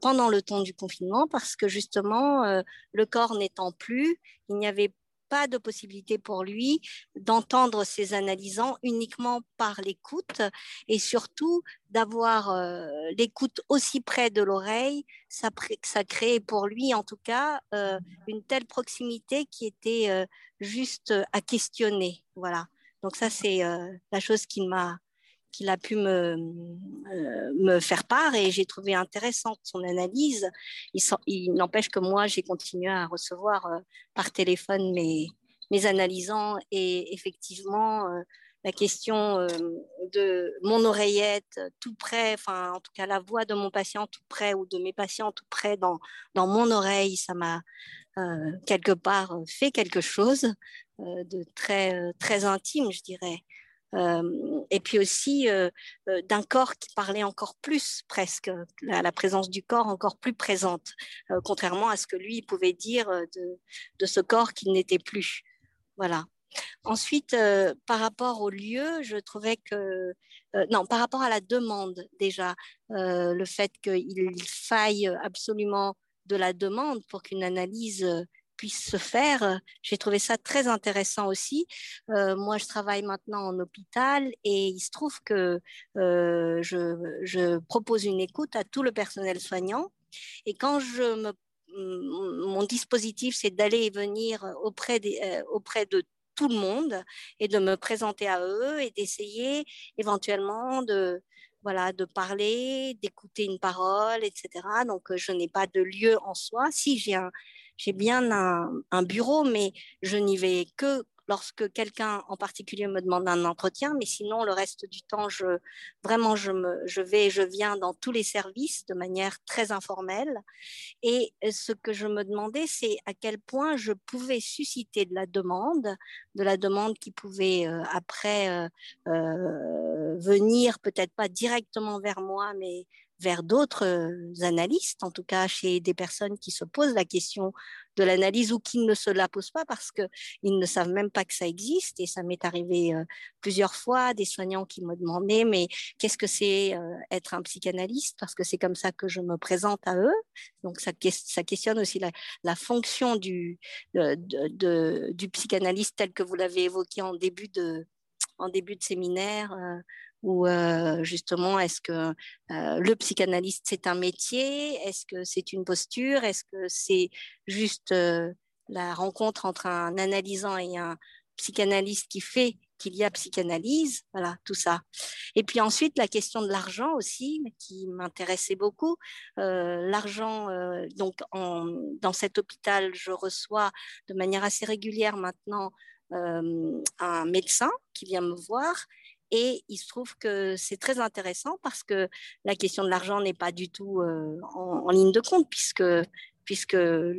pendant le temps du confinement parce que justement, euh, le corps n'étant plus, il n'y avait pas de possibilité pour lui d'entendre ses analysants uniquement par l'écoute et surtout d'avoir euh, l'écoute aussi près de l'oreille, ça, ça créait pour lui en tout cas euh, une telle proximité qui était euh, juste à questionner. Voilà. Donc ça c'est euh, la chose qui m'a qu'il a pu me, me faire part et j'ai trouvé intéressante son analyse. Il, n'empêche que moi, j'ai continué à recevoir par téléphone mes, analysants et effectivement, la question euh, de mon oreillette tout près, enfin en tout cas la voix de mon patient tout près ou de mes patients tout près dans, mon oreille, ça m'a euh, quelque part fait quelque chose euh, de très, très intime, je dirais. Et puis aussi d'un corps qui parlait encore plus presque, la, la présence du corps encore plus présente, contrairement à ce que lui pouvait dire de, ce corps qu'il n'était plus. Voilà. Ensuite, euh, par rapport au lieu, je trouvais que, euh, non, par rapport à la demande déjà, euh, le fait qu'il faille absolument de la demande pour qu'une analyse puisse se faire, j'ai trouvé ça très intéressant aussi. moi, je travaille maintenant en hôpital et il se trouve que je, je, propose une écoute à tout le personnel soignant. Et quand je me mon dispositif, c'est d'aller et venir auprès, des, auprès de tout le monde et de me présenter à eux et d'essayer éventuellement de voilà de parler, d'écouter une parole, etc. Donc je n'ai pas de lieu en soi. Si j'ai un j'ai bien un, bureau, mais je n'y vais que lorsque quelqu'un en particulier me demande un entretien, mais sinon le reste du temps, vraiment, je, me, je vais et je viens dans tous les services de manière très informelle. Et ce que je me demandais, c'est à quel point je pouvais susciter de la demande, de la demande qui pouvait euh, après euh, euh, venir peut-être pas directement vers moi, mais vers d'autres analystes, en tout cas chez des personnes qui se posent la question de l'analyse ou qui ne se la posent pas parce qu'ils ne savent même pas que ça existe. Et ça m'est arrivé plusieurs fois, des soignants qui me demandaient, mais qu'est-ce que c'est être un psychanalyste? Parce que c'est comme ça que je me présente à eux. Donc ça, ça questionne aussi la, fonction du, du psychanalyste tel que vous l'avez évoqué en début de, en début de séminaire ou euh, justement est-ce que euh, le psychanalyste c'est un métier? Est-ce que c'est une posture? Est-ce que c'est juste euh, la rencontre entre un analysant et un psychanalyste qui fait qu'il y a psychanalyse, voilà, tout ça. Et puis ensuite, la question de l'argent aussi, qui m'intéressait beaucoup. l'argent, donc dans cet hôpital, je reçois de manière assez régulière maintenant un médecin qui vient me voir et il se trouve que c'est très intéressant parce que la question de l'argent n'est pas du tout euh, en, ligne de compte puisque puisque euh,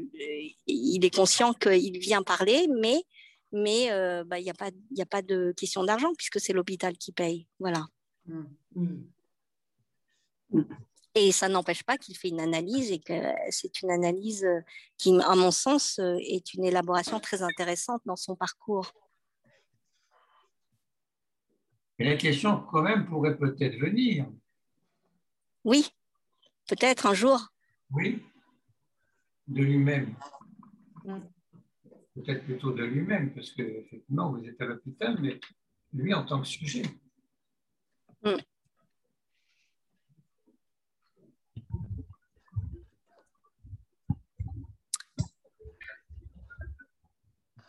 il est conscient qu'il vient parler, mais mais euh, bah, il n'y a pas il a pas de question d'argent puisque c'est l'hôpital qui paye. Voilà. Mmh. Mmh. Et ça n'empêche pas qu'il fait une analyse et que c'est une analyse qui, à mon sens, est une élaboration très intéressante dans son parcours. Et la question, quand même, pourrait peut-être venir. Oui, peut-être un jour. Oui, de lui-même. Peut-être plutôt de lui-même, parce que effectivement, vous êtes à l'hôpital, mais lui en tant que sujet. Mm.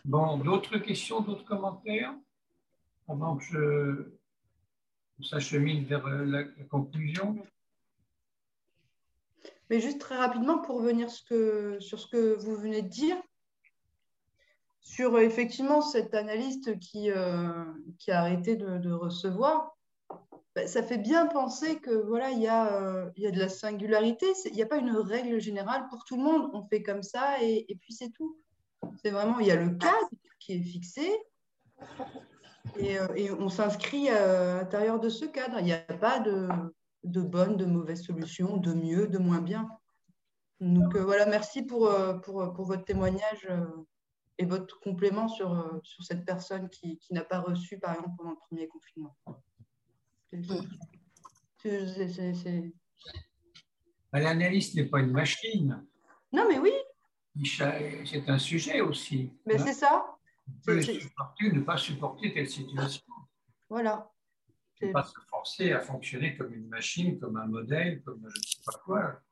Bon, d'autres questions, d'autres commentaires? Avant que je s'achemine vers euh, la, conclusion. Mais juste très rapidement pour revenir sur ce que vous venez de dire, sur euh, effectivement cet analyste qui, euh, qui a arrêté de, recevoir, bah, ça fait bien penser que voilà, il y a, de la singularité, il n'y a pas une règle générale pour tout le monde, on fait comme ça et, et puis c'est tout. C'est vraiment, il y a le cadre qui est fixé, euh, et, on s'inscrit à l'intérieur de ce cadre. Il n'y a pas de, de bonne, de mauvaise solution, de mieux, de moins bien. Donc euh, voilà, merci pour, euh, pour, pour, votre témoignage et votre complément sur, sur cette personne qui, qui n'a pas reçu, par exemple, pendant le premier confinement. L'analyste n'est pas une machine. Non, mais oui. C'est un sujet aussi. Mais c'est ça. On peut supporter ne pas supporter telle situation. Voilà. Ne pas se forcer à fonctionner comme une machine, comme un modèle, comme je ne sais pas quoi.